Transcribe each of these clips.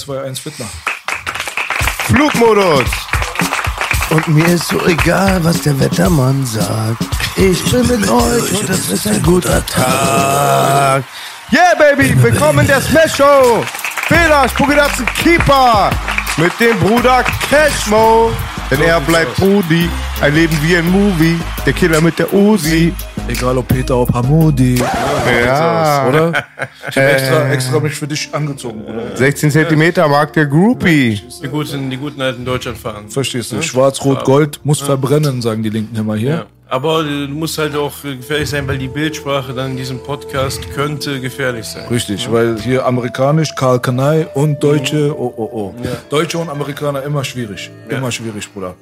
2, 1, Fitner. Flugmodus. Und mir ist so egal, was der Wettermann sagt. Ich bin mit euch und das ist ein guter Tag. Yeah, Baby, willkommen in der Smash Show. Fehler, Spugedatzen Keeper. Mit dem Bruder Cashmo. Denn er bleibt Brudi. Ein Leben wie ein Movie. Der Killer mit der Uzi. Egal ob Peter, ob Hamudi. Ja. Oder? Ich habe extra, extra mich für dich angezogen, oder? 16 Zentimeter mag der Groupie. Die guten, die guten alten Deutschland fahren. Verstehst du? Schwarz, Rot, Gold muss verbrennen, sagen die Linken immer hier. Ja. Aber du musst halt auch gefährlich sein, weil die Bildsprache dann in diesem Podcast könnte gefährlich sein. Richtig, weil hier amerikanisch, Karl Kanai und Deutsche, oh, oh, oh. Deutsche und Amerikaner immer schwierig. Immer schwierig, Bruder.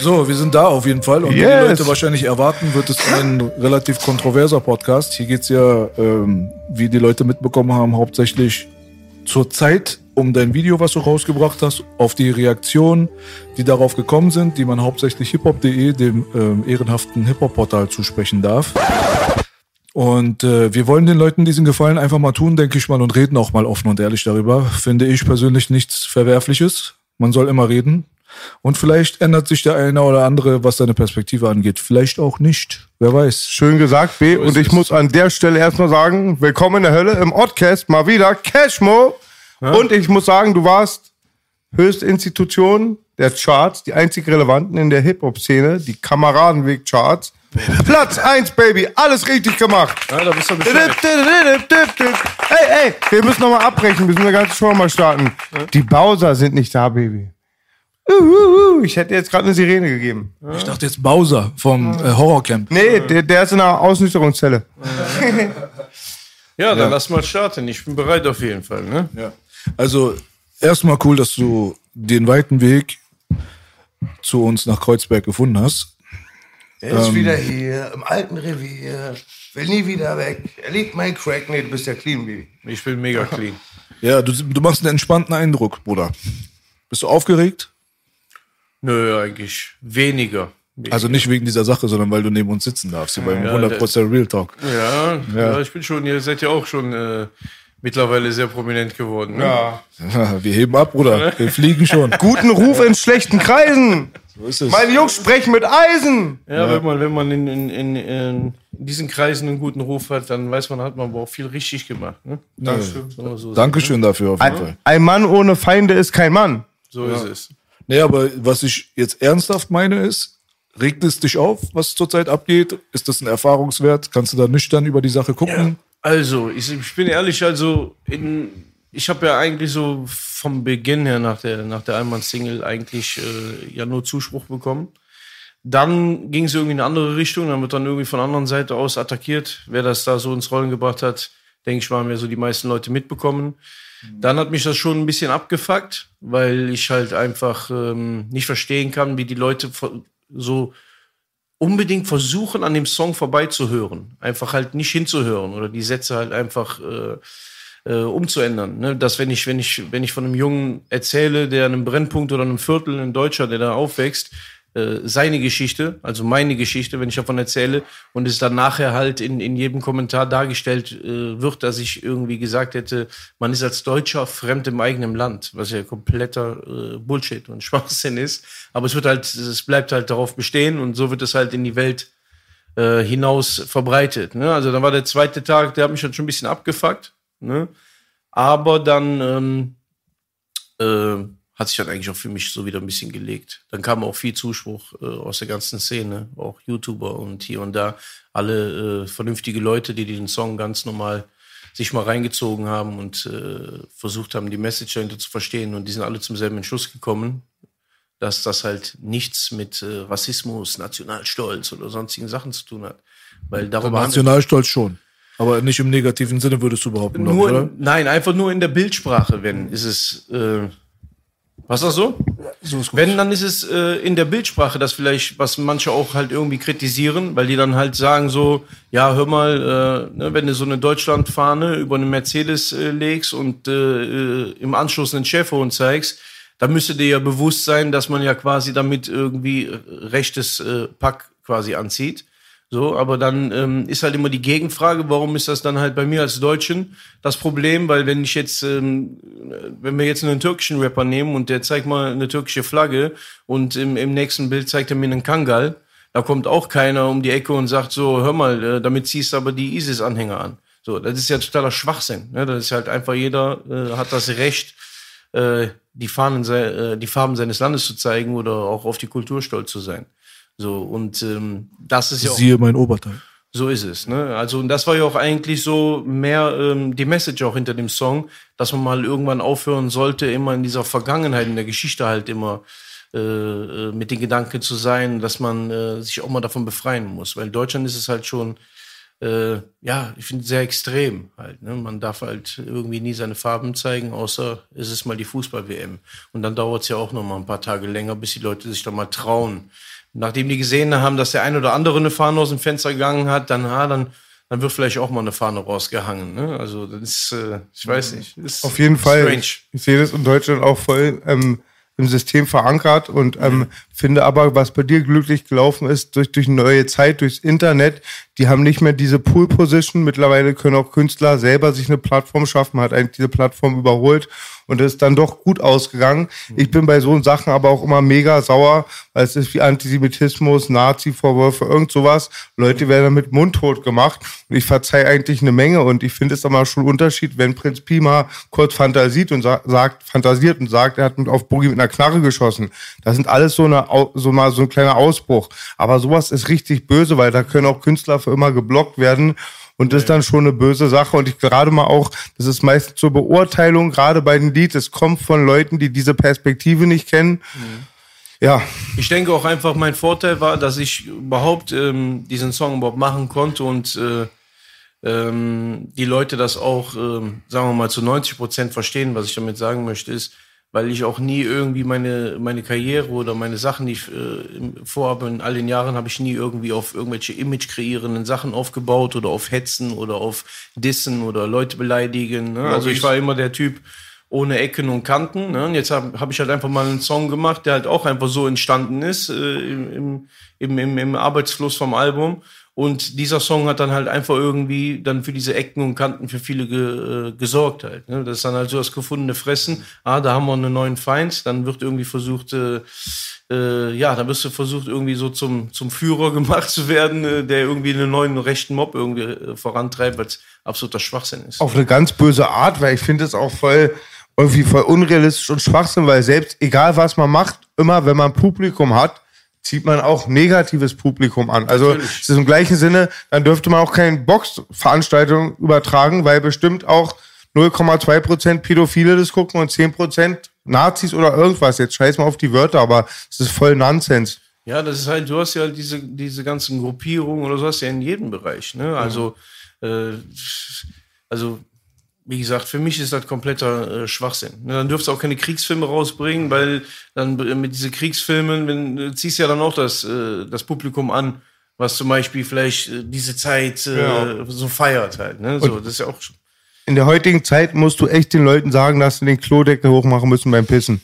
So, wir sind da auf jeden Fall. Und wie Yes. die Leute wahrscheinlich erwarten, wird es ein relativ kontroverser Podcast. Hier geht's ja, ähm, wie die Leute mitbekommen haben, hauptsächlich zur Zeit um dein Video, was du rausgebracht hast, auf die Reaktionen, die darauf gekommen sind, die man hauptsächlich hiphop.de, dem ähm, ehrenhaften Hip-Hop-Portal, zusprechen darf. Und äh, wir wollen den Leuten diesen Gefallen einfach mal tun, denke ich mal, und reden auch mal offen und ehrlich darüber. Finde ich persönlich nichts Verwerfliches. Man soll immer reden. Und vielleicht ändert sich der eine oder andere, was seine Perspektive angeht. Vielleicht auch nicht. Wer weiß. Schön gesagt, B. Und ich muss an der Stelle erstmal sagen, willkommen in der Hölle im Oddcast, mal wieder Cashmo. Und ich muss sagen, du warst höchste Institution der Charts, die einzig relevanten in der Hip-Hop-Szene, die Kameradenweg-Charts. Platz 1, Baby, alles richtig gemacht. Ja, da bist du Dip, bescheuert. dip, dip, dip, dip. Ey, ey, wir müssen nochmal abbrechen, wir müssen eine ganze Show mal starten. Die Bowser sind nicht da, Baby. Ich hätte jetzt gerade eine Sirene gegeben. Ich dachte jetzt Bowser vom äh, Horrorcamp. Nee, der, der ist in einer Ausnüchterungszelle. Ja, dann lass mal starten. Ich bin bereit auf jeden Fall. Ne? Ja. Also erstmal cool, dass du den weiten Weg zu uns nach Kreuzberg gefunden hast. Er ist wieder hier, im alten Revier, will nie wieder weg. Er liebt mein Crack, nee, du bist ja clean, Baby. Ich bin mega clean. Ja, du, du machst einen entspannten Eindruck, Bruder. Bist du aufgeregt? Nö, eigentlich weniger. Also nicht wegen dieser Sache, sondern weil du neben uns sitzen darfst, hier beim 100% Real Talk. Ja, ja. ich bin schon, ihr seid ja auch schon äh, mittlerweile sehr prominent geworden. Ne? Ja. Wir heben ab, Bruder. Wir fliegen schon. Guten Ruf in schlechten Kreisen. So ist es. Meine Jungs sprechen mit Eisen. Ja, wenn man, wenn man in, in, in, in diesen Kreisen einen guten Ruf hat, dann weiß man, hat man aber auch viel richtig gemacht. Ne? Dankeschön. So Dankeschön dafür auf jeden Fall. Ein, ein Mann ohne Feinde ist kein Mann. So ist es. Nee, aber was ich jetzt ernsthaft meine ist, regt es dich auf, was zurzeit abgeht? Ist das ein Erfahrungswert? Kannst du da nüchtern über die Sache gucken? Also, ich, ich bin ehrlich, also in, ich habe ja eigentlich so vom Beginn her nach der, nach der Einmann-Single eigentlich äh, ja nur Zuspruch bekommen. Dann ging es irgendwie in eine andere Richtung, dann wird dann irgendwie von der anderen Seite aus attackiert. Wer das da so ins Rollen gebracht hat, denke ich mal, haben ja so die meisten Leute mitbekommen. Dann hat mich das schon ein bisschen abgefuckt, weil ich halt einfach ähm, nicht verstehen kann, wie die Leute so unbedingt versuchen, an dem Song vorbeizuhören. Einfach halt nicht hinzuhören oder die Sätze halt einfach äh, äh, umzuändern. Ne? Dass wenn ich, wenn ich, wenn ich von einem Jungen erzähle, der an einem Brennpunkt oder einem Viertel, ein Deutscher, der da aufwächst, äh, seine Geschichte, also meine Geschichte, wenn ich davon erzähle, und es dann nachher halt in, in jedem Kommentar dargestellt äh, wird, dass ich irgendwie gesagt hätte, man ist als Deutscher fremd im eigenen Land, was ja kompletter äh, Bullshit und Schwachsinn ist. Aber es wird halt, es bleibt halt darauf bestehen und so wird es halt in die Welt äh, hinaus verbreitet. Ne? Also dann war der zweite Tag, der hat mich dann schon ein bisschen abgefuckt. Ne? Aber dann ähm, äh, hat sich dann eigentlich auch für mich so wieder ein bisschen gelegt. Dann kam auch viel Zuspruch äh, aus der ganzen Szene, auch YouTuber und hier und da alle äh, vernünftige Leute, die den Song ganz normal sich mal reingezogen haben und äh, versucht haben, die Message dahinter zu verstehen. Und die sind alle zum selben Entschluss gekommen, dass das halt nichts mit äh, Rassismus, Nationalstolz oder sonstigen Sachen zu tun hat. Weil darüber Nationalstolz schon. Aber nicht im negativen Sinne würdest du behaupten, nur, oder? nein, einfach nur in der Bildsprache, wenn ist es. Äh, was das so? So. Wenn, dann ist es äh, in der Bildsprache, das vielleicht, was manche auch halt irgendwie kritisieren, weil die dann halt sagen so, ja, hör mal, äh, ne, wenn du so eine Deutschlandfahne über eine Mercedes äh, legst und äh, äh, im Anschluss einen Schäferhund zeigst, dann müsste dir ja bewusst sein, dass man ja quasi damit irgendwie rechtes äh, Pack quasi anzieht. So, aber dann ähm, ist halt immer die Gegenfrage, warum ist das dann halt bei mir als Deutschen das Problem? Weil wenn ich jetzt, ähm, wenn wir jetzt einen türkischen Rapper nehmen und der zeigt mal eine türkische Flagge und im, im nächsten Bild zeigt er mir einen Kangal, da kommt auch keiner um die Ecke und sagt so, hör mal, äh, damit ziehst du aber die ISIS-Anhänger an. So, das ist ja totaler Schwachsinn. Ne? Das ist halt einfach jeder äh, hat das Recht, äh, die, Fahnen, äh, die Farben seines Landes zu zeigen oder auch auf die Kultur stolz zu sein. So, und ähm, das ist ja auch, Siehe mein Oberteil. so ist es. Ne? Also, und das war ja auch eigentlich so mehr ähm, die Message auch hinter dem Song, dass man mal irgendwann aufhören sollte, immer in dieser Vergangenheit, in der Geschichte halt immer äh, äh, mit den Gedanken zu sein, dass man äh, sich auch mal davon befreien muss. Weil in Deutschland ist es halt schon, äh, ja, ich finde sehr extrem halt. Ne? Man darf halt irgendwie nie seine Farben zeigen, außer es ist mal die Fußball-WM. Und dann dauert es ja auch noch mal ein paar Tage länger, bis die Leute sich da mal trauen. Nachdem die gesehen haben, dass der ein oder andere eine Fahne aus dem Fenster gegangen hat, dann, ah, dann, dann wird vielleicht auch mal eine Fahne rausgehangen. Ne? Also das ist, äh, ich weiß nicht. ist Auf jeden Fall. Strange. Ich, ich sehe das in Deutschland auch voll ähm, im System verankert und ähm, finde aber, was bei dir glücklich gelaufen ist, durch, durch neue Zeit, durchs Internet, die haben nicht mehr diese Pool-Position. Mittlerweile können auch Künstler selber sich eine Plattform schaffen, hat eigentlich diese Plattform überholt und ist dann doch gut ausgegangen. Ich bin bei so Sachen aber auch immer mega sauer, weil es ist wie Antisemitismus, Nazi-Vorwürfe, irgend sowas. Leute werden damit mundtot gemacht und ich verzeihe eigentlich eine Menge und ich finde es aber schon ein Unterschied, wenn Prinz Pima kurz fantasiert und sa sagt, fantasiert und sagt, er hat auf Boogie mit einer Knarre geschossen. Das sind alles so eine, so mal so ein kleiner Ausbruch. Aber sowas ist richtig böse, weil da können auch Künstler für immer geblockt werden. Und das ist dann schon eine böse Sache. Und ich gerade mal auch, das ist meistens zur Beurteilung, gerade bei den Lied, es kommt von Leuten, die diese Perspektive nicht kennen. Ja, Ich denke auch einfach, mein Vorteil war, dass ich überhaupt ähm, diesen Song überhaupt machen konnte und äh, ähm, die Leute das auch, ähm, sagen wir mal, zu 90 Prozent verstehen. Was ich damit sagen möchte, ist, weil ich auch nie irgendwie meine, meine Karriere oder meine Sachen, die ich äh, vorhabe, in all den Jahren habe ich nie irgendwie auf irgendwelche Image kreierenden Sachen aufgebaut oder auf Hetzen oder auf Dissen oder Leute beleidigen. Ne? Also ich war immer der Typ, ohne Ecken und Kanten. Ne? Und jetzt habe hab ich halt einfach mal einen Song gemacht, der halt auch einfach so entstanden ist äh, im, im, im, im Arbeitsfluss vom Album. Und dieser Song hat dann halt einfach irgendwie dann für diese Ecken und Kanten für viele ge, äh, gesorgt halt. Ne? Das ist dann halt so das gefundene Fressen. Ah, da haben wir einen neuen Feind. Dann wird irgendwie versucht, äh, äh, ja, dann wirst du versucht, irgendwie so zum, zum Führer gemacht zu werden, äh, der irgendwie einen neuen rechten Mob irgendwie äh, vorantreibt, weil es absoluter Schwachsinn ist. auf eine ganz böse Art, weil ich finde es auch voll irgendwie voll unrealistisch und Schwachsinn, weil selbst egal was man macht, immer wenn man Publikum hat, zieht man auch negatives Publikum an. Also Natürlich. es ist im gleichen Sinne, dann dürfte man auch keine Boxveranstaltung übertragen, weil bestimmt auch 0,2% Pädophile das gucken und 10% Nazis oder irgendwas. Jetzt scheiß mal auf die Wörter, aber es ist voll Nonsens. Ja, das ist halt, du hast ja diese, diese ganzen Gruppierungen oder so hast ja in jedem Bereich, ne? Also, äh, also, wie gesagt, für mich ist das kompletter äh, Schwachsinn. Ne, Dann dürfst du auch keine Kriegsfilme rausbringen, weil dann äh, mit diesen Kriegsfilmen, wenn, du ziehst ja dann auch das, äh, das Publikum an, was zum Beispiel vielleicht äh, diese Zeit äh, Ja. so feiert halt, ne? So, das ist ja auch schon. In der heutigen Zeit musst du echt den Leuten sagen, dass sie den Klodeckel hochmachen müssen beim Pissen.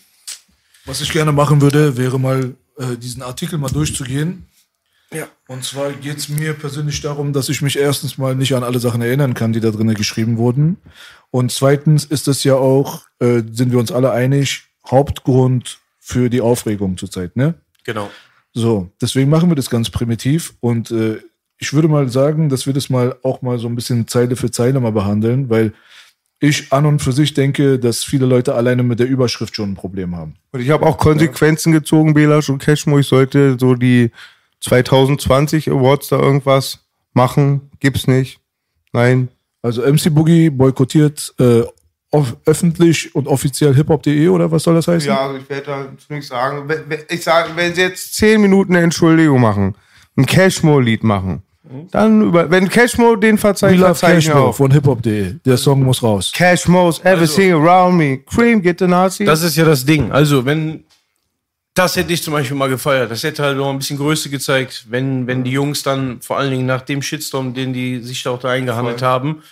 Was ich gerne machen würde, wäre mal äh, diesen Artikel mal durchzugehen. Ja. Und zwar geht es mir persönlich darum, dass ich mich erstens mal nicht an alle Sachen erinnern kann, die da drinnen geschrieben wurden. Und zweitens ist es ja auch, äh, sind wir uns alle einig, Hauptgrund für die Aufregung zurzeit, ne? Genau. So, deswegen machen wir das ganz primitiv und äh, ich würde mal sagen, dass wir das mal auch mal so ein bisschen Zeile für Zeile mal behandeln, weil ich an und für sich denke, dass viele Leute alleine mit der Überschrift schon ein Problem haben. Und ich habe auch Konsequenzen gezogen, Belasch und Cashmo. Ich sollte so die 2020 Awards da irgendwas machen. Gibt's nicht. Nein. Also MC Boogie boykottiert äh, öffentlich und offiziell hiphop.de oder was soll das heißen? Ja, also ich werde da nichts sagen. Ich sage, wenn sie jetzt zehn Minuten eine Entschuldigung machen, ein Cashmo-Lied machen, dann über, wenn Cashmo den verzeiht, auch. von hiphop.de. Der Song muss raus. Cashmo's everything around me. Cream, get the Nazi. Das ist ja das Ding. Also, wenn. Das hätte ich zum Beispiel mal gefeiert. Das hätte halt noch ein bisschen Größe gezeigt, wenn, wenn die Jungs dann, vor allen Dingen nach dem Shitstorm, den die sich da auch da eingehandelt haben,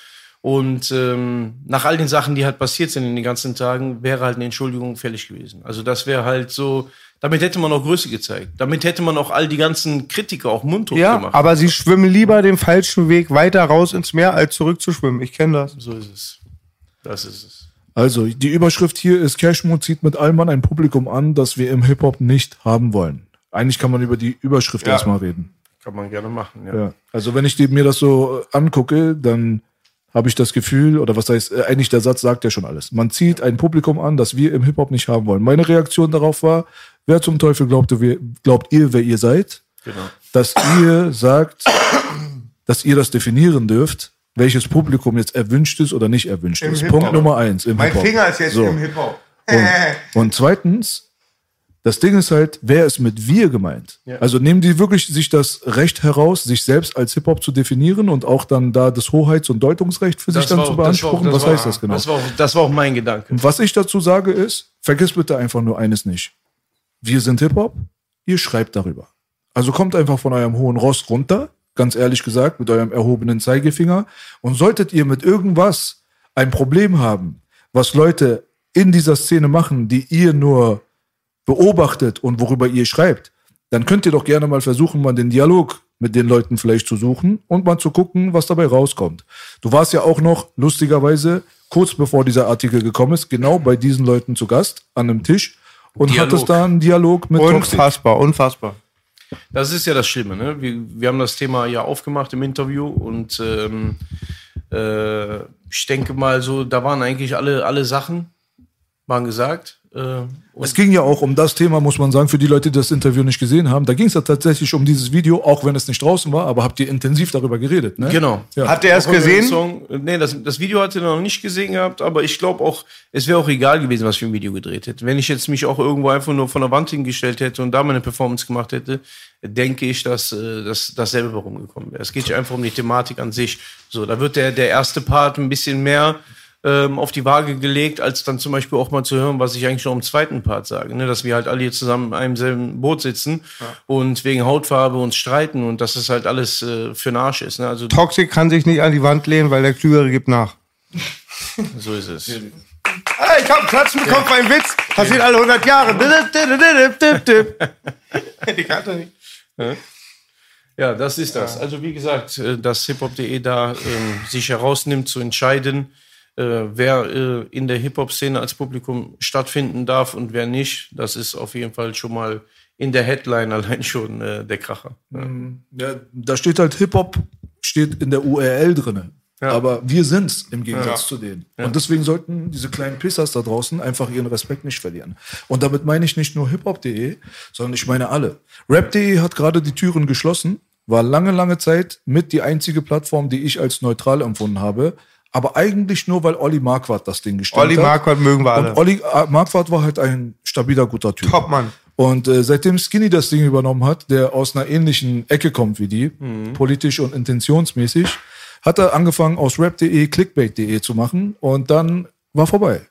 und ähm, nach all den Sachen, die halt passiert sind in den ganzen Tagen, wäre halt eine Entschuldigung fällig gewesen. Also das wäre halt so, damit hätte man auch Größe gezeigt. Damit hätte man auch all die ganzen Kritiker auch mundtot ja, gemacht. aber sie schwimmen lieber den falschen Weg weiter raus ins Meer, als zurückzuschwimmen. Ich kenne das. so ist es. Das ist es. Also, die Überschrift hier ist Cashmo zieht mit Allmann ein Publikum an, das wir im Hip-Hop nicht haben wollen. Eigentlich kann man über die Überschrift Ja. erstmal reden. Kann man gerne machen, ja. Ja. Also wenn ich die, mir das so angucke, dann habe ich das Gefühl, oder was heißt, äh, eigentlich der Satz sagt ja schon alles. Man zieht ein Publikum an, das wir im Hip-Hop nicht haben wollen. Meine Reaktion darauf war, wer zum Teufel glaubt, glaubt ihr, wer ihr seid? Genau. Dass ihr sagt, dass ihr das definieren dürft, welches Publikum jetzt erwünscht ist oder nicht erwünscht Im ist. Punkt Nummer eins im Mein. Finger ist jetzt So. im Hip-Hop. Und, und zweitens, das Ding ist halt, wer ist mit wir gemeint? Also nehmen die wirklich sich das Recht heraus, sich selbst als Hip-Hop zu definieren und auch dann da das Hoheits- und Deutungsrecht für sich dann zu auch- das auch- beanspruchen? das Was war- heißt das genau? Das war, auch, das war auch mein Gedanke. Und was ich dazu sage ist, vergiss bitte einfach nur eines nicht. Wir sind Hip-Hop, ihr schreibt darüber. Also kommt einfach von eurem hohen Ross runter, ganz ehrlich gesagt, mit eurem erhobenen Zeigefinger. Und solltet ihr mit irgendwas ein Problem haben, was Leute in dieser Szene machen, die ihr nur beobachtet und worüber ihr schreibt, dann könnt ihr doch gerne mal versuchen, mal den Dialog mit den Leuten vielleicht zu suchen und mal zu gucken, was dabei rauskommt. Du warst ja auch noch, lustigerweise, kurz bevor dieser Artikel gekommen ist, genau bei diesen Leuten zu Gast an einem Tisch und Dialog. hattest da einen Dialog mit Toxic. Unfassbar, unfassbar. Das ist ja das Schlimme. Ne? Wir, wir haben das Thema ja aufgemacht im Interview und ähm, äh, ich denke mal so, da waren eigentlich alle, alle Sachen, waren gesagt. Äh, und Es ging ja auch um das Thema, muss man sagen, für die Leute, die das Interview nicht gesehen haben. Da ging es ja tatsächlich um dieses Video, auch wenn es nicht draußen war, aber habt ihr intensiv darüber geredet, ne? Genau. Ja. Hat er es Auch über den gesehen? Song, nee, das, das Video hat er noch nicht gesehen gehabt, aber ich glaube auch, es wäre auch egal gewesen, was für ein Video gedreht hätte. Wenn ich jetzt mich auch irgendwo einfach nur von der Wand hingestellt hätte und da meine Performance gemacht hätte, denke ich, dass äh, dass dasselbe rumgekommen wäre. Es geht ja einfach um die Thematik an sich. So, da wird der, der erste Part ein bisschen mehr ähm, auf die Waage gelegt, als dann zum Beispiel auch mal zu hören, was ich eigentlich noch im zweiten Part sage. Ne? Dass wir halt alle hier zusammen in einem selben Boot sitzen und wegen Hautfarbe uns streiten und dass es halt alles äh, für den Arsch ist. Ne? Also Toxic kann sich nicht an die Wand lehnen, weil der Klügere gibt nach. so ist es. Ah, ich hab Klatschen bekommen für einen Witz. Passiert alle 100 Jahre. Die kann doch nicht. Ja, das ist das. Also wie gesagt, äh, dass hiphop.de da ähm, sich herausnimmt zu entscheiden, äh, wer äh, in der Hip-Hop-Szene als Publikum stattfinden darf und wer nicht. Das ist auf jeden Fall schon mal in der Headline allein schon äh, der Kracher. Ja. Ja, da steht halt Hip-Hop, steht in der URL drinne. Aber wir sind's im Gegensatz zu denen. Und deswegen sollten diese kleinen Pissers da draußen einfach ihren Respekt nicht verlieren. Und damit meine ich nicht nur hiphop.de, sondern ich meine alle. Rap.de hat gerade die Türen geschlossen, war lange, lange Zeit mit die einzige Plattform, die ich als neutral empfunden habe. Aber eigentlich nur, weil Olli Marquardt das Ding gestellt Olli hat. Marquardt mögen wir alle. Und Olli äh, Marquardt war halt ein stabiler, guter Typ. Topmann. Und äh, seitdem Skinny das Ding übernommen hat, der aus einer ähnlichen Ecke kommt wie die, politisch und intentionsmäßig, hat er angefangen aus rap.de clickbait.de zu machen und dann war vorbei.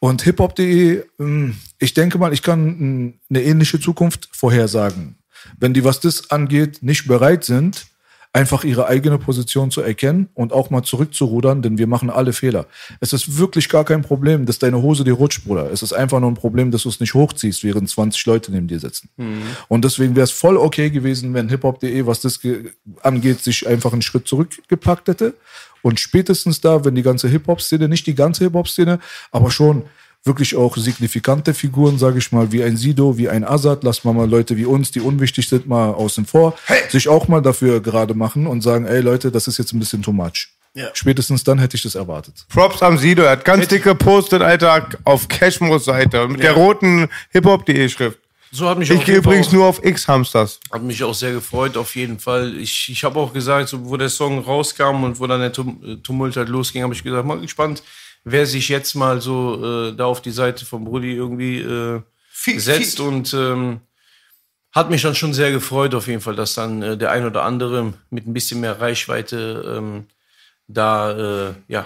Und hiphop.de, mh, ich denke mal, ich kann eine ähnliche Zukunft vorhersagen. Wenn die, was das angeht, nicht bereit sind, einfach ihre eigene Position zu erkennen und auch mal zurückzurudern, denn wir machen alle Fehler. Es ist wirklich gar kein Problem, dass deine Hose dir rutscht, Bruder. Es ist einfach nur ein Problem, dass du es nicht hochziehst, während 20 Leute neben dir sitzen. Und deswegen wäre es voll okay gewesen, wenn hiphop.de, was das ge- angeht, sich einfach einen Schritt zurückgepackt hätte. Und spätestens da, wenn die ganze Hip-Hop-Szene, nicht die ganze Hip-Hop-Szene, aber schon wirklich auch signifikante Figuren, sage ich mal, wie ein Sido, wie ein Azad, lass mal mal Leute wie uns, die unwichtig sind, mal außen vor, sich auch mal dafür gerade machen und sagen, ey Leute, das ist jetzt ein bisschen too much. Spätestens dann hätte ich das erwartet. Props am Sido, er hat ganz dick gepostet, Alter, auf Cashmos Seite mit der roten hiphop.de Schrift. So hat mich Ich gehe übrigens auch- nur auf X-Hamsters. Hat mich auch sehr gefreut, auf jeden Fall. Ich, ich habe auch gesagt, so, wo der Song rauskam und wo dann der äh, Tumult halt losging, habe ich gesagt, mal gespannt, wer sich jetzt mal so äh, da auf die Seite von Brudi irgendwie äh, Viel- setzt. viel- Und ähm, hat mich dann schon sehr gefreut, auf jeden Fall, dass dann äh, der ein oder andere mit ein bisschen mehr Reichweite ähm, da äh, ja,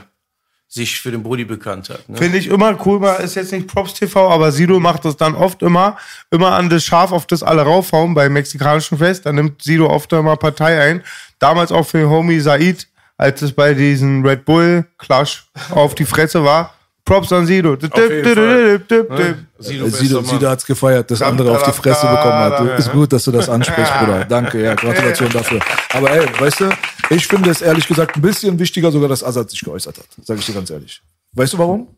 sich für den Brudi bekannt hat. Ne? Finde ich immer cool, mal ist jetzt nicht Props TV, aber Sido macht das dann oft immer, immer an das Schaf, auf das alle raufhauen beim mexikanischen Fest. Da nimmt Sido oft immer Partei ein. Damals auch für den Homie Said, als es bei diesem Red Bull Clash auf die Fresse war. Props an Sido. Ne? Sido, Sido. Sido hat's gefeiert, dass andere auf die Fresse bekommen hat. Du- Ist gut, dass du das ansprichst, Bruder. Danke, ja, Gratulation dafür. Aber ey, weißt du, ich finde es ehrlich gesagt ein bisschen wichtiger sogar, dass Azad sich geäußert hat. Sage ich dir ganz ehrlich. Weißt du warum?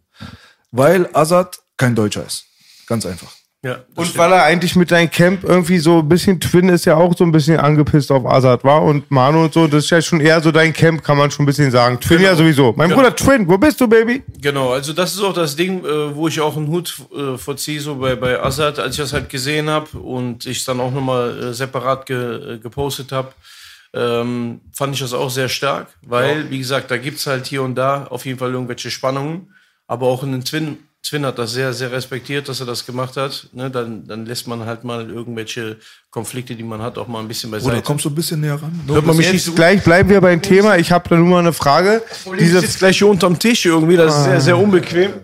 Weil Azad kein Deutscher ist. Ganz einfach. Ja, Und stimmt. weil er eigentlich mit deinem Camp irgendwie so ein bisschen Twin ist ja auch so ein bisschen angepisst auf Azad war und Manu und so, das ist ja schon eher so dein Camp, kann man schon ein bisschen sagen. Twin ja sowieso. Mein Genau. Bruder Twin, wo bist du, Baby? Genau, also das ist auch das Ding, äh, wo ich auch einen Hut äh, vorziehe, so bei, bei Assad, als ich das halt gesehen habe und ich dann auch nochmal äh, separat ge, gepostet habe, ähm, fand ich das auch sehr stark, weil, wie gesagt, da gibt's halt hier und da auf jeden Fall irgendwelche Spannungen, aber auch in den Twin, Twin hat das sehr, sehr respektiert, dass er das gemacht hat. Ne? Dann, dann lässt man halt mal irgendwelche Konflikte, die man hat, auch mal ein bisschen beiseite. Bruder, kommst du ein bisschen näher ran? Hört man mich nicht so Gleich bleiben wir beim Thema. Ich habe da nur mal eine Frage. Die Diese, sitzt gleich hier unterm Tisch irgendwie, das ist sehr, sehr unbequem.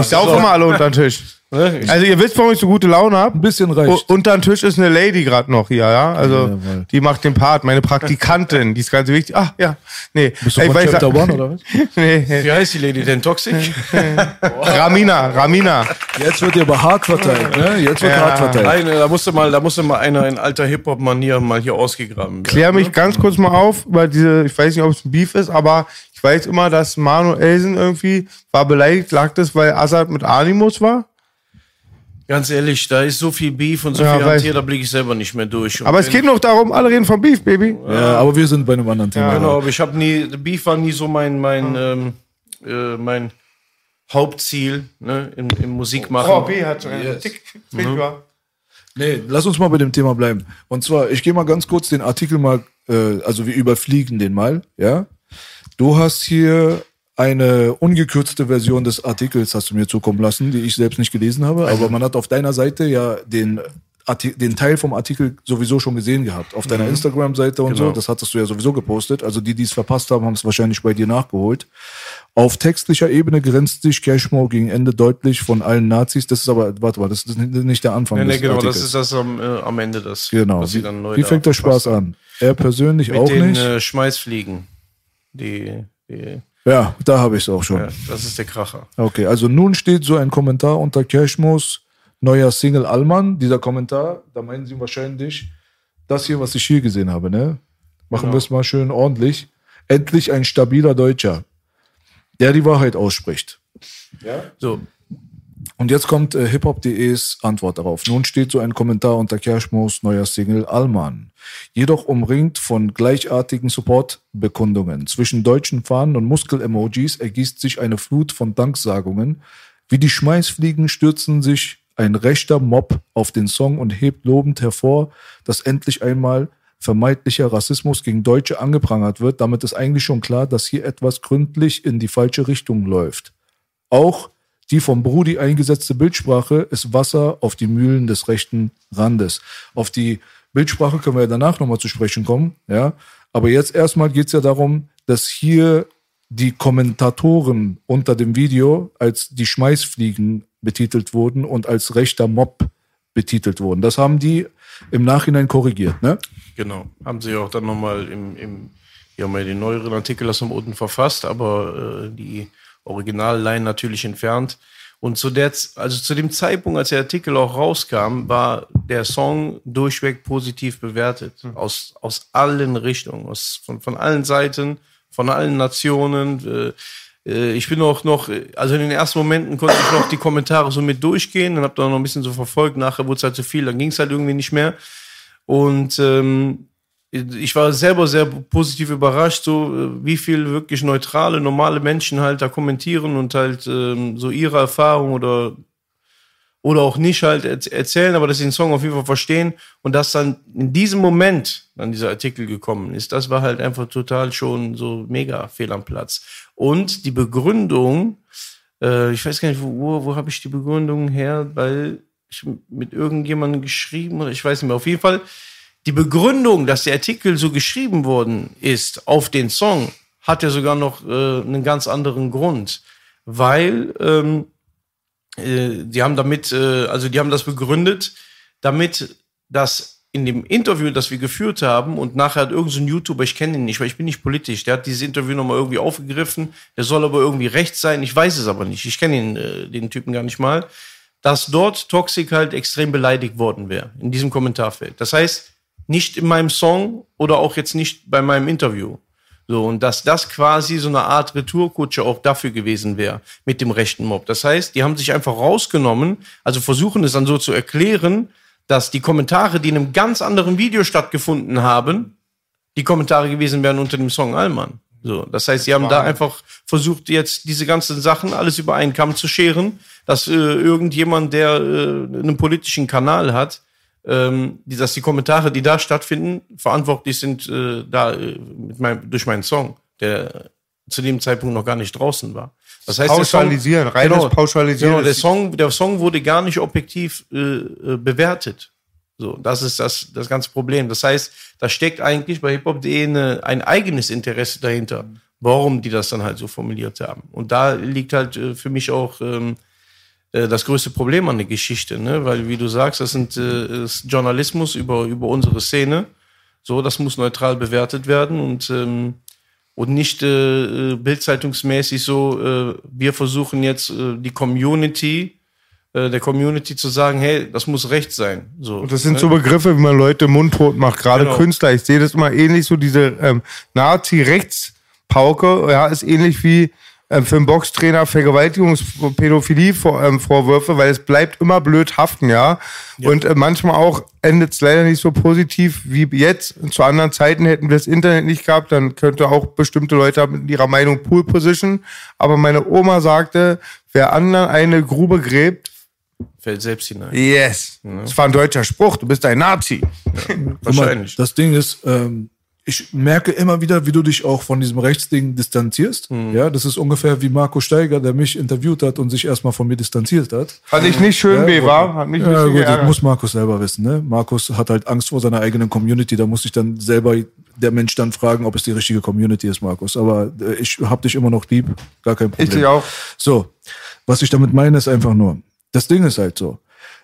ich saufe immer alle unter den Tisch. Ne? Also ihr wisst, warum ich so gute Laune habe. Ein bisschen reicht. U- Unter dem Tisch ist eine Lady gerade noch hier, ja. Also Jawohl. die macht den Part. Meine Praktikantin, die ist ganz wichtig. Ach ja, nee. Bist du Ey, von Chapter One oder was? nee. Wie heißt die Lady denn? Toxic? Ramina, Ramina. Jetzt wird dir aber hart verteilt, ne? Jetzt wird Ja. hart verteilt. Eine, da musste mal, da musste mal einer in alter Hip-Hop-Manier mal hier ausgegraben werden. Klär mich ganz kurz mal auf über diese, ich weiß nicht, ob es ein Beef ist, aber ich weiß immer, dass Manu Elsen irgendwie war beleidigt. Lag das, weil Assad mit Animus war? Ganz ehrlich, da ist so viel Beef und so Ja, viel weiß- Hantier, da blicke ich selber nicht mehr durch. Und Aber es wenn- geht noch darum, alle reden vom Beef, Baby. Ja, aber wir sind bei einem anderen Thema. Genau, aber ich habe nie, Beef war nie so mein, mein, ähm, äh, mein Hauptziel ne, im, im Musikmachen. Oh, B hat so einen Tick. Februar. Nee, lass uns mal bei dem Thema bleiben. Und zwar, ich gehe mal ganz kurz den Artikel mal, äh, also wir überfliegen den mal, ja. Du hast hier eine ungekürzte Version des Artikels, hast du mir zukommen lassen, die ich selbst nicht gelesen habe, aber man hat auf deiner Seite ja den, Arti den Teil vom Artikel sowieso schon gesehen gehabt. Auf deiner Instagram-Seite und so, Genau. das hattest du ja sowieso gepostet. Also die, die es verpasst haben, haben es wahrscheinlich bei dir nachgeholt. Auf textlicher Ebene grenzt sich Cashmore gegen Ende deutlich von allen Nazis. Das ist aber, warte mal, das ist nicht der Anfang Nee, nee, genau, Artikels. das ist das am, äh, am Ende, das, Genau. was Wie, dann neu wie fängt der Spaß an? Er persönlich Mit auch den nicht. Äh, Schmeißfliegen. Die, die, ja, da habe ich es auch schon. ja, das ist der Kracher. Okay, also nun steht so ein Kommentar unter Cashmos neuer Single Allmann. Dieser Kommentar, da meinen sie wahrscheinlich das hier, was ich hier gesehen habe, ne? Machen Genau. wir es mal schön ordentlich. Endlich ein stabiler Deutscher, der die Wahrheit ausspricht. So, Und jetzt kommt äh, hiphop.de's Antwort darauf. Nun steht so ein Kommentar unter Kerschmos neuer Single Allmann. Jedoch umringt von gleichartigen Supportbekundungen. Zwischen deutschen Fahnen und Muskel-Emojis ergießt sich eine Flut von Danksagungen. Wie die Schmeißfliegen stürzen sich ein rechter Mob auf den Song und hebt lobend hervor, dass endlich einmal vermeintlicher Rassismus gegen Deutsche angeprangert wird. Damit ist eigentlich schon klar, dass hier etwas gründlich in die falsche Richtung läuft. Auch die vom Brudi eingesetzte Bildsprache ist Wasser auf die Mühlen des rechten Randes. Auf die Bildsprache können wir ja danach nochmal zu sprechen kommen. Ja? Aber jetzt erstmal geht es ja darum, dass hier die Kommentatoren unter dem Video als die Schmeißfliegen betitelt wurden und als rechter Mob betitelt wurden. Das haben die im Nachhinein korrigiert. Ne? Genau. Haben sie auch dann nochmal im, im, die haben ja den neueren Artikel aus dem unten verfasst, aber äh, die Originalline natürlich entfernt. Und zu der, also zu dem Zeitpunkt, als der Artikel auch rauskam, war der Song durchweg positiv bewertet. Aus, aus allen Richtungen, aus, von, von allen Seiten, von allen Nationen. Äh, äh, ich bin auch noch, also in den ersten Momenten konnte ich noch die Kommentare so mit durchgehen, dann hab da noch ein bisschen so verfolgt, nachher wurde es halt zu viel, dann ging es halt irgendwie nicht mehr. Und ähm, ich war selber sehr positiv überrascht, so äh, wie viel wirklich neutrale, normale Menschen halt da kommentieren und halt ähm, so ihre Erfahrung oder oder auch nicht halt erzählen, aber dass sie den Song auf jeden Fall verstehen und dass dann in diesem Moment dann dieser Artikel gekommen ist, das war halt einfach total schon so mega fehl am Platz. Und die Begründung, äh, ich weiß gar nicht, wo, wo, habe ich die Begründung her, weil ich mit irgendjemandem geschrieben oder ich weiß nicht mehr, auf jeden Fall die Begründung, dass der Artikel so geschrieben worden ist auf den Song, hat ja sogar noch äh, einen ganz anderen Grund, weil ähm, äh, die haben damit, äh, also die haben das begründet, damit das in dem Interview, das wir geführt haben, und nachher hat irgendein so YouTuber, ich kenne ihn nicht, weil ich bin nicht politisch, der hat dieses Interview nochmal irgendwie aufgegriffen, der soll aber irgendwie rechts sein, ich weiß es aber nicht, ich kenne ihn, äh, den Typen gar nicht mal, dass dort Toxic halt extrem beleidigt worden wäre, in diesem Kommentarfeld. Das heißt, nicht in meinem Song oder auch jetzt nicht bei meinem Interview. So, und dass das quasi so eine Art Retourkutsche auch dafür gewesen wäre mit dem rechten Mob. Das heißt, die haben sich einfach rausgenommen, also versuchen es dann so zu erklären, dass die Kommentare, die in einem ganz anderen Video stattgefunden haben, die Kommentare gewesen wären unter dem Song Allmann. So, das heißt, sie haben da einfach versucht, jetzt diese ganzen Sachen alles über einen Kamm zu scheren, dass äh, irgendjemand, der äh, einen politischen Kanal hat, ähm, die, dass die Kommentare, die da stattfinden, verantwortlich sind äh, da äh, mit meinem, durch meinen Song, der zu dem Zeitpunkt noch gar nicht draußen war. Das heißt, pauschalisieren, Song, reines genau, Pauschalisieren. Genau, der Song, der Song wurde gar nicht objektiv äh, äh, bewertet. So, das ist das, das ganze Problem. Das heißt, da steckt eigentlich bei hiphop.de ein eigenes Interesse dahinter, warum die das dann halt so formuliert haben. Und da liegt halt äh, für mich auch ähm, äh, das größte Problem an der Geschichte, ne? weil wie du sagst, das sind äh, ist Journalismus über über unsere Szene. So, das muss neutral bewertet werden und ähm, und nicht äh, äh bildzeitungsmäßig so. Äh, wir versuchen jetzt äh, die Community äh, der Community zu sagen, hey, das muss recht sein. So, und das sind ne? so Begriffe, wie man Leute mundtot macht, gerade genau. Künstler. Ich sehe das immer ähnlich, so diese ähm, Nazi-Rechtspauke, ja, ist ähnlich wie für einen Boxtrainer Vergewaltigungspädophilie-Vorwürfe, ähm, weil es bleibt immer blöd haften, ja. ja. Und äh, manchmal auch endet es leider nicht so positiv wie jetzt. Zu anderen Zeiten hätten wir das Internet nicht gehabt, dann könnte auch bestimmte Leute mit ihrer Meinung Pool Position. Aber meine Oma sagte, wer anderen eine Grube gräbt, fällt selbst hinein. Yes. Ja. Das war ein deutscher Spruch, du bist ein Nazi. Ja, wahrscheinlich. das Ding ist, ähm, ich merke immer wieder, wie du dich auch von diesem Rechtsding distanzierst. Mhm. Ja, das ist ungefähr wie Marco Steiger, der mich interviewt hat und sich erstmal von mir distanziert hat. Fand ich nicht schön, ja, B, war? Hat mich ja, gut, das muss Markus selber wissen, ne? Markus hat halt Angst vor seiner eigenen Community, da muss ich dann selber der Mensch dann fragen, ob es die richtige Community ist, Markus. Aber äh, ich hab dich immer noch lieb, gar kein Problem. Ich dich auch. So, was ich damit meine, ist einfach nur, das Ding ist halt so.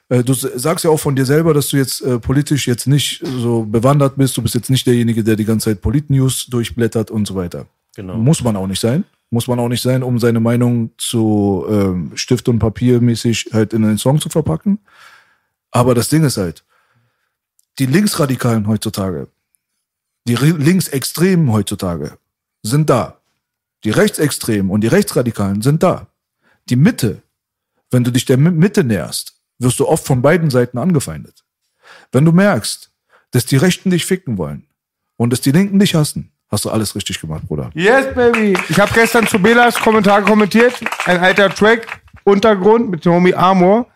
Äh, du sagst ja auch von dir selber, dass du jetzt äh, politisch jetzt nicht so bewandert bist. Du bist jetzt nicht derjenige, der die ganze Zeit Polit-News durchblättert und so weiter. Genau. Muss man auch nicht sein. Muss man auch nicht sein, um seine Meinung zu ähm, Stift und Papier mäßig halt in einen Song zu verpacken. Aber das Ding ist halt, die Linksradikalen heutzutage, die Linksextremen heutzutage sind da. Die Rechtsextremen und die Rechtsradikalen sind da. Die Mitte, wenn du dich der Mitte näherst, wirst du oft von beiden Seiten angefeindet. Wenn du merkst, dass die Rechten dich ficken wollen und dass die Linken dich hassen, hast du alles richtig gemacht, Bruder. Yes, baby. Ich habe gestern zu Belas Kommentar kommentiert. Ein alter Track, Untergrund mit Homie Amor.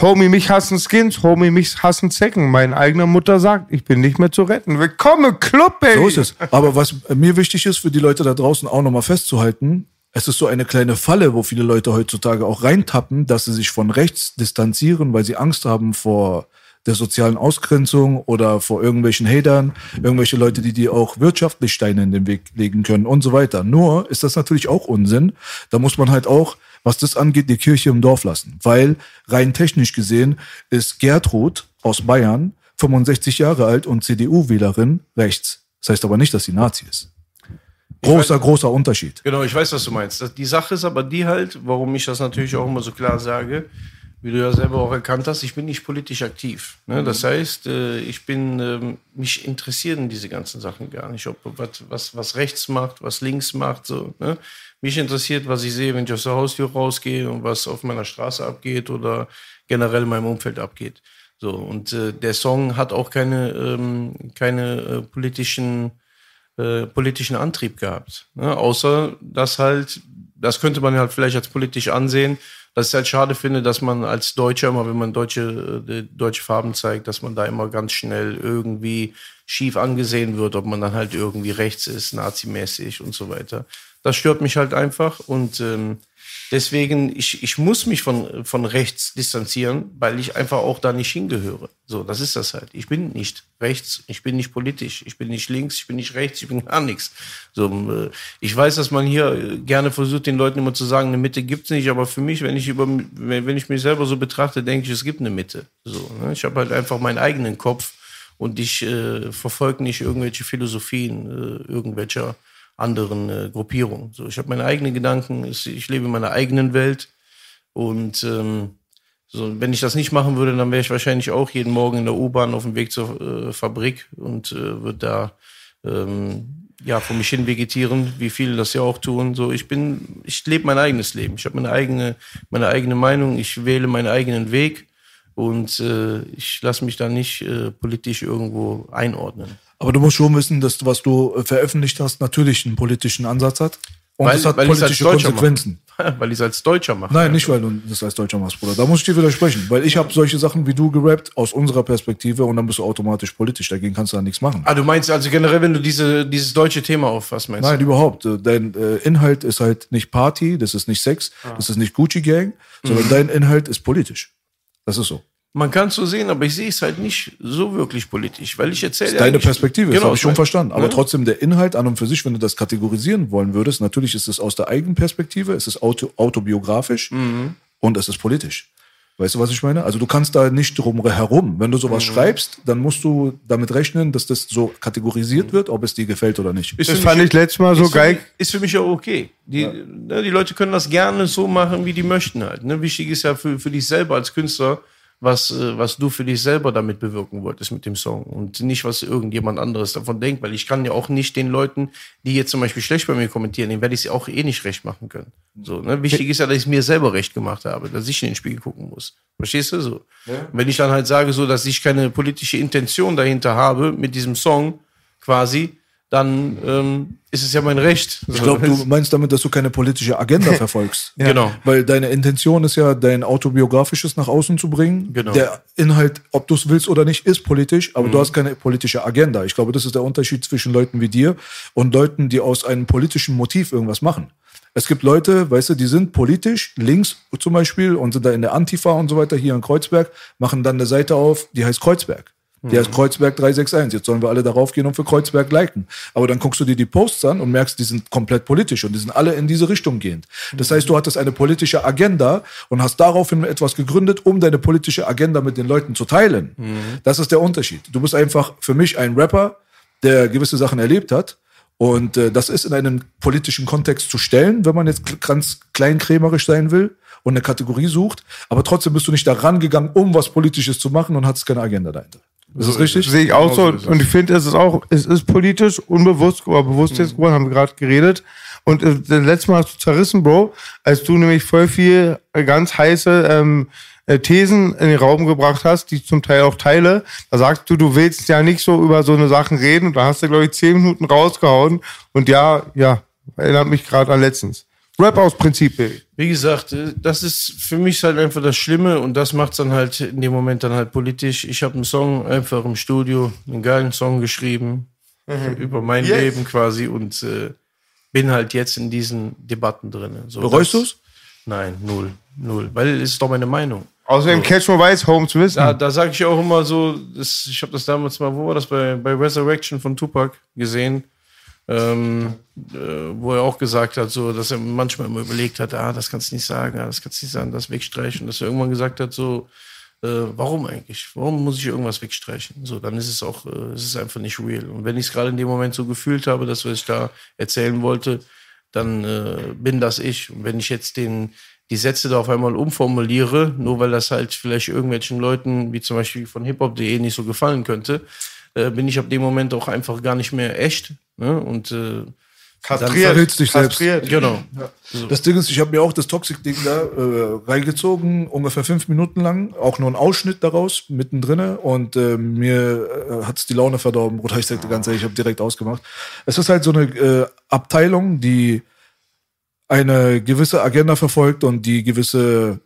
Homie, mich hassen Skins, Homie, mich hassen Zecken. Meine eigene Mutter sagt, ich bin nicht mehr zu retten. Willkommen, Club, baby. So ist es. Aber was mir wichtig ist, für die Leute da draußen auch nochmal festzuhalten, es ist so eine kleine Falle, wo viele Leute heutzutage auch reintappen, dass sie sich von rechts distanzieren, weil sie Angst haben vor der sozialen Ausgrenzung oder vor irgendwelchen Hatern, irgendwelche Leute, die dir auch wirtschaftlich Steine in den Weg legen können und so weiter. Nur ist das natürlich auch Unsinn. Da muss man halt auch, was das angeht, die Kirche im Dorf lassen. Weil rein technisch gesehen ist Gertrud aus Bayern 65 Jahre alt und CDU-Wählerin rechts. Das heißt aber nicht, dass sie Nazi ist. Großer, weiß, großer Unterschied. Genau, ich weiß, was du meinst. Die Sache ist aber die halt, warum ich das natürlich auch immer so klar sage, wie du ja selber auch erkannt hast, ich bin nicht politisch aktiv. Ne? Das heißt, äh, ich bin, ähm, mich interessieren diese ganzen Sachen gar nicht, ob was, was, was rechts macht, was links macht. So, ne? Mich interessiert, was ich sehe, wenn ich aus der Haustür rausgehe und was auf meiner Straße abgeht oder generell in meinem Umfeld abgeht. So, und äh, der Song hat auch keine, ähm, keine äh, politischen, äh, politischen Antrieb gehabt. Ne? Außer, dass halt, das könnte man halt vielleicht als politisch ansehen, dass ich halt schade finde, dass man als Deutscher immer, wenn man deutsche, äh, deutsche Farben zeigt, dass man da immer ganz schnell irgendwie schief angesehen wird, ob man dann halt irgendwie rechts ist, nazimäßig und so weiter. Das stört mich halt einfach und ähm, deswegen, ich, ich muss mich von, von rechts distanzieren, weil ich einfach auch da nicht hingehöre. So, das ist das halt. Ich bin nicht rechts, ich bin nicht politisch, ich bin nicht links, ich bin nicht rechts, ich bin gar nichts. So, äh, ich weiß, dass man hier gerne versucht, den Leuten immer zu sagen, eine Mitte gibt's nicht, aber für mich, wenn ich über, wenn ich mich selber so betrachte, denke ich, es gibt eine Mitte. So, ne? Ich habe halt einfach meinen eigenen Kopf und ich äh, verfolge nicht irgendwelche Philosophien äh, irgendwelcher anderen äh, Gruppierungen. So, ich habe meine eigenen Gedanken, ich lebe in meiner eigenen Welt und ähm, so, wenn ich das nicht machen würde, dann wäre ich wahrscheinlich auch jeden Morgen in der U-Bahn auf dem Weg zur äh, Fabrik und äh, würde da ähm, ja vor mich hin vegetieren, wie viele das ja auch tun. So, ich bin, ich lebe mein eigenes Leben. Ich habe meine eigene, meine eigene Meinung. Ich wähle meinen eigenen Weg und äh, ich lasse mich da nicht äh, politisch irgendwo einordnen. Aber du musst schon wissen, dass was du äh, veröffentlicht hast, natürlich einen politischen Ansatz hat. Und Weil- es hat politische Konsequenzen. Weil ich es als Deutscher mache. Nein, nicht weil du das als Deutscher machst, Bruder. Da muss ich dir widersprechen. Weil ich habe solche Sachen wie du gerappt aus unserer Perspektive und dann bist du automatisch politisch. Dagegen kannst du da nichts machen. Ah, du meinst also generell, wenn du diese, dieses deutsche Thema auffasst, meinst Nein, du? überhaupt. Äh, Dein äh, Inhalt ist halt nicht Party, das ist nicht Sex, Ah. das ist nicht Gucci Gang, sondern dein Inhalt ist politisch. Das ist so. Man kann es so sehen, aber ich sehe es halt nicht so wirklich politisch, weil ich erzähle. Das ist deine Perspektive, das Genau, habe ich schon verstanden. Aber Ja. trotzdem der Inhalt an und für sich, wenn du das kategorisieren wollen würdest, natürlich ist es aus der eigenen Perspektive, es ist auto, autobiografisch Mhm. und es ist politisch. Weißt du, was ich meine? Also du kannst da nicht drum herum. Wenn du sowas Mhm. schreibst, dann musst du damit rechnen, dass das so kategorisiert wird, ob es dir gefällt oder nicht. Ist Das für fand mich- ich letztes Mal so ist für geil. mich- Ist für mich ja okay. Die, ne, die Leute können das gerne so machen, wie die möchten halt. Ne? Wichtig ist ja für, für dich selber als Künstler, was, äh, was du für dich selber damit bewirken wolltest mit dem Song und nicht, was irgendjemand anderes davon denkt, weil ich kann ja auch nicht den Leuten, die jetzt zum Beispiel schlecht bei mir kommentieren, denen werde ich es auch eh nicht recht machen können. So, ne? Wichtig ist ja, dass ich es mir selber recht gemacht habe, dass ich in den Spiegel gucken muss. Verstehst du so? Und wenn ich dann halt sage, so, dass ich keine politische Intention dahinter habe mit diesem Song quasi, dann ähm, ist es ja mein Recht. Ich glaube, du meinst damit, dass du keine politische Agenda verfolgst. Genau. Weil deine Intention ist ja, dein Autobiografisches nach außen zu bringen. Genau. Der Inhalt, ob du es willst oder nicht, ist politisch, aber du hast keine politische Agenda. Ich glaube, das ist der Unterschied zwischen Leuten wie dir und Leuten, die aus einem politischen Motiv irgendwas machen. Es gibt Leute, weißt du, die sind politisch, links zum Beispiel, und sind da in der Antifa und so weiter, hier in Kreuzberg, machen dann eine Seite auf, die heißt Kreuzberg. Die heißt Kreuzberg 361. Jetzt sollen wir alle darauf gehen und für Kreuzberg liken. Aber dann guckst du dir die Posts an und merkst, die sind komplett politisch und die sind alle in diese Richtung gehend. Das heißt, du hattest eine politische Agenda und hast daraufhin etwas gegründet, um deine politische Agenda mit den Leuten zu teilen. Das ist der Unterschied. Du bist einfach für mich ein Rapper, der gewisse Sachen erlebt hat. Und äh, das ist in einem politischen Kontext zu stellen, wenn man jetzt ganz kleinkrämerisch sein will und eine Kategorie sucht. Aber trotzdem bist du nicht da rangegangen, um was Politisches zu machen und hattest keine Agenda dahinter. Ist das richtig? Sehe ich auch so. Genau so. Und ich finde, es ist auch, es ist politisch, unbewusst, aber bewusst jetzt geworden, haben wir gerade geredet. Und äh, das letzte Mal hast du zerrissen, Bro, als du nämlich voll viel äh, ganz heiße ähm, äh, Thesen in den Raum gebracht hast, die ich zum Teil auch teile. Da sagst du, du willst ja nicht so über so eine Sachen reden. Und da hast du, glaube ich, zehn Minuten rausgehauen. Und ja, ja, erinnert mich gerade an letztens. Rap aus Prinzip. Wie gesagt, äh, das ist für mich halt einfach das Schlimme und das macht's dann halt in dem Moment dann halt politisch. Ich habe einen Song einfach im Studio, einen geilen Song geschrieben über mein Yes. Leben quasi und äh, bin halt jetzt in diesen Debatten drin. So, Bereust das- du's? Nein, null, null, weil es ist doch meine Meinung. Außerdem Catch More Weiß, Home zu wissen. Da, da sage ich auch immer so, das, ich habe das damals mal, wo war das, bei, bei Resurrection von Tupac gesehen, ähm, äh, wo er auch gesagt hat, so, dass er manchmal immer überlegt hat, ah, das kannst du nicht sagen, ah, das kannst du nicht sagen, das wegstreichen, dass er irgendwann gesagt hat, so, äh, warum eigentlich? Warum muss ich irgendwas wegstreichen? So, dann ist es auch, äh, es ist einfach nicht real. Und wenn ich es gerade in dem Moment so gefühlt habe, dass was ich da erzählen wollte, dann äh, bin das ich. Und wenn ich jetzt den, die Sätze da auf einmal umformuliere, nur weil das halt vielleicht irgendwelchen Leuten, wie zum Beispiel von hiphop.de, nicht so gefallen könnte, äh, bin ich ab dem Moment auch einfach gar nicht mehr echt. Ne? Und äh, Kastriert. verrätst dich selbst. Kastriert. Genau. Das Ding ist, ich habe mir auch das Toxic-Ding da äh, reingezogen, ungefähr fünf Minuten lang, auch nur ein Ausschnitt daraus, mittendrin. Und äh, mir äh, hat's die Laune verdorben, Bruder. Ich sagte ganz ehrlich, ich habe direkt ausgemacht. Es ist halt so eine äh, Abteilung, die eine gewisse Agenda verfolgt und die gewisse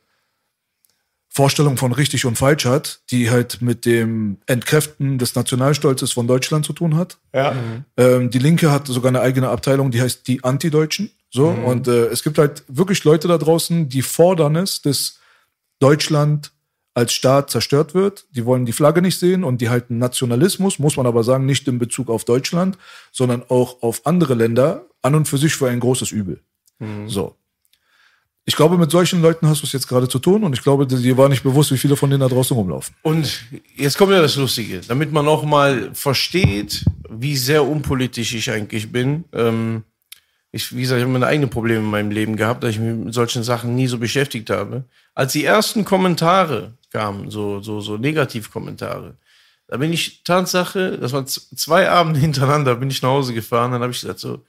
Vorstellung von richtig und falsch hat, die halt mit dem Entkräften des Nationalstolzes von Deutschland zu tun hat. Ja. Ähm, die Linke hat sogar eine eigene Abteilung, die heißt die Anti-Deutschen. So, und äh, es gibt halt wirklich Leute da draußen, die fordern es, dass Deutschland als Staat zerstört wird. Die wollen die Flagge nicht sehen und die halten Nationalismus, muss man aber sagen, nicht in Bezug auf Deutschland, sondern auch auf andere Länder an und für sich für ein großes Übel. So. Ich glaube, mit solchen Leuten hast du es jetzt gerade zu tun und ich glaube, dir war nicht bewusst, wie viele von denen da draußen rumlaufen. Und jetzt kommt ja das Lustige, damit man auch mal versteht, wie sehr unpolitisch ich eigentlich bin. Ähm, ich, wie gesagt, ich habe meine eigenen Probleme in meinem Leben gehabt, dass ich mich mit solchen Sachen nie so beschäftigt habe. Als die ersten Kommentare kamen, so, so, so Negativkommentare, da bin ich Tatsache, das waren zwei Abende hintereinander, bin ich nach Hause gefahren, dann habe ich gesagt so,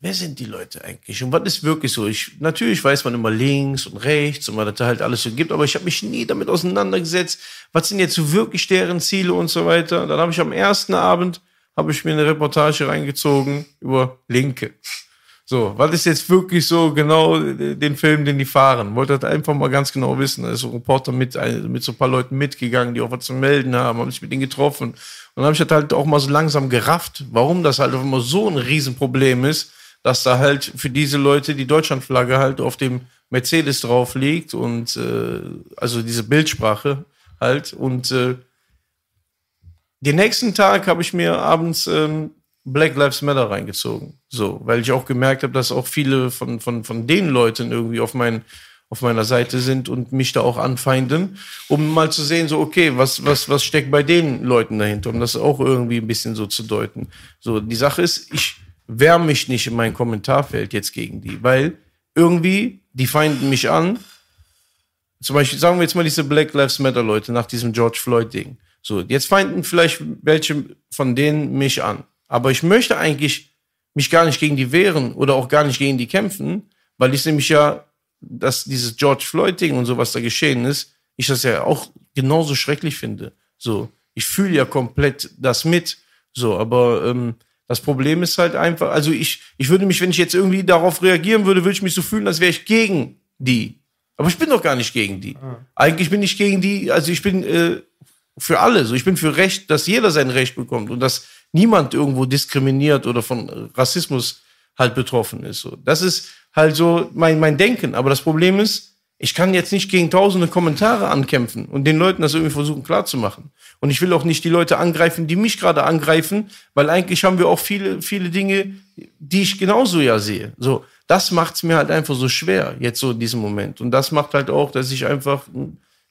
wer sind die Leute eigentlich? Und was ist wirklich so? Ich, natürlich weiß man immer links und rechts und was da halt alles so gibt, aber ich habe mich nie damit auseinandergesetzt, was sind jetzt so wirklich deren Ziele und so weiter. Dann habe ich am ersten Abend, habe ich mir eine Reportage reingezogen über Linke. So, was ist jetzt wirklich so genau den Film, den die fahren? Wollte das einfach mal ganz genau wissen. Da ist ein Reporter mit, mit so ein paar Leuten mitgegangen, die auch was zu melden haben, haben sich mit ihnen getroffen. Und dann habe ich das halt auch mal so langsam gerafft, warum das halt auf immer so ein Riesenproblem ist, dass da halt für diese Leute die Deutschlandflagge halt auf dem Mercedes drauf liegt und äh, also diese Bildsprache halt. Und äh, den nächsten Tag habe ich mir abends ähm, Black Lives Matter reingezogen. So, weil ich auch gemerkt habe, dass auch viele von, von, von den Leuten irgendwie auf, mein, auf meiner Seite sind und mich da auch anfeinden, um mal zu sehen, so, okay, was, was, was steckt bei den Leuten dahinter, um das auch irgendwie ein bisschen so zu deuten. So, die Sache ist, ich wehre mich nicht in mein Kommentarfeld jetzt gegen die, weil irgendwie, die feinden mich an. Zum Beispiel, sagen wir jetzt mal diese Black Lives Matter Leute nach diesem George Floyd Ding. So, jetzt feinden vielleicht welche von denen mich an. Aber ich möchte eigentlich mich gar nicht gegen die wehren oder auch gar nicht gegen die kämpfen, weil ich nämlich ja, dass dieses George Floyd-Ding und so, was da geschehen ist, ich das ja auch genauso schrecklich finde. So, ich fühle ja komplett das mit. So, aber ähm, das Problem ist halt einfach, also ich, ich würde mich, wenn ich jetzt irgendwie darauf reagieren würde, würde ich mich so fühlen, als wäre ich gegen die. Aber ich bin doch gar nicht gegen die. Eigentlich bin ich gegen die, also ich bin äh, für alle. So, ich bin für Recht, dass jeder sein Recht bekommt und dass niemand irgendwo diskriminiert oder von Rassismus halt betroffen ist. So, das ist halt so mein, mein Denken. Aber das Problem ist, ich kann jetzt nicht gegen tausende Kommentare ankämpfen und den Leuten das irgendwie versuchen klarzumachen. Und ich will auch nicht die Leute angreifen, die mich gerade angreifen, weil eigentlich haben wir auch viele, viele Dinge, die ich genauso ja sehe. So, das macht's mir halt einfach so schwer, jetzt so in diesem Moment. Und das macht halt auch, dass ich einfach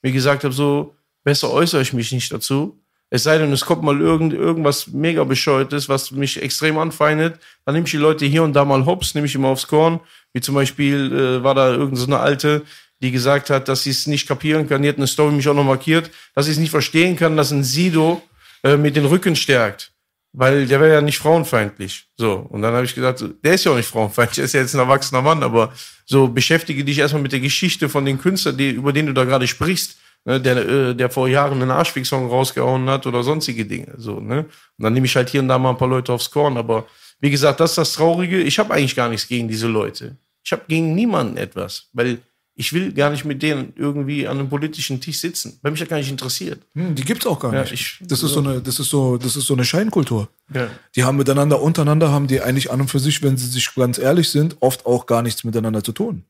mir gesagt habe, so, besser äußere ich mich nicht dazu. Es sei denn, es kommt mal irgend, irgendwas mega bescheuertes, was mich extrem anfeindet. Dann nehme ich die Leute hier und da mal hops, nehme ich immer aufs Korn. Wie zum Beispiel äh, war da irgendeine so eine Alte, die gesagt hat, dass sie es nicht kapieren kann. Die hat eine Story mich auch noch markiert, dass sie es nicht verstehen kann, dass ein Sido äh, mit den Rücken stärkt. Weil der wäre ja nicht frauenfeindlich. So. Und dann habe ich gesagt, der ist ja auch nicht frauenfeindlich, der ist ja jetzt ein erwachsener Mann, aber so beschäftige dich erstmal mit der Geschichte von den Künstlern, die, über den du da gerade sprichst ne, der, äh, der vor Jahren einen Arschfick-Song rausgehauen hat oder sonstige Dinge. So, ne? Und dann nehme ich halt hier und da mal ein paar Leute aufs Korn. Aber wie gesagt, das ist das Traurige. Ich habe eigentlich gar nichts gegen diese Leute. Ich habe gegen niemanden etwas, weil ich will gar nicht mit denen irgendwie an einem politischen Tisch sitzen, weil mich das gar nicht interessiert. Hm, die gibt's auch gar Ja, nicht. ich- das ist so eine, das ist so, das ist so eine Scheinkultur. Ja. Die haben miteinander, untereinander haben die eigentlich an und für sich, wenn sie sich ganz ehrlich sind, oft auch gar nichts miteinander zu tun.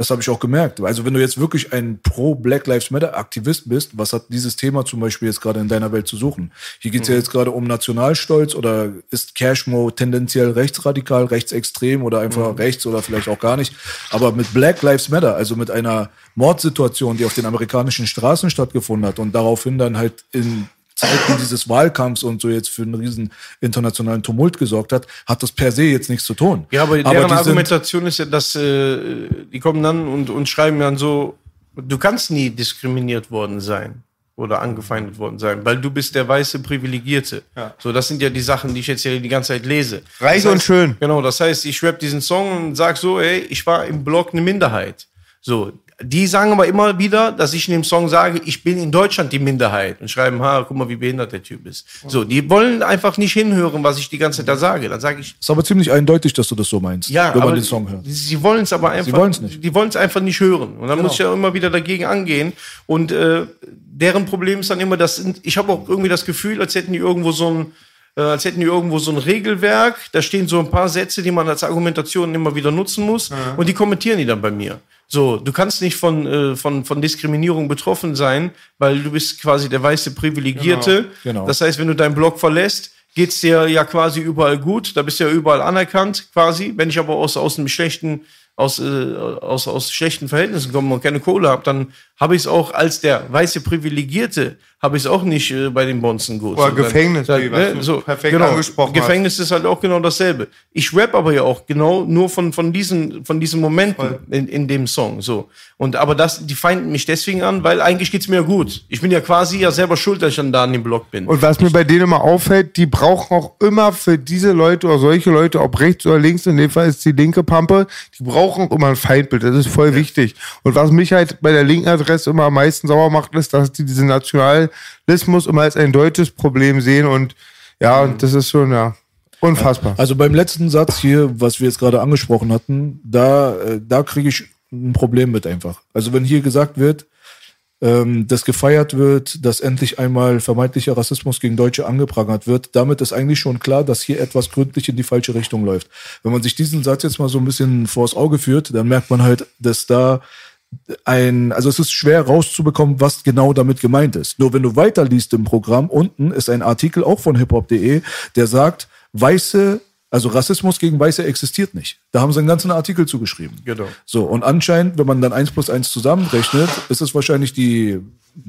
Das habe ich auch gemerkt. Also wenn du jetzt wirklich ein pro Black Lives Matter Aktivist bist, was hat dieses Thema zum Beispiel jetzt gerade in deiner Welt zu suchen? Hier geht's ja jetzt gerade um Nationalstolz oder ist Cashmo tendenziell rechtsradikal, rechtsextrem oder einfach rechts oder vielleicht auch gar nicht. Aber mit Black Lives Matter, also mit einer Mordsituation, die auf den amerikanischen Straßen stattgefunden hat und daraufhin dann halt in Zeiten dieses Wahlkampfs und so jetzt für einen riesen internationalen Tumult gesorgt hat, hat das per se jetzt nichts zu tun. Ja, aber, aber deren Argumentation ist ja, dass äh, die kommen dann und, und schreiben dann so, du kannst nie diskriminiert worden sein. oder angefeindet worden sein, weil du bist der weiße Privilegierte. So, das sind ja die Sachen, die ich jetzt hier die ganze Zeit lese. Reich das und heißt, schön. Genau, das heißt, ich rap diesen Song und sag so, ey, ich war im Blog eine Minderheit. So, die sagen aber immer wieder, dass ich in dem Song sage, ich bin in Deutschland die Minderheit und schreiben, ha, guck mal, wie behindert der Typ ist. So, die wollen einfach nicht hinhören, was ich die ganze Zeit da sage. Dann sage ich, Ist aber ziemlich eindeutig, dass du das so meinst, ja, wenn man den Song hört. Sie wollen es aber einfach. wollen's nicht. Die wollen es einfach nicht hören. Und dann Genau. muss ich ja immer wieder dagegen angehen. Und äh, deren Problem ist dann immer, dass ich habe auch irgendwie das Gefühl, als hätten die irgendwo so ein äh, als hätten die irgendwo so ein Regelwerk, da stehen so ein paar Sätze, die man als Argumentation immer wieder nutzen muss und die kommentieren die dann bei mir. So, du kannst nicht von, äh, von, von Diskriminierung betroffen sein, weil du bist quasi der weiße Privilegierte. Genau. Das heißt, wenn du deinen Blog verlässt, geht's dir ja quasi überall gut, da bist du ja überall anerkannt quasi. Wenn ich aber aus, aus einem schlechten, aus, äh, aus, aus schlechten Verhältnissen komme und keine Kohle habe, dann habe ich es auch als der weiße Privilegierte, habe ich es auch nicht äh, bei den Bonzen gut. Oder Gefängnis, da, wie, ne, so, perfekt genau, angesprochen hast. Gefängnis ist halt auch genau dasselbe. Ich rap aber ja auch genau nur von, von diesen, von diesen Momenten in, in dem Song, so. Und, aber das, die feinden mich deswegen an, weil eigentlich geht's mir ja gut. Ich bin ja quasi ja selber schuld, dass ich dann da an dem Blog bin. Und was mir bei denen immer auffällt, die brauchen auch immer für diese Leute oder solche Leute, ob rechts oder links, in dem Fall ist die linke Pampe, die brauchen auch immer ein Feindbild. Das ist voll wichtig. Und was mich halt bei der linken Adresse immer am meisten sauer macht, ist, dass die diesen Nationalismus immer als ein deutsches Problem sehen. Und ja, und das ist schon, ja, unfassbar. Also beim letzten Satz hier, was wir jetzt gerade angesprochen hatten, da, äh, da kriege ich ein Problem mit einfach. Also wenn hier gesagt wird, ähm, dass gefeiert wird, dass endlich einmal vermeintlicher Rassismus gegen Deutsche angeprangert wird, damit ist eigentlich schon klar, dass hier etwas gründlich in die falsche Richtung läuft. Wenn man sich diesen Satz jetzt mal so ein bisschen vors Auge führt, dann merkt man halt, dass da ein, also es ist schwer rauszubekommen, was genau damit gemeint ist. Nur wenn du weiterliest im Programm, unten ist ein Artikel auch von hiphop.de, der sagt, weiße, also Rassismus gegen Weiße existiert nicht. Da haben sie einen ganzen Artikel zugeschrieben. Genau. So, und anscheinend, wenn man dann eins plus eins zusammenrechnet, ist es wahrscheinlich die,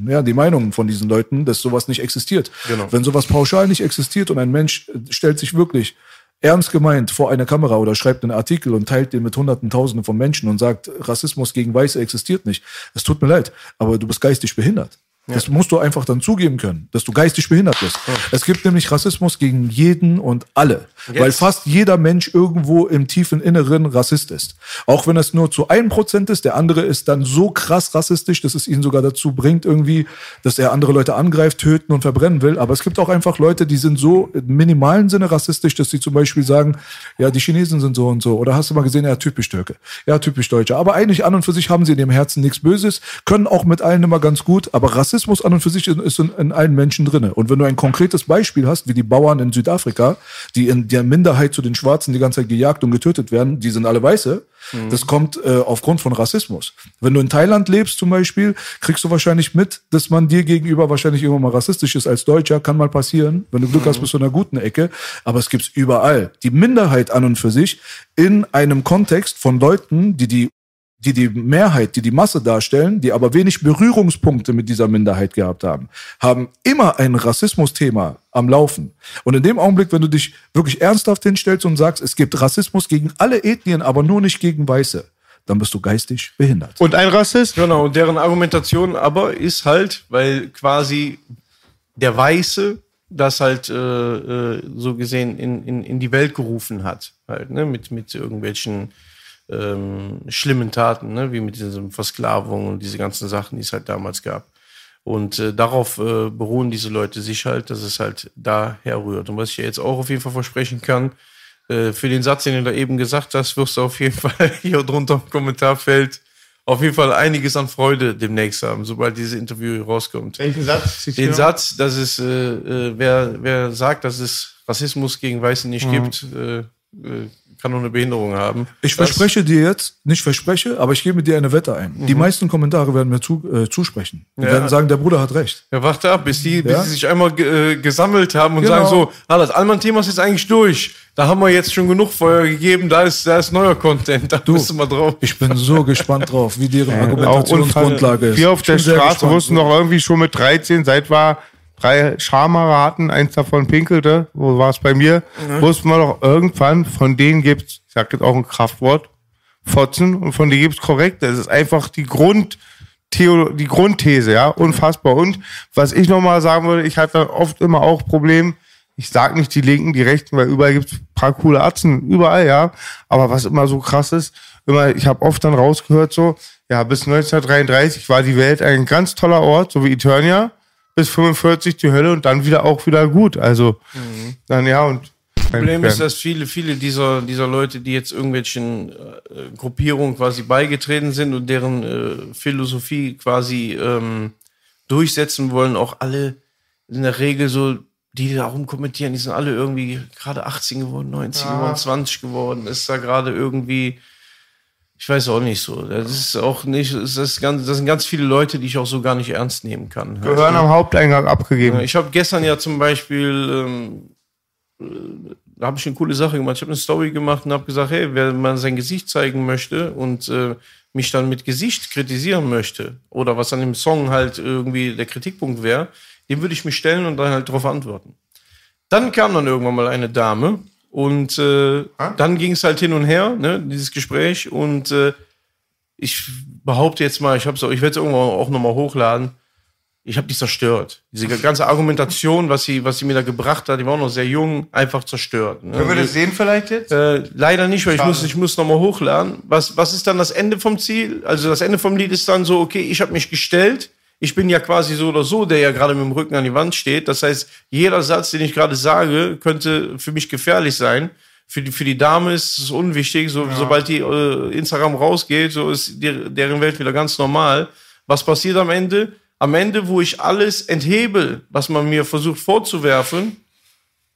ja, die Meinung von diesen Leuten, dass sowas nicht existiert. Genau. Wenn sowas pauschal nicht existiert und ein Mensch stellt sich wirklich ernst gemeint vor einer Kamera oder schreibt einen Artikel und teilt den mit Hunderten, Tausenden von Menschen und sagt, Rassismus gegen Weiße existiert nicht. Es tut mir leid, aber du bist geistig behindert. Das musst du einfach dann zugeben können, dass du geistig behindert bist. Es gibt nämlich Rassismus gegen jeden und alle, weil fast jeder Mensch irgendwo im tiefen Inneren Rassist ist. Auch wenn es nur zu einem Prozent ist, der andere ist dann so krass rassistisch, dass es ihn sogar dazu bringt irgendwie, dass er andere Leute angreift, töten und verbrennen will. Aber es gibt auch einfach Leute, die sind so im minimalen Sinne rassistisch, dass sie zum Beispiel sagen, ja, die Chinesen sind so und so. Oder hast du mal gesehen, ja, typisch Türke. Ja, typisch Deutsche. Aber eigentlich an und für sich haben sie in ihrem Herzen nichts Böses, können auch mit allen immer ganz gut. Aber Rassismus an und für sich ist in, in allen Menschen drinne. Und wenn du ein konkretes Beispiel hast, wie die Bauern in Südafrika, die in der Minderheit zu den Schwarzen die ganze Zeit gejagt und getötet werden, die sind alle Weiße. Das kommt äh, aufgrund von Rassismus. Wenn du in Thailand lebst zum Beispiel, kriegst du wahrscheinlich mit, dass man dir gegenüber wahrscheinlich irgendwann mal rassistisch ist als Deutscher. Kann mal passieren. Wenn du Glück hast, bist du in einer guten Ecke. Aber es gibt's überall. Die Minderheit an und für sich in einem Kontext von Leuten, die die die die Mehrheit, die die Masse darstellen, die aber wenig Berührungspunkte mit dieser Minderheit gehabt haben, haben immer ein Rassismusthema am Laufen. Und in dem Augenblick, wenn du dich wirklich ernsthaft hinstellst und sagst, es gibt Rassismus gegen alle Ethnien, aber nur nicht gegen Weiße, dann bist du geistig behindert. Und ein Rassist? Genau, und deren Argumentation aber ist halt, weil quasi der Weiße das halt äh, äh, so gesehen in, in, in die Welt gerufen hat, halt, ne, mit, mit irgendwelchen ähm, schlimmen Taten, ne, wie mit dieser Versklavung und diese ganzen Sachen, die es halt damals gab. Und äh, darauf äh, beruhen diese Leute sich halt, dass es halt da herrührt. Und was ich jetzt auch auf jeden Fall versprechen kann, äh, für den Satz, den du da eben gesagt hast, wirst du auf jeden Fall hier drunter im Kommentarfeld auf jeden Fall einiges an Freude demnächst haben, sobald dieses Interview rauskommt. Welchen Satz? Den Satz, dass es, äh, äh, wer, wer sagt, dass es Rassismus gegen Weiße nicht gibt, äh, äh, kann nur eine Behinderung haben. Ich Das- verspreche dir jetzt, nicht verspreche, aber ich gebe dir eine Wette ein. Die meisten Kommentare werden mir zu, äh, zusprechen. Die Ja. werden sagen, der Bruder hat recht. Ja, warte ab, bis die, bis Ja? die sich einmal äh, gesammelt haben und Genau. sagen so, ah, das Allmann-Thema ist jetzt eigentlich durch. Da haben wir jetzt schon genug Feuer gegeben, da ist, da ist neuer Content, da Du, bist du mal drauf. Ich bin so gespannt drauf, wie deren Argumentationsgrundlage ist. Wir auf Ich der Straße wussten noch irgendwie schon mit 13, seit wir drei Schamhaare hatten, eins davon pinkelte, wo war es bei mir, wussten wir doch irgendwann, von denen gibt's, ich sag jetzt auch ein Kraftwort, Fotzen und von denen gibt's korrekte. Es ist einfach die Grund, Theo die Grundthese, ja, unfassbar. Und was ich nochmal sagen würde, ich hatte oft immer auch Problem, ich sag nicht die Linken, die Rechten, weil überall gibt's ein paar coole Atzen, überall, ja. Aber was immer so krass ist, immer, ich habe oft dann rausgehört so, ja, bis 1933 war die Welt ein ganz toller Ort, so wie Eternia, bis 45 die Hölle und dann wieder auch wieder gut. Also, dann ja, und Problem ist, dass viele, viele dieser, dieser Leute, die jetzt irgendwelchen äh, Gruppierungen quasi beigetreten sind und deren äh, Philosophie quasi ähm, durchsetzen wollen, auch alle in der Regel so, die da rumkommentieren, die sind alle irgendwie gerade 18 geworden, 19 geworden, 20 geworden, ist da gerade irgendwie, ich weiß auch nicht so. Das ist auch nicht, das, ist ganz, das sind ganz viele Leute, die ich auch so gar nicht ernst nehmen kann. Gehören am Haupteingang abgegeben. Ich habe gestern ja zum Beispiel, ähm, äh, da habe ich eine coole Sache gemacht. Ich habe eine Story gemacht und habe gesagt, hey, wer mal sein Gesicht zeigen möchte und äh, mich dann mit Gesicht kritisieren möchte oder was an dem Song halt irgendwie der Kritikpunkt wäre, dem würde ich mich stellen und dann halt darauf antworten. Dann kam dann irgendwann mal eine Dame und äh, dann ging es halt hin und her, ne, dieses Gespräch und äh, ich behaupte jetzt mal, ich habe ich werde es irgendwann auch nochmal hochladen. Ich habe die zerstört. Diese ganze Argumentation, was sie, was sie mir da gebracht hat, die war auch noch sehr jung, einfach zerstört. Ne? Können wir das sehen vielleicht jetzt? Äh, leider nicht, weil ich muss, ich muss nochmal hochladen. Was, was ist dann das Ende vom Ziel? Also das Ende vom Lied ist dann so, okay, ich habe mich gestellt. Ich bin ja quasi so oder so, der ja gerade mit dem Rücken an die Wand steht. Das heißt, jeder Satz, den ich gerade sage, könnte für mich gefährlich sein. Für die, für die Dame ist es unwichtig. So, Sobald die äh, Instagram rausgeht, so ist die, deren Welt wieder ganz normal. Was passiert am Ende? Am Ende, wo ich alles enthebel, was man mir versucht vorzuwerfen,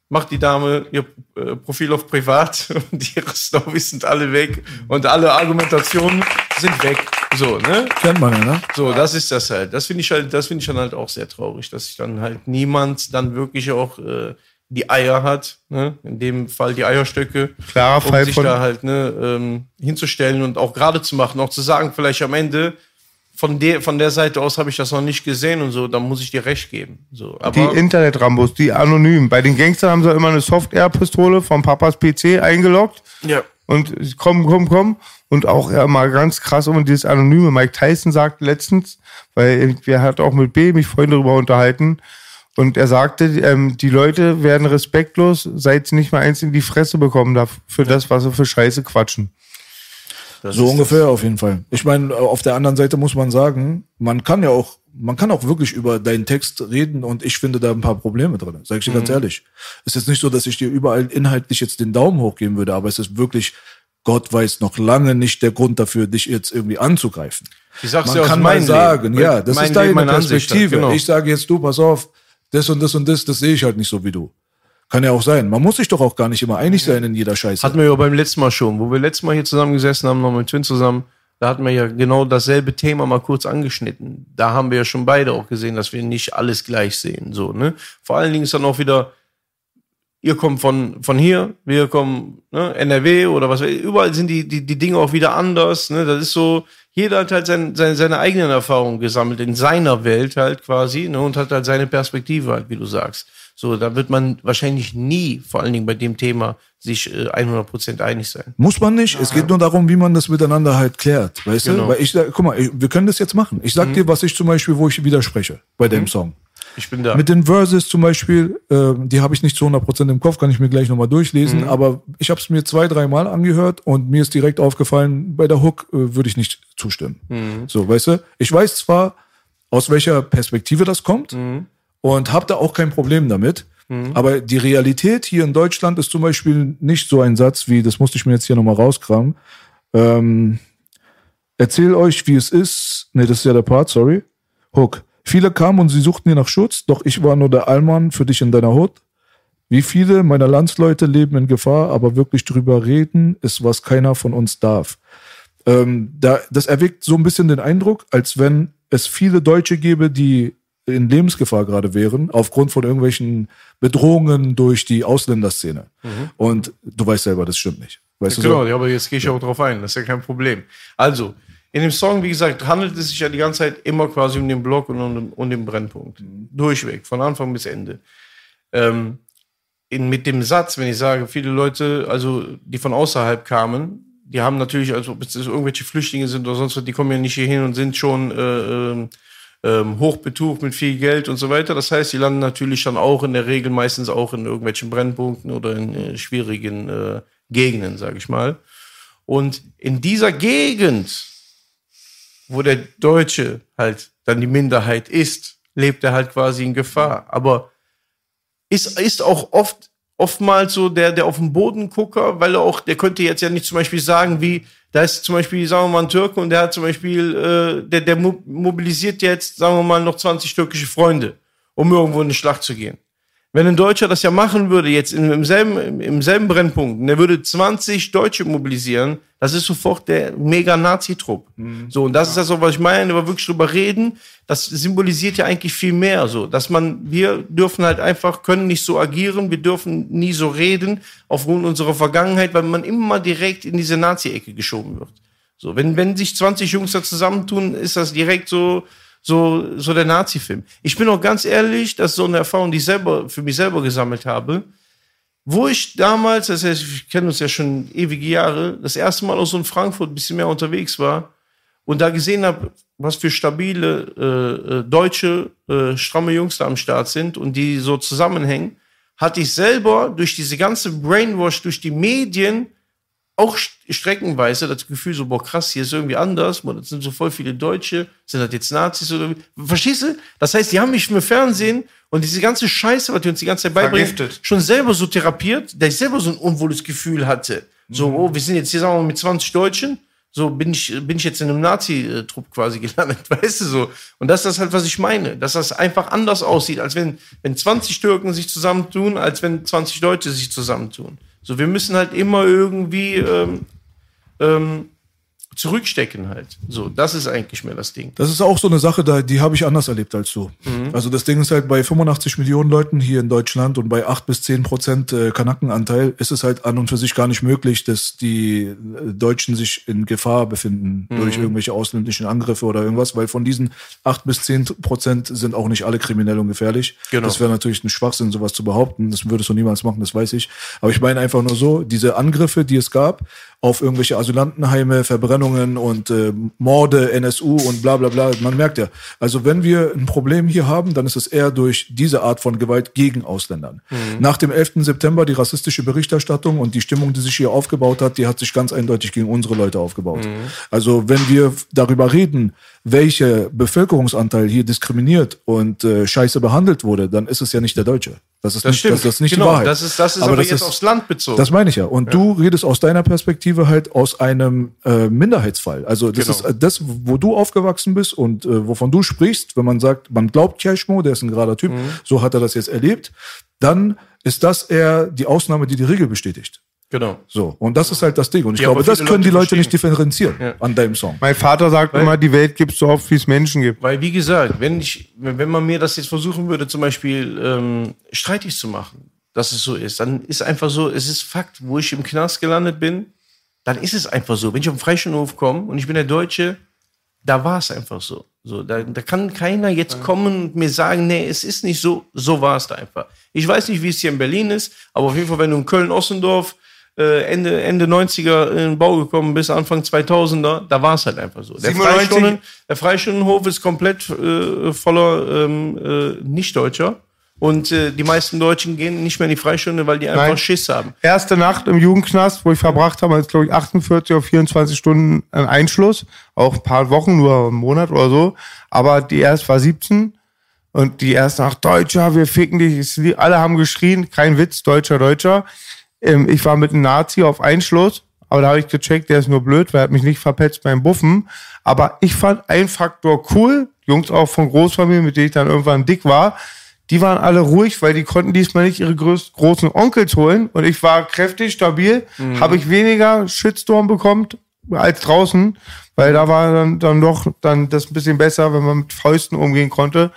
macht die Dame ihr äh, Profil auf privat und ihre Storys sind alle weg und alle Argumentationen sind weg. So, ne? Kennt man ja, ne? So, das ist das halt. Das finde ich halt, das finde ich dann halt auch sehr traurig, dass sich dann halt niemand dann wirklich auch äh, die Eier hat, ne? In dem Fall die Eierstöcke, Klarer um Fall sich von- da halt ne, ähm, hinzustellen und auch gerade zu machen, auch zu sagen, vielleicht am Ende von der von der Seite aus habe ich das noch nicht gesehen und so, dann muss ich dir recht geben. So, Die aber Internet-Rambos, die anonym. Bei den Gangstern haben sie immer eine Soft-Air-Pistole vom Papas PC eingeloggt. ja. Und komm, komm, komm. Und auch ja, mal ganz krass um dieses Anonyme. Mike Tyson sagte letztens, weil wir hat auch mit B mich vorhin darüber unterhalten. Und er sagte, ähm, die Leute werden respektlos, seit sie nicht mal eins in die Fresse bekommen darf für das, was sie für Scheiße quatschen. Das So ungefähr auf jeden Fall. Ich meine, auf der anderen Seite muss man sagen, man kann ja auch, man kann auch wirklich über deinen Text reden und ich finde da ein paar Probleme drin. Sag ich dir Mhm. ganz ehrlich. Es ist nicht so, dass ich dir überall inhaltlich jetzt den Daumen hochgeben würde, aber es ist wirklich, Gott weiß noch lange nicht der Grund dafür, dich jetzt irgendwie anzugreifen. Ich sag's Man dir aus kann mal meinem sagen, Leben. ja, das Mein ist deine Perspektive. genau. Ich sage jetzt, du, pass auf, das und das und das, das sehe ich halt nicht so wie du. Kann ja auch sein. Man muss sich doch auch gar nicht immer einig sein in jeder Scheiße. Hatten wir ja beim letzten Mal schon, wo wir letztes Mal hier zusammengesessen haben, noch mit Twin zusammen, da hatten wir ja genau dasselbe Thema mal kurz angeschnitten. Da haben wir ja schon beide auch gesehen, dass wir nicht alles gleich sehen. So, ne? Vor allen Dingen ist dann auch wieder, ihr kommt von, von hier, wir kommen ne, NRW oder was, überall sind die, die, die Dinge auch wieder anders. Ne? Das ist so, jeder hat halt sein, seine, seine eigenen Erfahrungen gesammelt in seiner Welt halt quasi ne? und hat halt seine Perspektive halt, wie du sagst. So, da wird man wahrscheinlich nie, vor allen Dingen bei dem Thema, sich äh, 100% einig sein. Muss man nicht. Es geht nur darum, wie man das miteinander halt klärt. Weißt Genau. du? Weil ich, sag- guck mal, ich- wir können das jetzt machen. Ich sag dir, was ich zum Beispiel, wo ich widerspreche bei dem Song. Ich bin da. Mit den Verses zum Beispiel, ähm, die habe ich nicht zu 100% im Kopf, kann ich mir gleich nochmal durchlesen, aber ich habe es mir zwei, dreimal angehört und mir ist direkt aufgefallen, bei der Hook äh, würde ich nicht zustimmen. So, weißt du? Ich weiß zwar, aus welcher Perspektive das kommt und habe da auch kein Problem damit, aber die Realität hier in Deutschland ist zum Beispiel nicht so ein Satz wie, das musste ich mir jetzt hier nochmal rauskramen, ähm, erzähl euch, wie es ist, nee, das ist ja der Part, sorry, Hook. Viele kamen und sie suchten dir nach Schutz, doch ich war nur der Allmann für dich in deiner Hut. Wie viele meiner Landsleute leben in Gefahr, aber wirklich drüber reden ist, was keiner von uns darf. Ähm, da, das erweckt so ein bisschen den Eindruck, als wenn es viele Deutsche gäbe, die in Lebensgefahr gerade wären, aufgrund von irgendwelchen Bedrohungen durch die Ausländerszene. Und du weißt selber, das stimmt nicht. Weißt du Genau, so? ja, aber jetzt gehe ich auch drauf ein, das ist ja kein Problem. Also, in dem Song, wie gesagt, handelt es sich ja die ganze Zeit immer quasi um den Block und um, um den Brennpunkt. Durchweg, von Anfang bis Ende. Ähm, in, mit dem Satz, wenn ich sage, viele Leute, also die von außerhalb kamen, die haben natürlich, also ob es irgendwelche Flüchtlinge sind oder sonst was, die kommen ja nicht hier hin und sind schon äh, ähm, hochbetucht mit viel Geld und so weiter. Das heißt, die landen natürlich dann auch in der Regel meistens auch in irgendwelchen Brennpunkten oder in äh, schwierigen äh, Gegenden, sage ich mal. Und in dieser Gegend, wo der Deutsche halt dann die Minderheit ist, lebt er halt quasi in Gefahr. Aber ist, ist auch oft oftmals so der, der auf den Boden gucker, weil er auch, der könnte jetzt ja nicht zum Beispiel sagen, wie, da ist zum Beispiel, sagen wir mal, ein Türke und der hat zum Beispiel, äh, der, der mobilisiert jetzt, sagen wir mal, noch 20 türkische Freunde, um irgendwo in eine Schlacht zu gehen. Wenn ein Deutscher das ja machen würde, jetzt im selben, im selben Brennpunkt, und der würde 20 Deutsche mobilisieren, das ist sofort der mega-Nazi-Trupp. Mhm. So, und das ja. ist das was ich meine, über wirklich drüber reden. Das symbolisiert ja eigentlich viel mehr, so, dass man, wir dürfen halt einfach, können nicht so agieren, wir dürfen nie so reden, aufgrund unserer Vergangenheit, weil man immer direkt in diese Nazi-Ecke geschoben wird. So, wenn, wenn sich 20 Jungs da zusammentun, ist das direkt so, so, so der Nazi-Film. Ich bin auch ganz ehrlich, das ist so eine Erfahrung, die ich selber, für mich selber gesammelt habe. Wo ich damals, das heißt, wir kennen uns ja schon ewige Jahre, das erste Mal aus so in Frankfurt ein bisschen mehr unterwegs war und da gesehen habe, was für stabile äh, äh, deutsche, äh, stramme Jungs da am Start sind und die so zusammenhängen, hatte ich selber durch diese ganze Brainwash, durch die Medien auch streckenweise das Gefühl so, boah, krass, hier ist irgendwie anders, boah, das sind so voll viele Deutsche, sind das jetzt Nazis oder wie? Verstehst du? Das heißt, die haben mich im Fernsehen und diese ganze Scheiße, was die uns die ganze Zeit beibringen, Vergiftet. schon selber so therapiert, dass ich selber so ein unwohles Gefühl hatte. So, oh, wir sind jetzt hier, sagen wir mal, mit 20 Deutschen, so bin ich, bin ich jetzt in einem Nazi-Trupp quasi gelandet, weißt du so. Und das ist das halt, was ich meine, dass das einfach anders aussieht, als wenn, wenn 20 Türken sich zusammentun, als wenn 20 Deutsche sich zusammentun. So, wir müssen halt immer irgendwie ähm, ähm, zurückstecken halt. So, das ist eigentlich mehr das Ding. Das ist auch so eine Sache, da, die habe ich anders erlebt als du. Mhm. Also das Ding ist halt bei 85 Millionen Leuten hier in Deutschland und bei 8 bis 10 Prozent äh, Kanackenanteil ist es halt an und für sich gar nicht möglich, dass die äh, Deutschen sich in Gefahr befinden mhm. durch irgendwelche ausländischen Angriffe oder irgendwas, weil von diesen 8 bis 10 Prozent sind auch nicht alle kriminell und gefährlich. Genau. Das wäre natürlich ein Schwachsinn, sowas zu behaupten. Das würdest du niemals machen, das weiß ich. Aber ich meine einfach nur so, diese Angriffe, die es gab, auf irgendwelche Asylantenheime, Verbrennungen und äh, Morde, NSU und bla bla bla. Man merkt ja, also wenn wir ein Problem hier haben, dann ist es eher durch diese Art von Gewalt gegen Ausländern. Mhm. Nach dem 11. September die rassistische Berichterstattung und die Stimmung, die sich hier aufgebaut hat, die hat sich ganz eindeutig gegen unsere Leute aufgebaut. Mhm. Also wenn wir darüber reden, welcher Bevölkerungsanteil hier diskriminiert und äh, scheiße behandelt wurde, dann ist es ja nicht der Deutsche. Das ist das nicht, stimmt. Das, das ist nicht genau, die Wahrheit. Das ist, das ist aber, aber das jetzt ist, aufs Land bezogen. Das meine ich ja. Und ja. du redest aus deiner Perspektive halt aus einem äh, Minderheitsfall. Also das genau. ist äh, das, wo du aufgewachsen bist und äh, wovon du sprichst, wenn man sagt, man glaubt Cashmo, der ist ein gerader Typ, mhm. so hat er das jetzt erlebt, dann ist das eher die Ausnahme, die die Regel bestätigt. Genau. So. Und das ist halt das Ding. Und ich ja, glaube, das können Leute die Leute verstehen. nicht differenzieren ja. an deinem Song. Mein Vater sagt weil, immer, die Welt gibt so oft, wie es Menschen gibt. Weil, wie gesagt, wenn ich, wenn man mir das jetzt versuchen würde, zum Beispiel ähm, streitig zu machen, dass es so ist, dann ist einfach so, es ist Fakt, wo ich im Knast gelandet bin, dann ist es einfach so. Wenn ich auf den Freischulhof komme und ich bin der Deutsche, da war es einfach so. So, da, da kann keiner jetzt kommen und mir sagen, nee, es ist nicht so, so war es da einfach. Ich weiß nicht, wie es hier in Berlin ist, aber auf jeden Fall, wenn du in Köln-Ossendorf äh, Ende, Ende 90er in den Bau gekommen bis Anfang 2000er, da war es halt einfach so. Der, Freistunden, der Freistundenhof ist komplett äh, voller ähm, äh, Nicht-Deutscher. Und äh, die meisten Deutschen gehen nicht mehr in die Freistunde, weil die einfach Nein. Schiss haben. Erste Nacht im Jugendknast, wo ich verbracht habe, ist glaube ich 48 auf 24 Stunden ein Einschluss. Auch ein paar Wochen, nur einen Monat oder so. Aber die erste war 17 und die erste Nacht, Deutscher, wir ficken dich. Alle haben geschrien, kein Witz, Deutscher, Deutscher. Ähm, ich war mit einem Nazi auf Einschluss, aber da habe ich gecheckt, der ist nur blöd, weil er hat mich nicht verpetzt beim Buffen. Aber ich fand einen Faktor cool, Jungs auch von Großfamilien, mit denen ich dann irgendwann dick war, die waren alle ruhig, weil die konnten diesmal nicht ihre großen Onkels holen. Und ich war kräftig, stabil, mhm. habe ich weniger Shitstorm bekommen als draußen, weil da war dann, dann doch dann das ein bisschen besser, wenn man mit Fäusten umgehen konnte.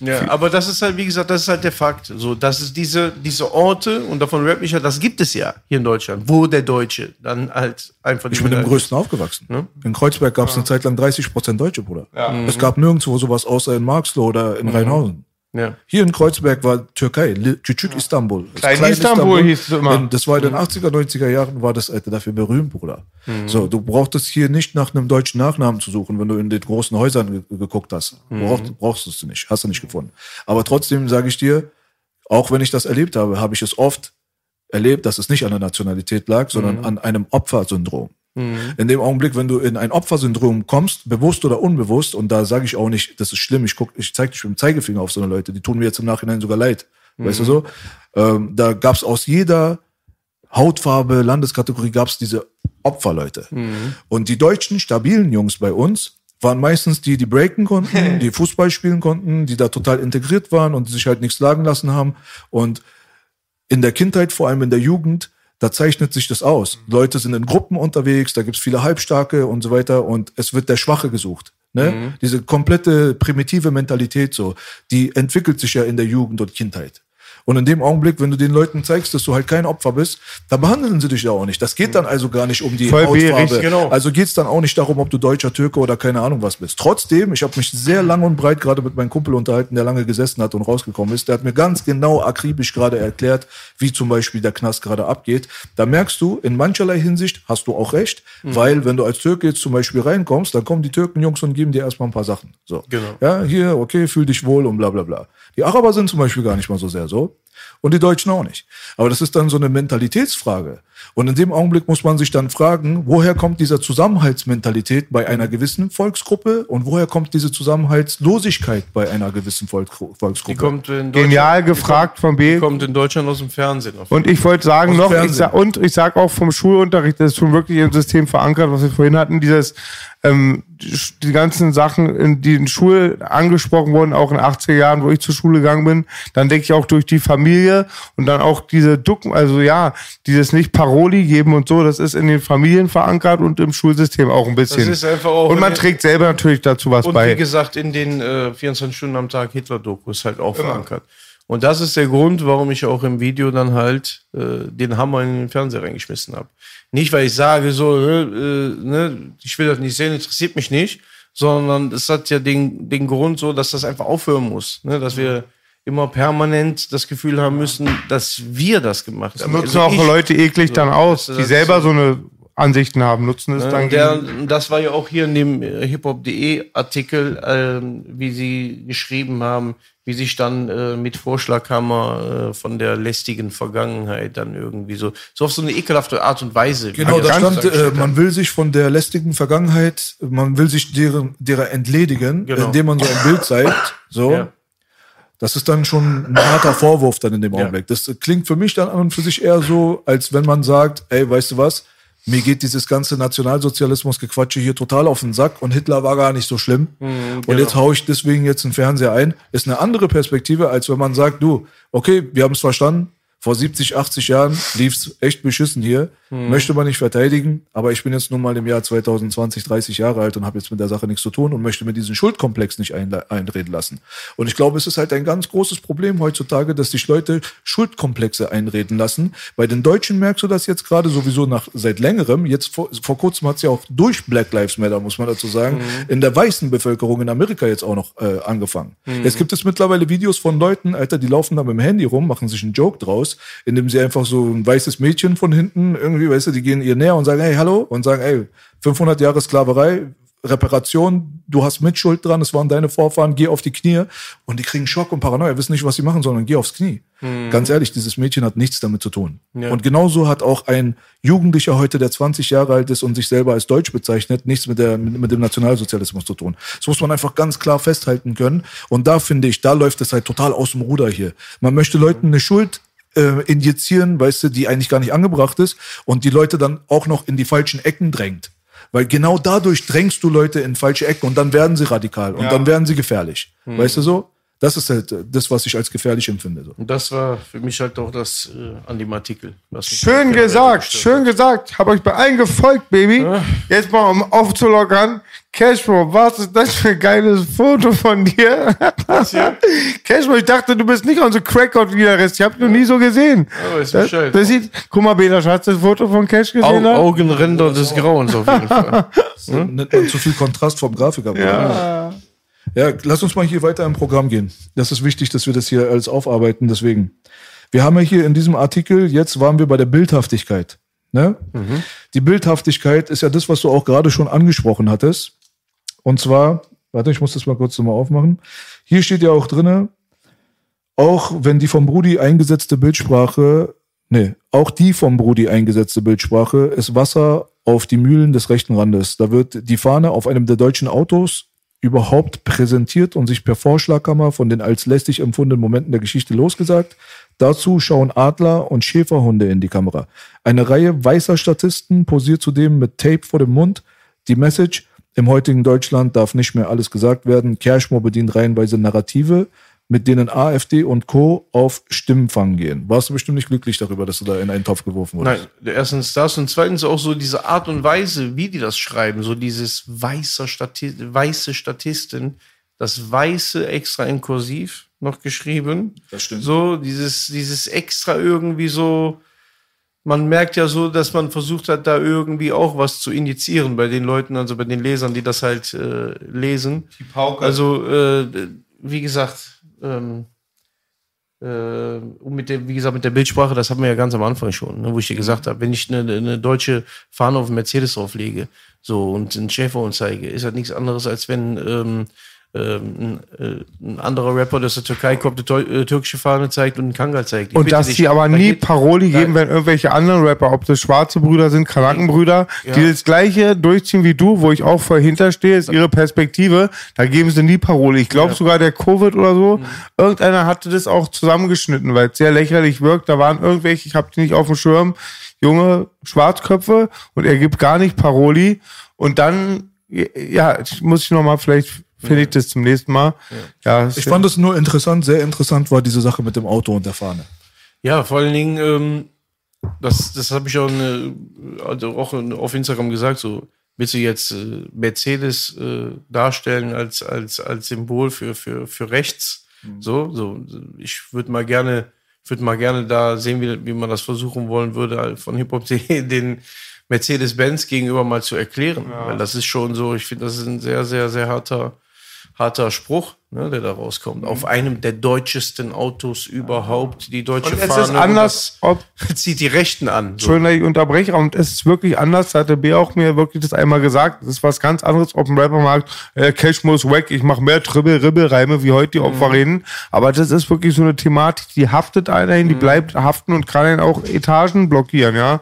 Ja, aber das ist halt, wie gesagt, das ist halt der Fakt. So, dass es diese, diese Orte, und davon rap ich ja, das gibt es ja hier in Deutschland, wo der Deutsche dann halt einfach. Ich bin im größten aufgewachsen. Ne? In Kreuzberg gab es ja. eine Zeit lang 30 Prozent Deutsche, Bruder. Ja. Es gab nirgendwo sowas außer in Marxloh oder in mhm. Rheinhausen. Ja. Hier in Kreuzberg war Türkei, Küçük Istanbul. Das Klein Istanbul hieß es immer. Das war in den 80er, 90er Jahren, war das Alter, dafür berühmt, Bruder. Mhm. So, du brauchtest hier nicht nach einem deutschen Nachnamen zu suchen, wenn du in den großen Häusern ge geguckt hast. Mhm. Brauchst, brauchst du es nicht, hast du nicht gefunden. Aber trotzdem sage ich dir, auch wenn ich das erlebt habe, habe ich es oft erlebt, dass es nicht an der Nationalität lag, sondern an einem Opfersyndrom. In dem Augenblick, wenn du in ein Opfersyndrom kommst, bewusst oder unbewusst, und da sage ich auch nicht, das ist schlimm, ich guck, ich zeige dich mit dem Zeigefinger auf so eine Leute, die tun mir jetzt im Nachhinein sogar leid. Weißt du so? Ähm, da gab's aus jeder Hautfarbe, Landeskategorie gab's diese Opferleute. Und die deutschen, stabilen Jungs bei uns waren meistens die, die breaken konnten, die Fußball spielen konnten, die da total integriert waren und die sich halt nichts sagen lassen haben. Und in der Kindheit, vor allem in der Jugend, da zeichnet sich das aus. Leute sind in Gruppen unterwegs, da gibt's viele Halbstarke und so weiter und es wird der Schwache gesucht. Ne? Diese komplette primitive Mentalität so, die entwickelt sich ja in der Jugend und Kindheit. Und in dem Augenblick, wenn du den Leuten zeigst, dass du halt kein Opfer bist, dann behandeln sie dich ja auch nicht. Das geht dann also gar nicht um die Voll Hautfarbe. richtig, genau. Also geht's dann auch nicht darum, ob du Deutscher, Türke oder keine Ahnung was bist. Trotzdem, ich habe mich sehr lang und breit gerade mit meinem Kumpel unterhalten, der lange gesessen hat und rausgekommen ist. Der hat mir ganz genau akribisch gerade erklärt, wie zum Beispiel der Knast gerade abgeht. Da merkst du, in mancherlei Hinsicht hast du auch recht, weil wenn du als Türke jetzt zum Beispiel reinkommst, dann kommen die Türkenjungs und geben dir erstmal ein paar Sachen. So. Genau. Ja, hier, okay, fühl dich wohl und bla bla bla. Die Araber sind zum Beispiel gar nicht mal so sehr so. Und die Deutschen auch nicht. Aber das ist dann so eine Mentalitätsfrage. Und in dem Augenblick muss man sich dann fragen, woher kommt diese Zusammenhaltsmentalität bei einer gewissen Volksgruppe und woher kommt diese Zusammenhaltslosigkeit bei einer gewissen Volk Die Volksgruppe? kommt in Genial gefragt von B. Die kommt in Deutschland aus dem Fernsehen. Auf Und ich wollte sagen noch, ich sag, und ich sag auch vom Schulunterricht, das ist schon wirklich im System verankert, was wir vorhin hatten, dieses, ähm, die, ganzen Sachen, in die in Schule angesprochen wurden, auch in den 80er Jahren, wo ich zur Schule gegangen bin, dann denke ich auch durch die Familie und dann auch diese Ducken, also ja, dieses nicht Paroli geben und so, das ist in den Familien verankert und im Schulsystem auch ein bisschen. Das ist einfach auch und man trägt selber natürlich dazu was Und bei. wie gesagt, in den äh, 24 Stunden am Tag Hitler-Dokus halt auch verankert. Und das ist der Grund, warum ich auch im Video dann halt äh, den Hammer in den Fernseher reingeschmissen habe. Nicht, weil ich sage, so, äh, äh, ne, ich will das nicht sehen, interessiert mich nicht, sondern es hat ja den, den Grund so, dass das einfach aufhören muss. Ne? Dass wir immer permanent das Gefühl haben müssen, dass wir das gemacht haben. nutzen Also auch ich- Leute eklig dann aus, das- die selber so eine Ansichten haben, nutzen es dann der, das war ja auch hier in dem äh, hiphop.de Artikel, ähm, wie sie geschrieben haben, wie sich dann äh, mit Vorschlaghammer äh, von der lästigen Vergangenheit dann irgendwie so, so auf so eine ekelhafte Art und Weise. Genau, da das stand, äh, man will sich von der lästigen Vergangenheit, man will sich deren, derer entledigen, Genau. indem man so ein Bild zeigt. So. Ja. Das ist dann schon ein harter Vorwurf dann in dem Augenblick. Das klingt für mich dann an und für sich eher so, als wenn man sagt, ey, weißt du was? Mir geht dieses ganze Nationalsozialismus-Gequatsche hier total auf den Sack und Hitler war gar nicht so schlimm. Und jetzt hau ich deswegen jetzt einen Fernseher ein. Ist eine andere Perspektive, als wenn man sagt, du, okay, wir haben es verstanden. Vor 70, 80 Jahren lief's echt beschissen hier. Möchte man nicht verteidigen, aber ich bin jetzt nun mal im Jahr 2020, 30 Jahre alt und habe jetzt mit der Sache nichts zu tun und möchte mir diesen Schuldkomplex nicht einle- einreden lassen. Und ich glaube, es ist halt ein ganz großes Problem heutzutage, dass sich Leute Schuldkomplexe einreden lassen. Bei den Deutschen merkst du das jetzt gerade sowieso nach seit längerem. Jetzt vor, vor kurzem hat es ja auch durch Black Lives Matter, muss man dazu sagen, in der weißen Bevölkerung in Amerika jetzt auch noch äh, angefangen. Jetzt gibt es mittlerweile Videos von Leuten, Alter, die laufen da mit dem Handy rum, machen sich einen Joke draus, indem sie einfach so ein weißes Mädchen von hinten irgendwie, weißt du, die gehen ihr näher und sagen, hey, hallo, und sagen, ey, 500 Jahre Sklaverei, Reparation, du hast Mitschuld dran, es waren deine Vorfahren, geh auf die Knie. Und die kriegen Schock und Paranoia, wissen nicht, was sie machen, sondern geh aufs Knie. Ganz ehrlich, dieses Mädchen hat nichts damit zu tun. Und genauso hat auch ein Jugendlicher heute, der 20 Jahre alt ist und sich selber als Deutsch bezeichnet, nichts mit, der, mit dem Nationalsozialismus zu tun. Das muss man einfach ganz klar festhalten können. Und da finde ich, da läuft es halt total aus dem Ruder hier. Man möchte Leuten eine Schuld äh, injizieren, weißt du, die eigentlich gar nicht angebracht ist und die Leute dann auch noch in die falschen Ecken drängt. Weil genau dadurch drängst du Leute in falsche Ecken und dann werden sie radikal und dann werden sie gefährlich. Weißt du so? Das ist halt äh, das, was ich als gefährlich empfinde. So. Und das war für mich halt auch das äh, an dem Artikel. Schön gesagt, schön gesagt. Hab euch bei allen gefolgt, Baby. Jetzt mal, um aufzulockern. Cashmo, was ist das für ein geiles Foto von dir? Cashmo, ich dachte, du bist nicht unser Crackout wie der Rest. Ich hab noch nie so gesehen. Ja, weiß das, Bescheid. das sieht, guck mal, Bela, hast du das Foto von Cash Au gesehen? da? Augenränder des Grauens auf jeden Fall. Hm? Nimmt man zu viel Kontrast vom Grafiker. Ja. Ja, lass uns mal hier weiter im Programm gehen. Das ist wichtig, dass wir das hier alles aufarbeiten. Deswegen, wir haben ja hier in diesem Artikel, jetzt waren wir bei der Bildhaftigkeit. Ne? Die Bildhaftigkeit ist ja das, was du auch gerade schon angesprochen hattest. Und zwar, warte, ich muss das mal kurz nochmal aufmachen. Hier steht ja auch drinne, auch wenn die vom Brudi eingesetzte Bildsprache, nee, auch die vom Brudi eingesetzte Bildsprache ist Wasser auf die Mühlen des rechten Randes. Da wird die Fahne auf einem der deutschen Autos überhaupt präsentiert und sich per Vorschlaghammer von den als lästig empfundenen Momenten der Geschichte losgesagt. Dazu schauen Adler und Schäferhunde in die Kamera. Eine Reihe weißer Statisten posiert zudem mit Tape vor dem Mund. Die Message, im heutigen Deutschland darf nicht mehr alles gesagt werden. Cashmore bedient reihenweise Narrative, mit denen AfD und Co. auf Stimmenfang gehen. Warst du bestimmt nicht glücklich darüber, dass du da in einen Topf geworfen wurdest? Nein, erstens das und zweitens auch so diese Art und Weise, wie die das schreiben, so dieses weiße, Stati weiße Statisten, das Weiße extra in Kursiv noch geschrieben. Das stimmt. So, dieses, dieses extra irgendwie so, man merkt ja so, dass man versucht hat, da irgendwie auch was zu initiieren bei den Leuten, also bei den Lesern, die das halt äh, lesen. Die Pauke. Also, äh, wie gesagt, ähm, äh, und mit der, wie gesagt, mit der Bildsprache, das hatten wir ja ganz am Anfang schon, ne, wo ich dir gesagt habe, wenn ich eine, eine deutsche Fahne auf einen Mercedes drauflege, so und einen Schäferhund zeige, ist das nichts anderes, als wenn ähm, ähm, ein, äh, ein anderer Rapper, der aus der Türkei kommt, eine äh, türkische Fahne zeigt und einen Kangal zeigt. Ich Und dass die aber nie Paroli geben, wenn irgendwelche anderen Rapper, ob das schwarze Brüder sind, Kanakenbrüder, die das gleiche durchziehen wie du, wo ich auch voll hinterstehe, ist ihre Perspektive, da geben sie nie Paroli. Ich glaube sogar der Covid oder so, irgendeiner hatte das auch zusammengeschnitten, weil es sehr lächerlich wirkt. Da waren irgendwelche, ich habe die nicht auf dem Schirm, junge Schwarzköpfe und er gibt gar nicht Paroli. Und dann, ja, muss ich nochmal, vielleicht finde ich das zum nächsten Mal. Ja, Ich fand es nur interessant, sehr interessant war diese Sache mit dem Auto und der Fahne. Ja, vor allen Dingen, ähm, das, das habe ich auch, ne, also auch auf Instagram gesagt, so willst du jetzt äh, Mercedes äh, darstellen als, als, als Symbol für, für, für rechts? So, so, ich würde mal gerne, würde mal gerne da sehen, wie, wie man das versuchen wollen würde, von Hip-Hop.de den Mercedes-Benz gegenüber mal zu erklären. Weil das ist schon so, ich finde, das ist ein sehr, sehr, sehr harter, harter Spruch, ne, der da rauskommt. Auf einem der deutschesten Autos überhaupt, die deutsche Und es Fahne. ist anders, ob zieht die Rechten an. So. Entschuldigung, dass ich unterbreche, und es ist wirklich anders. Da hatte B auch mir wirklich das einmal gesagt. Es ist was ganz anderes, ob ein Rapper sagt, äh, Cash muss weg, ich mache mehr Tribbel-Ribbel-Reime, wie heute die Opfer reden. Aber das ist wirklich so eine Thematik, die haftet einer hin, die bleibt haften und kann einen auch Etagen blockieren, ja.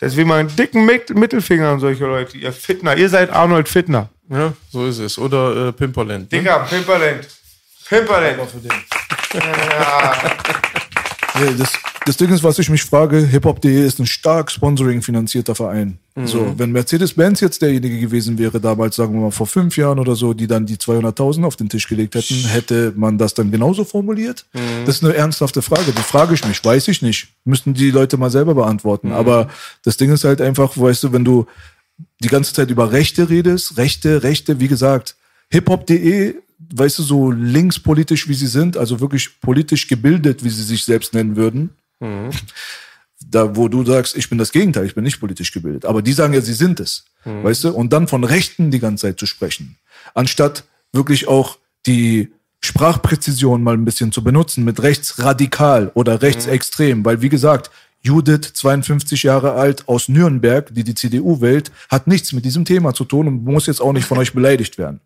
Deswegen mal einen dicken Mit Mittelfinger an solche Leute, ihr Fitner. Ihr seid Arnold Fitner. Ja, so ist es. Oder äh, Pimperland. Ne? Digga, Pimperland. Pimperland. Ja, das, das Ding ist, was ich mich frage, hiphop.de ist ein stark Sponsoring-finanzierter Verein. So, wenn Mercedes-Benz jetzt derjenige gewesen wäre, damals, sagen wir mal, vor fünf Jahren oder so, die dann die 200.000 auf den Tisch gelegt hätten, hätte man das dann genauso formuliert? Das ist eine ernsthafte Frage. Die frage ich mich, weiß ich nicht. Müssten die Leute mal selber beantworten. Aber das Ding ist halt einfach, weißt du, wenn du die ganze Zeit über Rechte redest, Rechte, Rechte, wie gesagt, hiphop.de, weißt du, so linkspolitisch wie sie sind, also wirklich politisch gebildet, wie sie sich selbst nennen würden. Da, wo du sagst, ich bin das Gegenteil, ich bin nicht politisch gebildet. Aber die sagen ja, sie sind es. Weißt du? Und dann von Rechten die ganze Zeit zu sprechen. Anstatt wirklich auch die Sprachpräzision mal ein bisschen zu benutzen mit rechtsradikal oder rechtsextrem. Weil, wie gesagt, Judith, 52 Jahre alt, aus Nürnberg, die die CDU wählt, hat nichts mit diesem Thema zu tun und muss jetzt auch nicht von euch beleidigt werden.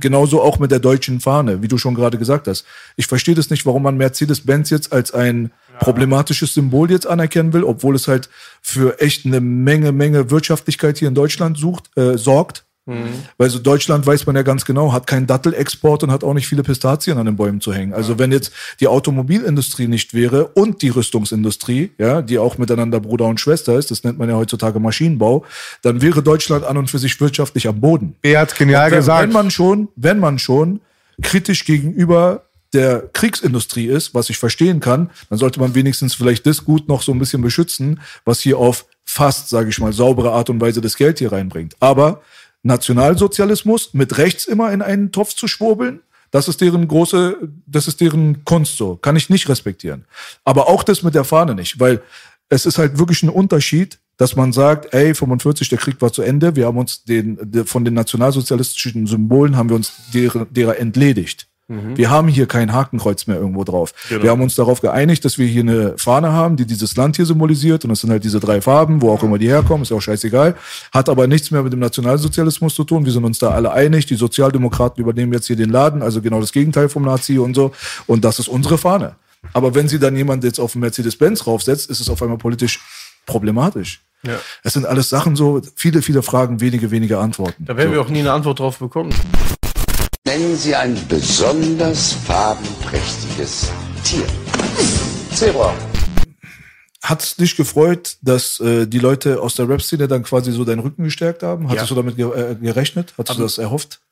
Genauso auch mit der deutschen Fahne, wie du schon gerade gesagt hast. Ich verstehe das nicht, warum man Mercedes-Benz jetzt als ein problematisches Symbol jetzt anerkennen will, obwohl es halt für echt eine Menge, Menge Wirtschaftlichkeit hier in Deutschland sucht, äh, sorgt. Weil so Deutschland weiß man ja ganz genau, hat keinen Dattelexport und hat auch nicht viele Pistazien an den Bäumen zu hängen. Also wenn jetzt die Automobilindustrie nicht wäre und die Rüstungsindustrie, ja, die auch miteinander Bruder und Schwester ist, das nennt man ja heutzutage Maschinenbau, dann wäre Deutschland an und für sich wirtschaftlich am Boden. B hat's genial wenn, gesagt. wenn man schon, wenn man schon kritisch gegenüber der Kriegsindustrie ist, was ich verstehen kann, dann sollte man wenigstens vielleicht das Gut noch so ein bisschen beschützen, was hier auf fast, sage ich mal, saubere Art und Weise das Geld hier reinbringt. Aber Nationalsozialismus mit rechts immer in einen Topf zu schwurbeln, das ist deren große, das ist deren Kunst so. Kann ich nicht respektieren. Aber auch das mit der Fahne nicht, weil es ist halt wirklich ein Unterschied, dass man sagt, ey, 45, der Krieg war zu Ende, wir haben uns den, de- von den nationalsozialistischen Symbolen haben wir uns derer, derer entledigt. Wir haben hier kein Hakenkreuz mehr irgendwo drauf. Wir haben uns darauf geeinigt, dass wir hier eine Fahne haben, die dieses Land hier symbolisiert. Und das sind halt diese drei Farben, wo auch immer die herkommen, ist ja auch scheißegal. Hat aber nichts mehr mit dem Nationalsozialismus zu tun. Wir sind uns da alle einig. Die Sozialdemokraten übernehmen jetzt hier den Laden, also genau das Gegenteil vom Nazi und so. Und das ist unsere Fahne. Aber wenn sie dann jemand jetzt auf Mercedes-Benz raufsetzt, ist es auf einmal politisch problematisch. Ja. Es sind alles Sachen so, viele, viele Fragen, wenige, wenige Antworten. Da werden so. wir auch nie eine Antwort drauf bekommen. Nennen Sie ein besonders farbenprächtiges Tier. Zebra. Hat's dich gefreut, dass äh, die Leute aus der Rap-Szene dann quasi so deinen Rücken gestärkt haben? Hattest Ja. du damit ge äh, gerechnet? Hattest du das erhofft?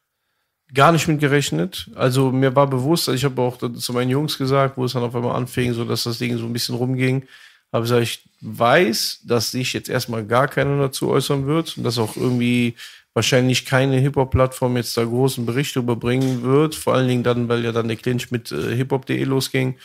gar nicht mit gerechnet. Also mir war bewusst, also ich habe auch zu meinen Jungs gesagt, wo es dann auf einmal anfing, so dass das Ding so ein bisschen rumging, habe gesagt, ich weiß, dass sich jetzt erstmal gar keiner dazu äußern wird und dass auch irgendwie wahrscheinlich keine Hip-Hop-Plattform jetzt da großen Bericht überbringen wird. Vor allen Dingen dann, weil ja dann der Clinch mit äh, hiphop.de losging.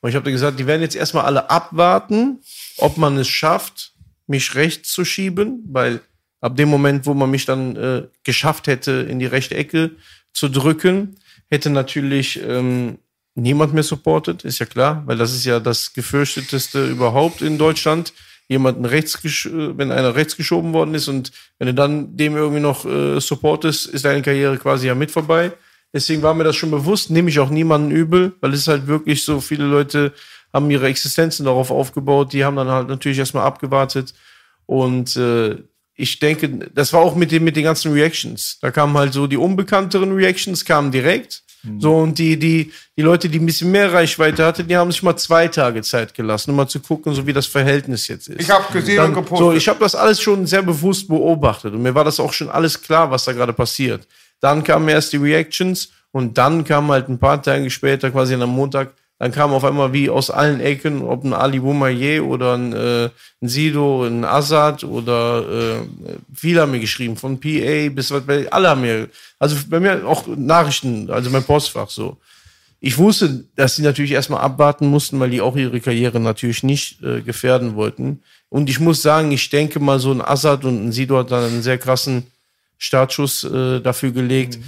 Und ich habe gesagt, die werden jetzt erstmal alle abwarten, ob man es schafft, mich rechts zu schieben, weil ab dem Moment, wo man mich dann äh, geschafft hätte, in die rechte Ecke zu drücken, hätte natürlich ähm, niemand mehr supportet, ist ja klar, weil das ist ja das gefürchteteste überhaupt in Deutschland. Jemanden rechts, äh, wenn einer rechts geschoben worden ist und wenn du dann dem irgendwie noch äh, supportest, ist deine Karriere quasi ja mit vorbei. Deswegen war mir das schon bewusst, nehme ich auch niemanden übel, weil es halt wirklich so, viele Leute haben ihre Existenzen darauf aufgebaut, die haben dann halt natürlich erstmal abgewartet und äh, ich denke, das war auch mit den, mit den ganzen Reactions. Da kamen halt so die unbekannteren Reactions, kamen direkt. So, und die, die, die Leute, die ein bisschen mehr Reichweite hatten, die haben sich mal zwei Tage Zeit gelassen, um mal zu gucken, so wie das Verhältnis jetzt ist. Ich habe gesehen Dann, und gepostet. so, ich habe das alles schon sehr bewusst beobachtet und mir war das auch schon alles klar, was da gerade passiert. Dann kamen erst die Reactions und dann kam halt ein paar Tage später, quasi am Montag, dann kam auf einmal wie aus allen Ecken, ob ein Ali Boumaier oder ein, äh, ein Sido, ein Assad oder äh, viele haben mir geschrieben, von PA bis was, alle haben mir, also bei mir auch Nachrichten, also mein Postfach so. Ich wusste, dass sie natürlich erstmal abwarten mussten, weil die auch ihre Karriere natürlich nicht äh, gefährden wollten. Und ich muss sagen, ich denke mal, so ein Assad und ein Sido hat dann einen sehr krassen Startschuss äh, dafür gelegt,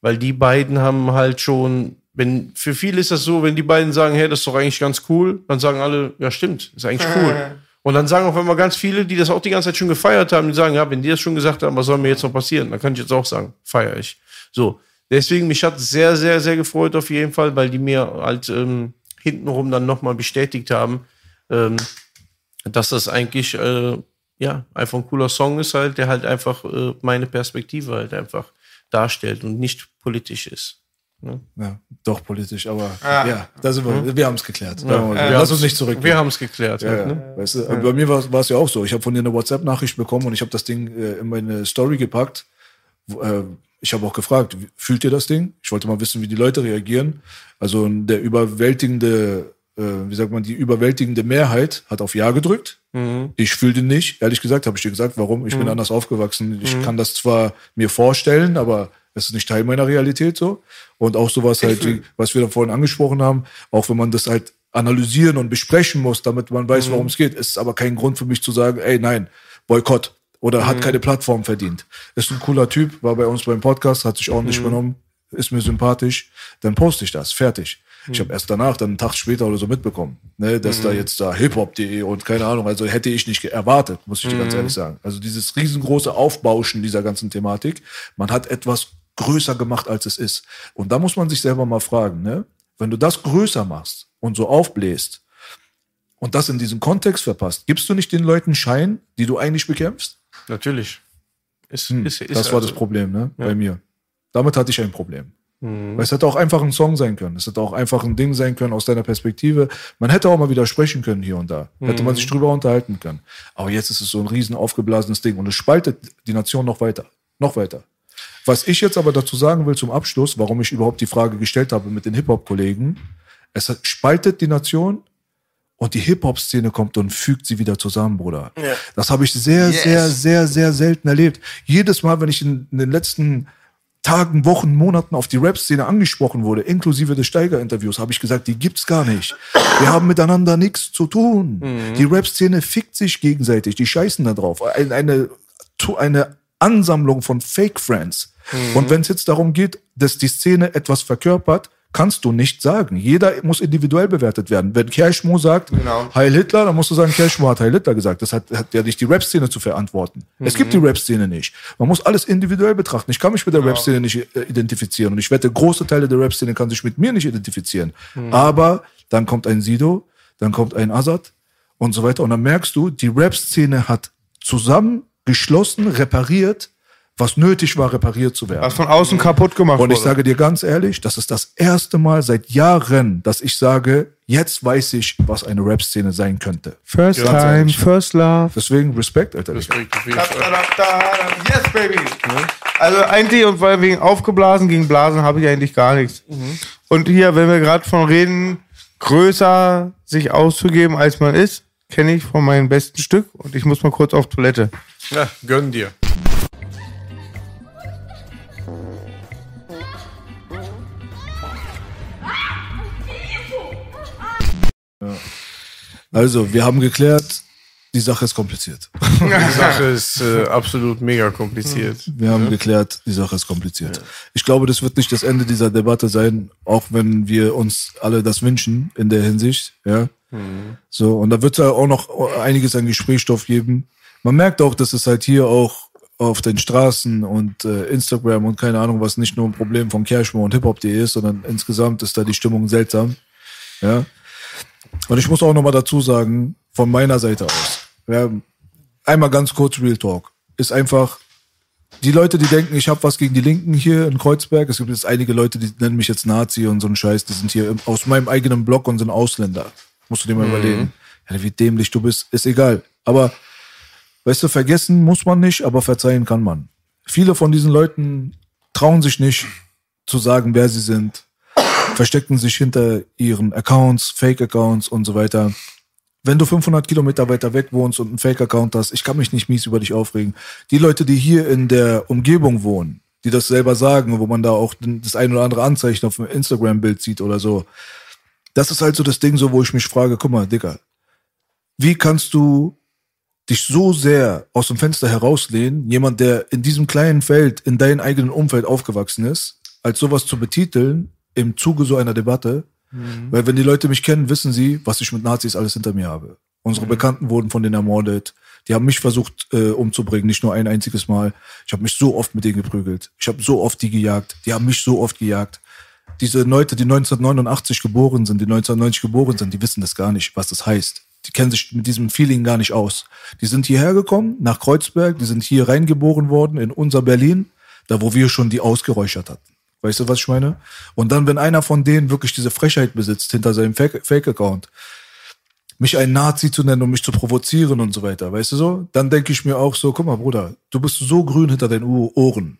weil die beiden haben halt schon, wenn, für viele ist das so, wenn die beiden sagen, hey, das ist doch eigentlich ganz cool, dann sagen alle, ja stimmt, ist eigentlich cool. Und dann sagen auf einmal ganz viele, die das auch die ganze Zeit schon gefeiert haben, die sagen, ja, wenn die das schon gesagt haben, was soll mir jetzt noch passieren? Dann kann ich jetzt auch sagen, feiere ich. So, deswegen, mich hat sehr, sehr, sehr gefreut auf jeden Fall, weil die mir halt ähm, hintenrum dann nochmal bestätigt haben, ähm, dass das eigentlich äh, ja einfach ein cooler Song ist halt, der halt einfach äh, meine Perspektive halt einfach darstellt und nicht politisch ist. Ja, doch politisch, aber ja, da sind wir, wir haben es geklärt. So. Wir Lass uns nicht zurück. Wir haben es geklärt. Ja, halt, ja. ne? Weißt du, bei mir war es ja auch so. Ich habe von dir eine WhatsApp-Nachricht bekommen und ich habe das Ding äh, in meine Story gepackt. Wo, Äh, ich habe auch gefragt, wie- fühlt ihr das Ding? Ich wollte mal wissen, wie die Leute reagieren. Also der überwältigende, äh, wie sagt man, die überwältigende Mehrheit hat auf Ja gedrückt. Ich fühlte nicht. Ehrlich gesagt, habe ich dir gesagt, warum? Ich bin anders aufgewachsen. Ich kann das zwar mir vorstellen, aber es ist nicht Teil meiner Realität so. Und auch sowas halt, wie, was wir da vorhin angesprochen haben, auch wenn man das halt analysieren und besprechen muss, damit man weiß, worum es geht, ist aber kein Grund für mich zu sagen, ey, nein, Boykott. Oder hat keine Plattform verdient. Ist ein cooler Typ, war bei uns beim Podcast, hat sich ordentlich benommen, ist mir sympathisch, dann poste ich das, fertig. Ich habe erst danach, dann einen Tag später oder so mitbekommen, ne, dass da jetzt da hiphop.de und keine Ahnung, also hätte ich nicht erwartet, muss ich dir ganz ehrlich sagen. Also dieses riesengroße Aufbauschen dieser ganzen Thematik, man hat etwas größer gemacht, als es ist. Und da muss man sich selber mal fragen, ne, wenn du das größer machst und so aufbläst und das in diesen Kontext verpasst, gibst du nicht den Leuten Schein, die du eigentlich bekämpfst? Natürlich. Ist, ist, ist Hm, das war also- das Problem, ne? Bei mir. Damit hatte ich ein Problem. Weil es hätte auch einfach ein Song sein können. Es hätte auch einfach ein Ding sein können aus deiner Perspektive. Man hätte auch mal widersprechen können hier und da. Hätte man sich drüber unterhalten können. Aber jetzt ist es so ein riesen aufgeblasenes Ding und es spaltet die Nation noch weiter. Noch weiter. Was ich jetzt aber dazu sagen will zum Abschluss, warum ich überhaupt die Frage gestellt habe mit den Hip-Hop-Kollegen, es spaltet die Nation und die Hip-Hop-Szene kommt und fügt sie wieder zusammen, Bruder. Das habe ich sehr, sehr, sehr, sehr selten erlebt. Jedes Mal, wenn ich in, in den letzten Tagen, Wochen, Monaten auf die Rap-Szene angesprochen wurde, inklusive des Steiger-Interviews, habe ich gesagt, die gibt's gar nicht. Wir haben miteinander nichts zu tun. Die Rap-Szene fickt sich gegenseitig, die scheißen da drauf. Eine, eine, eine Ansammlung von Fake-Friends. Und wenn es jetzt darum geht, dass die Szene etwas verkörpert, kannst du nicht sagen. Jeder muss individuell bewertet werden. Wenn Cashmo sagt, Heil Hitler, dann musst du sagen, Cashmo hat Heil Hitler gesagt. Das hat, hat ja nicht die Rap-Szene zu verantworten. Es gibt die Rap-Szene nicht. Man muss alles individuell betrachten. Ich kann mich mit der Rap-Szene nicht äh, identifizieren. Und ich wette, große Teile der Rap-Szene kann sich mit mir nicht identifizieren. Aber dann kommt ein Sido, dann kommt ein Azad und so weiter. Und dann merkst du, die Rap-Szene hat zusammen geschlossen, repariert, was nötig war, repariert zu werden. Was von außen kaputt gemacht Und ich wurde. sage dir ganz ehrlich, das ist das erste Mal seit Jahren, dass ich sage, jetzt weiß ich, was eine Rap-Szene sein könnte. First Ganz time, ehrlich. first love. Deswegen Respekt, Alter. Respekt. Yes, baby. Also eigentlich und weil wegen aufgeblasen gegen Blasen habe ich eigentlich gar nichts. Und hier, wenn wir gerade von reden, größer sich auszugeben, als man ist, kenne ich von meinem besten Stück und ich muss mal kurz auf Toilette. Ja, gönn dir. Also, wir haben geklärt, die Sache ist kompliziert. Die Sache ist äh, absolut mega kompliziert. Wir haben geklärt, die Sache ist kompliziert. Ich glaube, das wird nicht das Ende dieser Debatte sein, auch wenn wir uns alle das wünschen in der Hinsicht, ja. So, und da wird es ja auch noch einiges an Gesprächsstoff geben. Man merkt auch, dass es halt hier auch auf den Straßen und äh, Instagram und keine Ahnung was nicht nur ein Problem von Cashmo und Hip-Hop.de ist, sondern insgesamt ist da die Stimmung seltsam. Ja. Und ich muss auch nochmal dazu sagen, von meiner Seite aus, ja, einmal ganz kurz Real Talk, ist einfach, die Leute, die denken, ich habe was gegen die Linken hier in Kreuzberg, es gibt jetzt einige Leute, die nennen mich jetzt Nazi und so einen Scheiß, die sind hier im, aus meinem eigenen Block und sind Ausländer. Musst du dir mal überlegen. Ja, wie dämlich du bist, ist egal. Aber, weißt du, vergessen muss man nicht, aber verzeihen kann man. Viele von diesen Leuten trauen sich nicht zu sagen, wer sie sind, verstecken sich hinter ihren Accounts, Fake-Accounts und so weiter. Wenn du 500 Kilometer weiter weg wohnst und einen Fake-Account hast, ich kann mich nicht mies über dich aufregen. Die Leute, die hier in der Umgebung wohnen, die das selber sagen, wo man da auch das ein oder andere Anzeichen auf dem Instagram-Bild sieht oder so, das ist halt so das Ding, so wo ich mich frage, guck mal, Digga, wie kannst du dich so sehr aus dem Fenster herauslehnen, jemand, der in diesem kleinen Feld, in deinem eigenen Umfeld aufgewachsen ist, als sowas zu betiteln im Zuge so einer Debatte, weil wenn die Leute mich kennen, wissen sie, was ich mit Nazis alles hinter mir habe. Unsere Bekannten wurden von denen ermordet. Die haben mich versucht äh, umzubringen, nicht nur ein einziges Mal. Ich habe mich so oft mit denen geprügelt. Ich habe so oft die gejagt. Die haben mich so oft gejagt. Diese Leute, die 1989 geboren sind, die 1990 geboren sind, die wissen das gar nicht, was das heißt. Die kennen sich mit diesem Feeling gar nicht aus. Die sind hierher gekommen, nach Kreuzberg, die sind hier reingeboren worden in unser Berlin, da wo wir schon die ausgeräuchert hatten. Weißt du, was ich meine? Und dann, wenn einer von denen wirklich diese Frechheit besitzt hinter seinem Fake- Fake-Account, mich ein Nazi zu nennen und mich zu provozieren und so weiter, weißt du so? Dann denke ich mir auch so, guck mal, Bruder, du bist so grün hinter deinen Ohr- Ohren.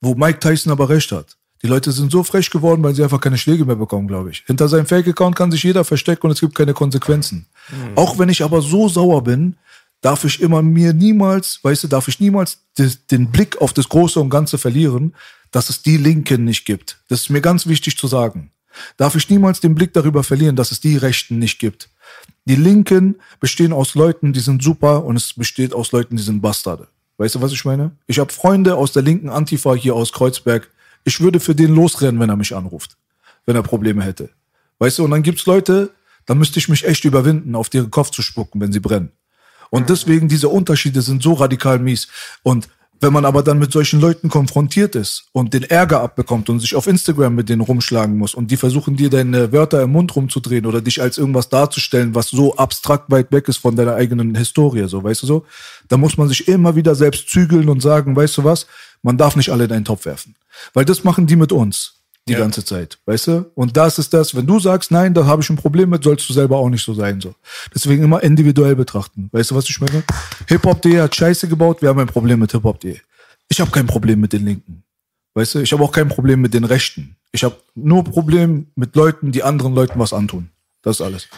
Wo Mike Tyson aber recht hat. Die Leute sind so frech geworden, weil sie einfach keine Schläge mehr bekommen, glaube ich. Hinter seinem Fake-Account kann sich jeder verstecken und es gibt keine Konsequenzen. Auch wenn ich aber so sauer bin, darf ich immer mir niemals, weißt du, darf ich niemals des- den Blick auf das Große und Ganze verlieren, dass es die Linken nicht gibt. Das ist mir ganz wichtig zu sagen. Darf ich niemals den Blick darüber verlieren, dass es die Rechten nicht gibt. Die Linken bestehen aus Leuten, die sind super und es besteht aus Leuten, die sind Bastarde. Weißt du, was ich meine? Ich habe Freunde aus der linken Antifa hier aus Kreuzberg. Ich würde für den losrennen, wenn er mich anruft, wenn er Probleme hätte. Weißt du, und dann gibt's Leute, da müsste ich mich echt überwinden, auf deren Kopf zu spucken, wenn sie brennen. Und deswegen diese Unterschiede sind so radikal mies. Und wenn man aber dann mit solchen Leuten konfrontiert ist und den Ärger abbekommt und sich auf Instagram mit denen rumschlagen muss und die versuchen dir deine Wörter im Mund rumzudrehen oder dich als irgendwas darzustellen, was so abstrakt weit weg ist von deiner eigenen Historie, so, weißt du so, da muss man sich immer wieder selbst zügeln und sagen, weißt du was, man darf nicht alle in einen Topf werfen. Weil das machen die mit uns die ganze Zeit, weißt du? Und das ist das, wenn du sagst, nein, da habe ich ein Problem mit, sollst du selber auch nicht so sein, so. Deswegen immer individuell betrachten. Weißt du, was ich meine? Hip-Hop.de hat Scheiße gebaut, wir haben ein Problem mit Hip-Hop.de. Ich habe kein Problem mit den Linken. Weißt du, ich habe auch kein Problem mit den Rechten. Ich habe nur Problem mit Leuten, die anderen Leuten was antun. Das ist alles.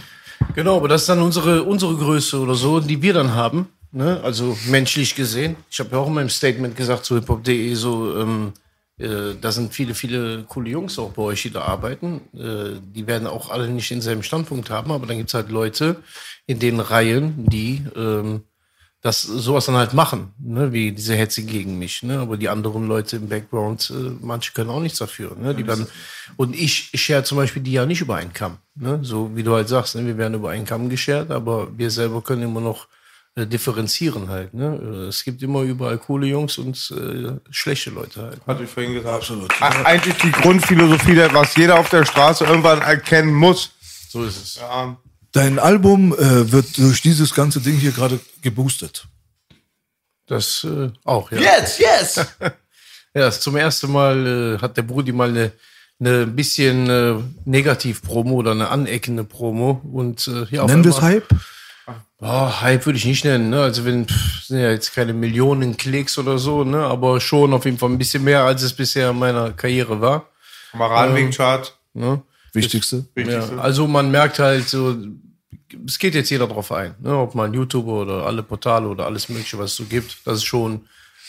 Genau, aber das ist dann unsere, unsere Größe oder so, die wir dann haben. Ne? Also menschlich gesehen. Ich habe ja auch in meinem Statement gesagt zu hiphop.de so, ähm, äh, da sind viele, viele coole Jungs auch bei euch, die da arbeiten. Äh, die werden auch alle nicht denselben Standpunkt haben, aber dann gibt's halt Leute in den Reihen, die ähm, das sowas dann halt machen, ne? wie diese Hetze gegen mich. Ne? Aber die anderen Leute im Background, äh, manche können auch nichts dafür. Ne? Die dann, und ich, share zum Beispiel die ja nicht über einen Kamm. Ne? So wie du halt sagst, ne? wir werden über einen Kamm geshared, aber wir selber können immer noch äh, differenzieren halt. Ne? Äh, Es gibt immer überall coole Jungs und äh, schlechte Leute halt. Hatte ich vorhin gesagt. Absolut. Eigentlich die Grundphilosophie, was jeder auf der Straße irgendwann erkennen muss. So ist es. Ja, Dein Album äh, wird durch dieses ganze Ding hier gerade geboostet. Das äh, auch, ja. Yes, yes! Ja, das zum ersten Mal äh, hat der Brudi mal eine, eine bisschen äh, Negativ-Promo oder eine aneckende Promo. Und äh, ja, Nennen wir es Hype? Oh, Hype würde ich nicht nennen, ne? Also wenn pff, sind ja jetzt keine Millionen Klicks oder so, ne? Aber schon auf jeden Fall ein bisschen mehr, als es bisher in meiner Karriere war. Kameradenweg-Chart. Ne? Wichtigste. Ja, also man merkt halt so, es geht jetzt jeder drauf ein, ne? ob man YouTuber oder alle Portale oder alles mögliche, was es so gibt. Das ist schon,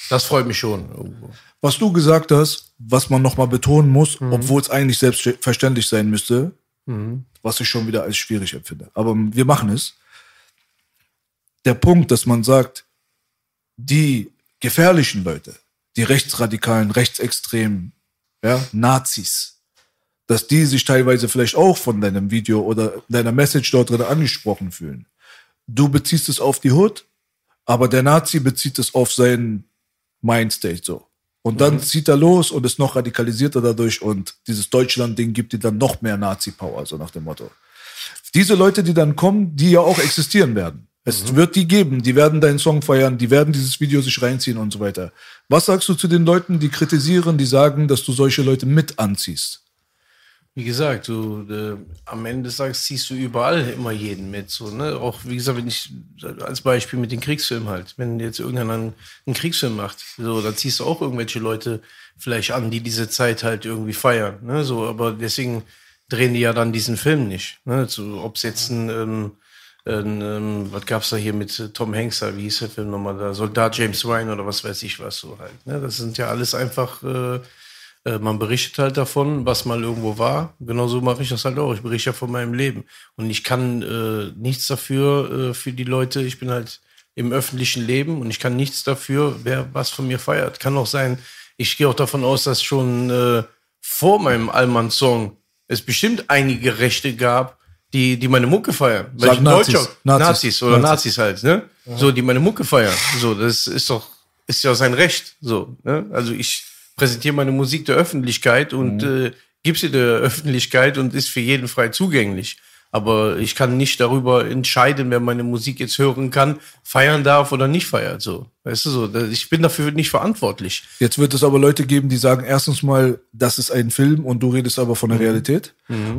das freut mich schon irgendwo. Was du gesagt hast, was man nochmal betonen muss, obwohl es eigentlich selbstverständlich sein müsste, was ich schon wieder als schwierig empfinde. Aber wir machen es. Der Punkt, dass man sagt, die gefährlichen Leute, die rechtsradikalen, rechtsextremen, ja, Nazis, dass die sich teilweise vielleicht auch von deinem Video oder deiner Message dort drin angesprochen fühlen. Du beziehst es auf die Hood, aber der Nazi bezieht es auf seinen Mindstate so. Und dann zieht er los und ist noch radikalisierter dadurch und dieses Deutschland-Ding gibt dir dann noch mehr Nazi-Power, so nach dem Motto. Diese Leute, die dann kommen, die ja auch existieren werden. Es wird die geben, die werden deinen Song feiern, die werden dieses Video sich reinziehen und so weiter. Was sagst du zu den Leuten, die kritisieren, die sagen, dass du solche Leute mit anziehst? Wie gesagt, du äh, am Ende des Tages ziehst du überall immer jeden mit. So, ne? Auch wie gesagt, wenn ich als Beispiel mit den Kriegsfilmen halt, wenn jetzt irgendeiner einen, Kriegsfilm macht, so, dann ziehst du auch irgendwelche Leute vielleicht an, die diese Zeit halt irgendwie feiern. Ne? So, aber deswegen drehen die ja dann diesen Film nicht. Ne? So, Ob es jetzt ein, ähm, ein ähm, was gab's da hier mit äh, Tom Hanks, wie hieß der Film nochmal, da Soldat James Ryan oder was weiß ich was so halt. Ne? Das sind ja alles einfach äh, äh, man berichtet halt davon, was mal irgendwo war. Genauso mache ich das halt auch. Ich berichte ja von meinem Leben. Und ich kann äh, nichts dafür äh, für die Leute. Ich bin halt im öffentlichen Leben und ich kann nichts dafür, wer was von mir feiert. Kann auch sein, ich gehe auch davon aus, dass schon äh, vor meinem Allmann-Song es bestimmt einige Rechte gab, die, die meine Mucke feiern. Weil Sag ich Nazis. Deutscher, Nazis. Nazis, oder Nazis. Nazis, halt, ne? So, die meine Mucke feiern. So, das ist doch, ist ja sein Recht. So, ne? Also ich präsentiere meine Musik der Öffentlichkeit und Mhm. äh, gib sie der Öffentlichkeit und ist für jeden frei zugänglich. Aber ich kann nicht darüber entscheiden, wer meine Musik jetzt hören kann, feiern darf oder nicht feiert. So, weißt du so, ich bin dafür nicht verantwortlich. Jetzt wird es aber Leute geben, die sagen, erstens mal, das ist ein Film und du redest aber von der Realität.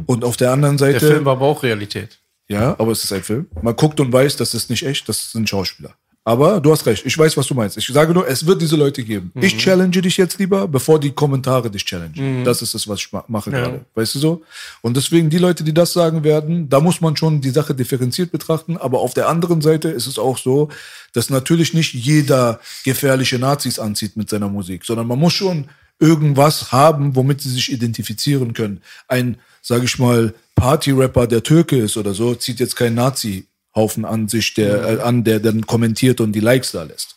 Und auf der anderen Mhm. Der Seite, Film war aber auch Realität. ja, aber es ist ein Film. Man guckt und weiß, das ist nicht echt, das sind Schauspieler. Aber du hast recht, ich weiß, was du meinst. Ich sage nur, es wird diese Leute geben. Mhm. Ich challenge dich jetzt lieber, bevor die Kommentare dich challengen. Das ist es, was ich ma- mache gerade. Weißt du so? Und deswegen die Leute, die das sagen werden, da muss man schon die Sache differenziert betrachten. Aber auf der anderen Seite ist es auch so, dass natürlich nicht jeder gefährliche Nazis anzieht mit seiner Musik, sondern man muss schon irgendwas haben, womit sie sich identifizieren können. Ein, sage ich mal, Party-Rapper, der Türke ist oder so, zieht jetzt kein Nazi-Haufen an sich, der, äh, an, der dann kommentiert und die Likes da lässt.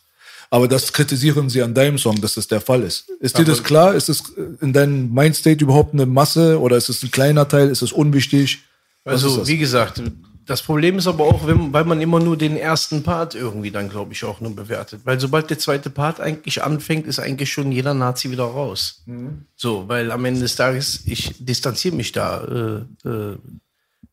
Aber das kritisieren sie an deinem Song, dass das der Fall ist. Ist dir das klar? Ist es äh, in deinem Mindstate überhaupt eine Masse oder ist es ein kleiner Teil? Ist es unwichtig? Was Also, wie gesagt, das Problem ist aber auch, wenn, weil man immer nur den ersten Part irgendwie dann, glaube ich, auch nur bewertet. Weil sobald der zweite Part eigentlich anfängt, ist eigentlich schon jeder Nazi wieder raus. So, weil am Ende des Tages, ich distanziere mich da äh, äh,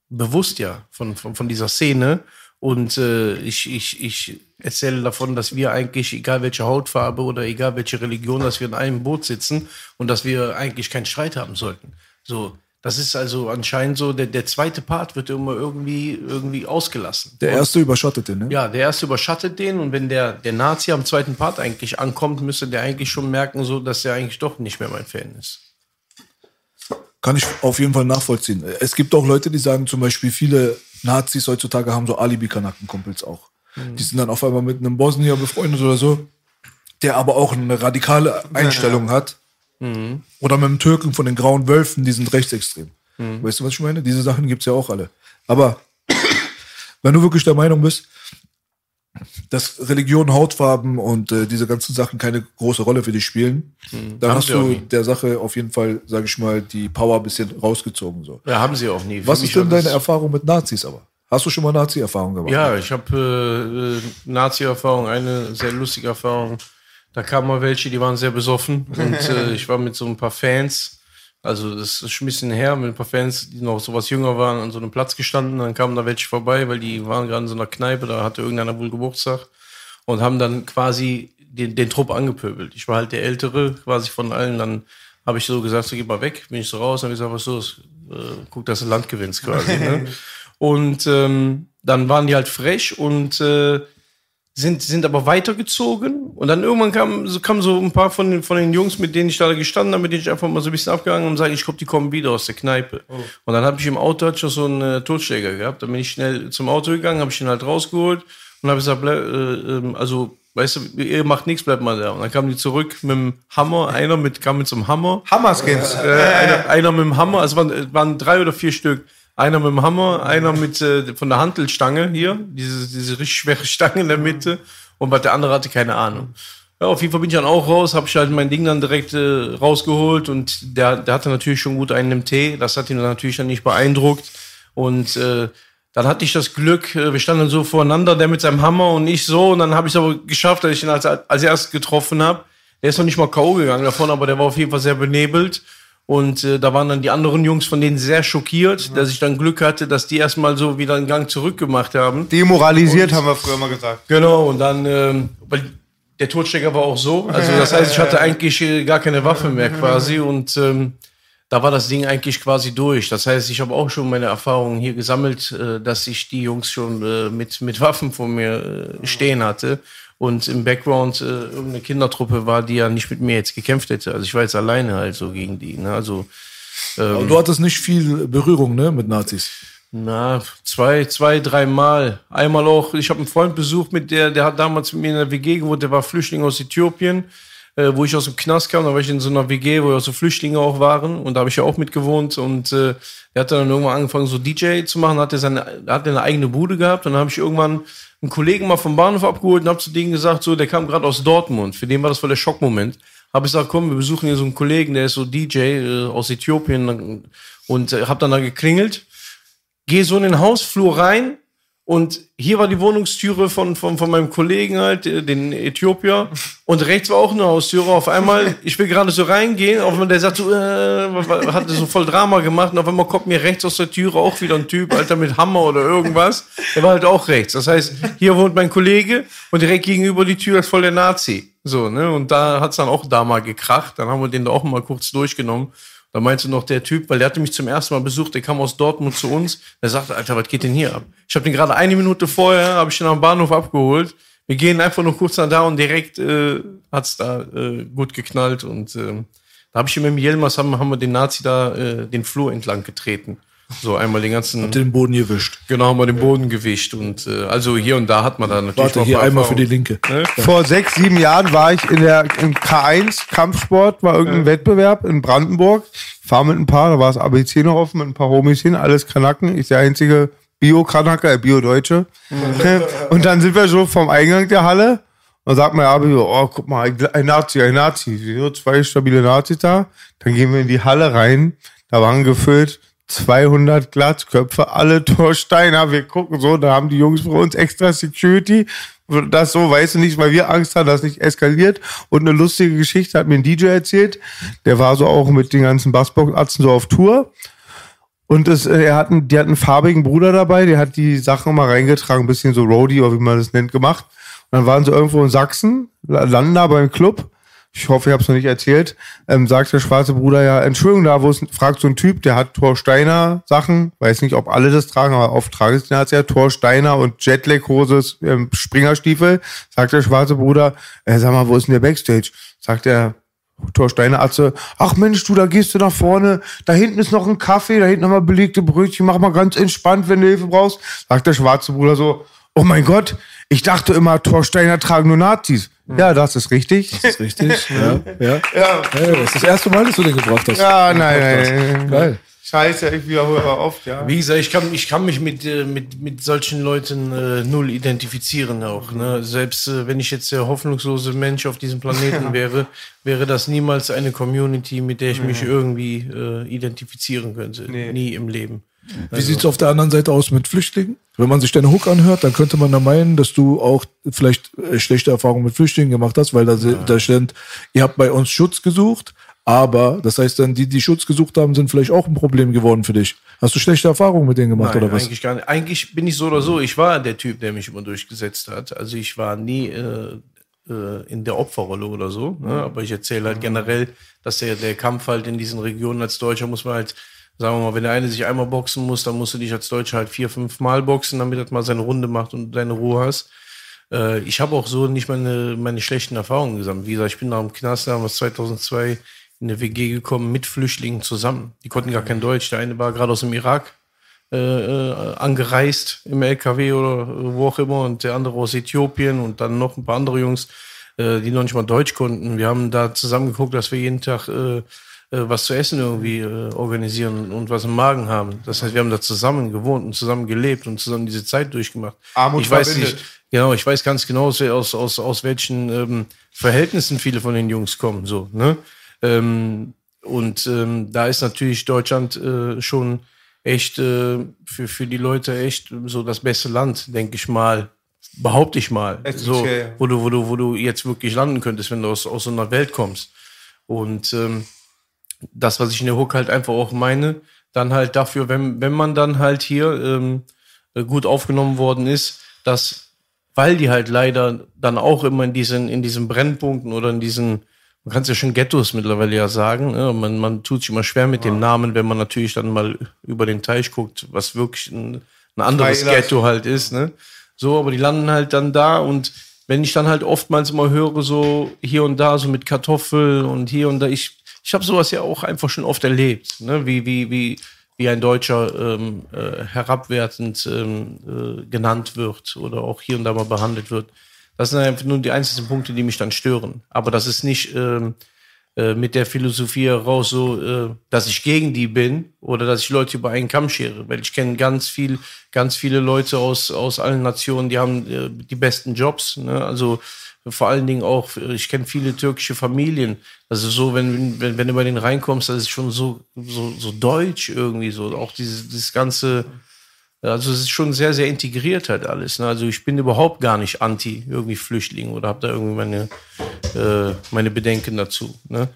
bewusst ja von, von, von dieser Szene. Und äh, ich, ich, ich erzähle davon, dass wir eigentlich, egal welche Hautfarbe oder egal welche Religion, dass wir in einem Boot sitzen und dass wir eigentlich keinen Streit haben sollten. So, das ist also anscheinend so, der, der zweite Part wird immer irgendwie, irgendwie ausgelassen. Der Und- erste überschattet den, ne? ja, der erste überschattet den und wenn der, der Nazi am zweiten Part eigentlich ankommt, müsste der eigentlich schon merken, so, dass er eigentlich doch nicht mehr mein Fan ist. Kann ich auf jeden Fall nachvollziehen. Es gibt auch Leute, die sagen zum Beispiel, viele Nazis heutzutage haben so Alibi-Kanaken-Kumpels auch. Die sind dann auf einmal mit einem Bosnier befreundet oder so, der aber auch eine radikale Einstellung hat. Oder mit dem Türken von den grauen Wölfen, die sind rechtsextrem. Weißt du, was ich meine? Diese Sachen gibt's ja auch alle. Aber wenn du wirklich der Meinung bist, dass Religion, Hautfarben und äh, diese ganzen Sachen keine große Rolle für dich spielen, dann Haben hast du der Sache auf jeden Fall, sage ich mal, die Power ein bisschen rausgezogen. So. Ja, haben sie auch nie. Für Was ist denn deine Erfahrung mit Nazis aber? Hast du schon mal Nazi-Erfahrung gemacht? Ja, ich habe äh, äh, Nazi-Erfahrung, eine sehr lustige Erfahrung. Da kamen mal welche, die waren sehr besoffen und äh, ich war mit so ein paar Fans, also das ist schon ein bisschen her, mit ein paar Fans, die noch so was jünger waren, an so einem Platz gestanden. Dann kamen da welche vorbei, weil die waren gerade in so einer Kneipe, da hatte irgendeiner wohl Geburtstag und haben dann quasi den, den Trupp angepöbelt. Ich war halt der Ältere quasi von allen. Dann habe ich so gesagt, so geh mal weg, bin ich so raus, dann habe ich gesagt, was los? Äh, guck, dass du Land gewinnst quasi. ne? Und ähm, dann waren die halt frech und äh, sind, sind aber weitergezogen. Und dann irgendwann kam so, kamen so ein paar von den, von den Jungs, mit denen ich da gestanden habe, mit denen ich einfach mal so ein bisschen abgegangen und sage, ich glaube, die kommen wieder aus der Kneipe. Und dann habe ich im Auto hatte ich noch so einen äh, Totschläger gehabt. Dann bin ich schnell zum Auto gegangen, habe ich ihn halt rausgeholt und habe gesagt, bleib, äh, ähm, also, weißt du, ihr macht nichts, bleibt mal da. Und dann kamen die zurück mit dem Hammer, einer mit, kam mit so einem Hammer. Hammerskins. Äh, einer, einer mit dem Hammer, also waren, waren drei oder vier Stück. Einer mit dem Hammer, einer mit äh, von der Hantelstange hier, diese, diese richtig schwere Stange in der Mitte. Und der andere hatte keine Ahnung. Ja, auf jeden Fall bin ich dann auch raus, habe ich halt mein Ding dann direkt äh, rausgeholt und der, der hatte natürlich schon gut einen im Tee. Das hat ihn natürlich dann nicht beeindruckt. Und äh, dann hatte ich das Glück, äh, wir standen so voreinander, der mit seinem Hammer und ich so. Und dann habe ich es aber geschafft, dass ich ihn als, als erstes getroffen habe. Der ist noch nicht mal K.O. gegangen davon, aber der war auf jeden Fall sehr benebelt. Und äh, da waren dann die anderen Jungs von denen sehr schockiert, dass ich dann Glück hatte, dass die erstmal so wieder einen Gang zurückgemacht haben. Demoralisiert, haben wir früher mal gesagt. Genau, und dann, ähm, weil der Totstecker war auch so. Also das heißt, ich hatte eigentlich äh, gar keine Waffe mehr quasi und ähm, da war das Ding eigentlich quasi durch. Das heißt, ich habe auch schon meine Erfahrungen hier gesammelt, äh, dass ich die Jungs schon äh, mit, mit Waffen vor mir äh, stehen hatte. Und im Background äh, irgendeine Kindertruppe war, die ja nicht mit mir jetzt gekämpft hätte. Also ich war jetzt alleine halt so gegen die. Ne? Also Aber du hattest nicht viel Berührung ne, mit Nazis. na, zwei, zwei, dreimal. Einmal auch, ich habe einen Freund besucht, mit der, der hat damals mit mir in der WG gewohnt, der war Flüchtling aus Äthiopien, äh, wo ich aus dem Knast kam, da war ich in so einer WG, wo ja so Flüchtlinge auch waren und da habe ich ja auch mit gewohnt und äh, der hat dann irgendwann angefangen, so DJ zu machen, hat er seine, hat er eine eigene Bude gehabt und dann habe ich irgendwann einen Kollegen mal vom Bahnhof abgeholt und habe zu denen gesagt, so, der kam gerade aus Dortmund, für den war das voll der Schockmoment. Habe ich gesagt, komm, wir besuchen hier so einen Kollegen, der ist so DJ äh, aus Äthiopien und äh, habe dann da geklingelt gehe so in den Hausflur rein und hier war die Wohnungstüre von, von, von meinem Kollegen halt, äh, den Äthiopier. Und rechts war auch eine Haustüre. Auf einmal, ich will gerade so reingehen, auf einmal der sagt so, äh, hatte so voll Drama gemacht. Und auf einmal kommt mir rechts aus der Türe auch wieder ein Typ, Alter, mit Hammer oder irgendwas. Der war halt auch rechts. Das heißt, hier wohnt mein Kollege und direkt gegenüber die Tür ist voll der Nazi. So, ne? Und da hat's dann auch da mal gekracht. Dann haben wir den da auch mal kurz durchgenommen. Da meinte noch der Typ, weil der hatte mich zum ersten Mal besucht, der kam aus Dortmund zu uns. Der sagte, Alter, was geht denn hier ab? Ich habe den gerade eine Minute vorher, habe ich den am Bahnhof abgeholt. Wir gehen einfach nur kurz nach da und direkt äh, hat's da äh, gut geknallt. Und äh, da habe ich mit dem Jelmas, haben, haben wir den Nazi da äh, den Flur entlang getreten. So einmal den ganzen, Den Boden gewischt. genau, haben wir den Boden gewischt. Und äh, also hier und da hat man da natürlich Warte, noch ein hier einmal für die. Linke. Vor sechs, sieben Jahren war ich in der im K1 Kampfsport, war irgendein Wettbewerb in Brandenburg. Fahr mit ein paar, da war das ABC noch offen, mit ein paar Homies hin, alles Kanaken. Ich der einzige Bio-Kanaker, äh, Bio-Deutsche. Und dann sind wir so vom Eingang der Halle und sagt mein Abi, oh, guck mal, ein- ein Nazi, ein Nazi. So zwei stabile Nazis da. Dann gehen wir in die Halle rein. Da waren gefüllt 200 Glatzköpfe, alle Torsteiner. Wir gucken so, da haben die Jungs für uns extra Security. Das so, weißt du nicht, weil wir Angst haben, dass nicht eskaliert. Und eine lustige Geschichte hat mir ein DJ erzählt. Der war so auch mit den ganzen Bassboxatzen so auf Tour. Und es, äh, er hat einen, die hat einen farbigen Bruder dabei, der hat die Sachen immer reingetragen, ein bisschen so Roadie oder wie man das nennt, gemacht. Und dann waren sie irgendwo in Sachsen, la- landen da beim Club. Ich hoffe, ich habe es noch nicht erzählt. Ähm, sagt der schwarze Bruder ja, Entschuldigung, da wo es fragt so ein Typ, der hat Thor Steiner Sachen, weiß nicht, ob alle das tragen, aber oft tragen es den hat's ja Thor Steiner und Jetlag-Hose, ähm, Springerstiefel. Sagt der schwarze Bruder, äh, sag mal, wo ist denn der Backstage? Sagt der Thor Steiner Atze, ach Mensch, du, da gehst du nach vorne, da hinten ist noch ein Kaffee, da hinten haben wir belegte Brötchen, mach mal ganz entspannt, wenn du Hilfe brauchst. Sagt der schwarze Bruder so, Oh mein Gott, ich dachte immer, Torsteiner tragen nur Nazis. Ja, das ist richtig. Das ist richtig. ja, ja. ja. Hey, das ist das erste Mal, dass du den gebracht hast. Ja, nein, nein. Geil. Scheiße, ich wiederhole oft, ja. Wie gesagt, ich kann, ich kann mich mit, äh, mit, mit solchen Leuten äh, null identifizieren auch. Ne? Selbst äh, wenn ich jetzt der hoffnungslose Mensch auf diesem Planeten wäre, wäre das niemals eine Community, mit der ich mich irgendwie äh, identifizieren könnte. Nee. Nie im Leben. Wie sieht's auf der anderen Seite aus mit Flüchtlingen? Wenn man sich deine Hook anhört, dann könnte man da meinen, dass du auch vielleicht äh, schlechte Erfahrungen mit Flüchtlingen gemacht hast, weil da, da stand, ihr habt bei uns Schutz gesucht, aber das heißt dann, die, die Schutz gesucht haben, sind vielleicht auch ein Problem geworden für dich. Hast du schlechte Erfahrungen mit denen gemacht Nein, oder was? eigentlich gar nicht. Eigentlich bin ich so oder so. Ich war der Typ, der mich immer durchgesetzt hat. Also ich war nie äh, äh, in der Opferrolle oder so. Ne? Aber ich erzähle halt generell, dass der, der Kampf halt in diesen Regionen als Deutscher muss man halt, sagen wir mal, wenn der eine sich einmal boxen muss, dann musst du dich als Deutscher halt vier, fünf Mal boxen, damit er mal seine Runde macht und deine Ruhe hast. Äh, ich habe auch so nicht meine, meine schlechten Erfahrungen gesammelt. Wie gesagt, ich bin nach dem Knast damals 2002 in eine WG gekommen mit Flüchtlingen zusammen. Die konnten gar kein Deutsch. Der eine war gerade aus dem Irak äh, äh, angereist im LKW oder wo auch immer und der andere aus Äthiopien und dann noch ein paar andere Jungs, äh, die noch nicht mal Deutsch konnten. Wir haben da zusammen geguckt, dass wir jeden Tag äh, was zu essen irgendwie äh, organisieren und was im Magen haben. Das heißt, wir haben da zusammen gewohnt und zusammen gelebt und zusammen diese Zeit durchgemacht. Armut ich weiß verbindet. nicht, genau, ich weiß ganz genau, aus, aus, aus, welchen ähm, Verhältnissen viele von den Jungs kommen. So, ne? Ähm, und ähm, da ist natürlich Deutschland äh, schon echt äh, für, für die Leute echt so das beste Land, denke ich mal. Behaupte ich mal. So, wo du, wo du, wo du jetzt wirklich landen könntest, wenn du aus, aus so einer Welt kommst. Und ähm, das, was ich in der Hook halt einfach auch meine, dann halt dafür, wenn, wenn man dann halt hier ähm, äh, gut aufgenommen worden ist, dass, weil die halt leider dann auch immer in diesen, in diesen Brennpunkten oder in diesen, man kann es ja schon Ghettos mittlerweile ja sagen, ne? man, man tut sich immer schwer mit dem Namen, wenn man natürlich dann mal über den Teich guckt, was wirklich ein, ein anderes Freilach. Ghetto halt ist, ne? So, aber die landen halt dann da und wenn ich dann halt oftmals immer höre, so hier und da, so mit Kartoffel und hier und da, ich, ich habe sowas ja auch einfach schon oft erlebt, ne? wie, wie, wie, wie ein Deutscher ähm, äh, herabwertend ähm, äh, genannt wird oder auch hier und da mal behandelt wird. Das sind einfach nur die einzelnen Punkte, die mich dann stören. Aber das ist nicht ähm, äh, mit der Philosophie heraus so, äh, dass ich gegen die bin oder dass ich Leute über einen Kamm schere. Weil ich kenne ganz viel, ganz viele Leute aus, aus allen Nationen, die haben äh, die besten Jobs. Ne? Also vor allen Dingen auch, ich kenne viele türkische Familien. Also so, wenn, wenn, wenn du bei denen reinkommst, das ist schon so, so, so deutsch irgendwie so. Auch dieses, dieses ganze, also es ist schon sehr, sehr integriert halt alles. Ne? Also ich bin überhaupt gar nicht anti irgendwie Flüchtling oder habe da irgendwie meine, äh, meine Bedenken dazu. Ne?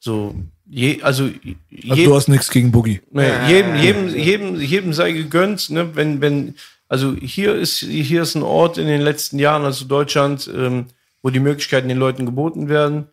So, je, also, je, Also du hast nichts gegen Boogie. Nee, jedem, jedem, jedem, jedem sei gegönnt, ne, wenn, wenn, also hier ist, hier ist ein Ort in den letzten Jahren, also Deutschland, ähm, wo die Möglichkeiten den Leuten geboten werden.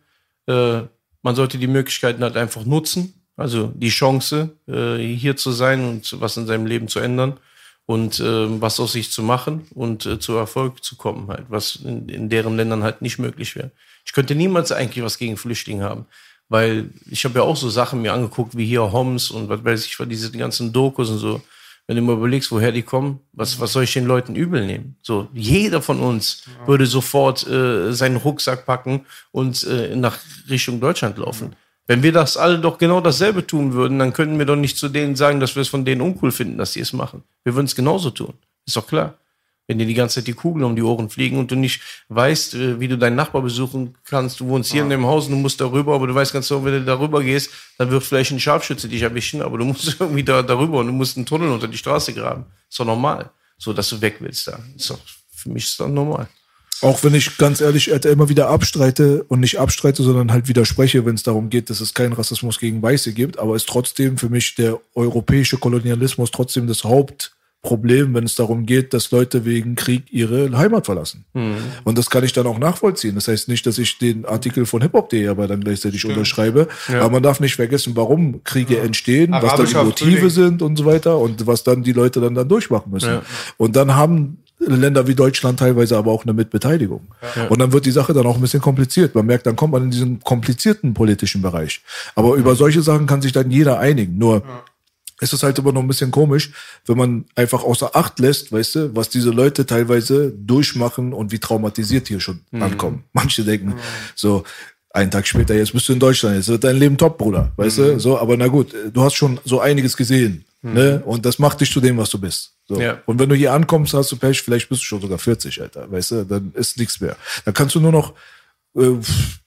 Äh, man sollte die Möglichkeiten halt einfach nutzen, also die Chance, äh, hier zu sein und was in seinem Leben zu ändern und ähm, was aus sich zu machen und äh, zu Erfolg zu kommen halt, was in, in deren Ländern halt nicht möglich wäre. Ich könnte niemals eigentlich was gegen Flüchtlinge haben, weil ich habe ja auch so Sachen mir angeguckt, wie hier Homs und was weiß ich, diese ganzen Dokus und so. Wenn du mal überlegst, woher die kommen, was, was soll ich den Leuten übel nehmen? So, jeder von uns würde sofort äh, seinen Rucksack packen und äh, nach Richtung Deutschland laufen. Wenn wir das alle doch genau dasselbe tun würden, dann könnten wir doch nicht zu denen sagen, dass wir es von denen uncool finden, dass sie es machen. Wir würden es genauso tun. Ist doch klar. Wenn dir die ganze Zeit die Kugeln um die Ohren fliegen und du nicht weißt, äh, wie du deinen Nachbar besuchen kannst, du wohnst hier in dem Haus und du musst darüber, aber du weißt ganz genau, wenn du darüber gehst, dann wird vielleicht ein Scharfschütze dich erwischen, aber du musst irgendwie da darüber und du musst einen Tunnel unter die Straße graben. Ist doch normal. So, dass du weg willst da. Ist doch, für mich ist das normal. Auch wenn ich ganz ehrlich Alter, immer wieder abstreite und nicht abstreite, sondern halt widerspreche, wenn es darum geht, dass es keinen Rassismus gegen Weiße gibt, aber ist trotzdem für mich der europäische Kolonialismus trotzdem das Hauptproblem, wenn es darum geht, dass Leute wegen Krieg ihre Heimat verlassen. Und das kann ich dann auch nachvollziehen. Das heißt nicht, dass ich den Artikel von hiphop.de aber dann gleichzeitig unterschreibe, aber man darf nicht vergessen, warum Kriege entstehen, was da die Motive Frühling. sind und so weiter und was dann die Leute dann, dann durchmachen müssen. Und dann haben Länder wie Deutschland teilweise aber auch eine Mitbeteiligung. Und dann wird die Sache dann auch ein bisschen kompliziert. Man merkt, dann kommt man in diesen komplizierten politischen Bereich. Aber über solche Sachen kann sich dann jeder einigen. Nur ist es halt immer noch ein bisschen komisch, wenn man einfach außer Acht lässt, weißt du, was diese Leute teilweise durchmachen und wie traumatisiert hier schon ankommen. Manche denken so, einen Tag später, jetzt bist du in Deutschland, jetzt wird dein Leben top, Bruder, weißt du, so, aber na gut, du hast schon so einiges gesehen, ne, und das macht dich zu dem, was du bist. So. Ja. Und wenn du hier ankommst, hast du Pech, vielleicht bist du schon sogar 40, Alter, weißt du, dann ist nichts mehr. Dann kannst du nur noch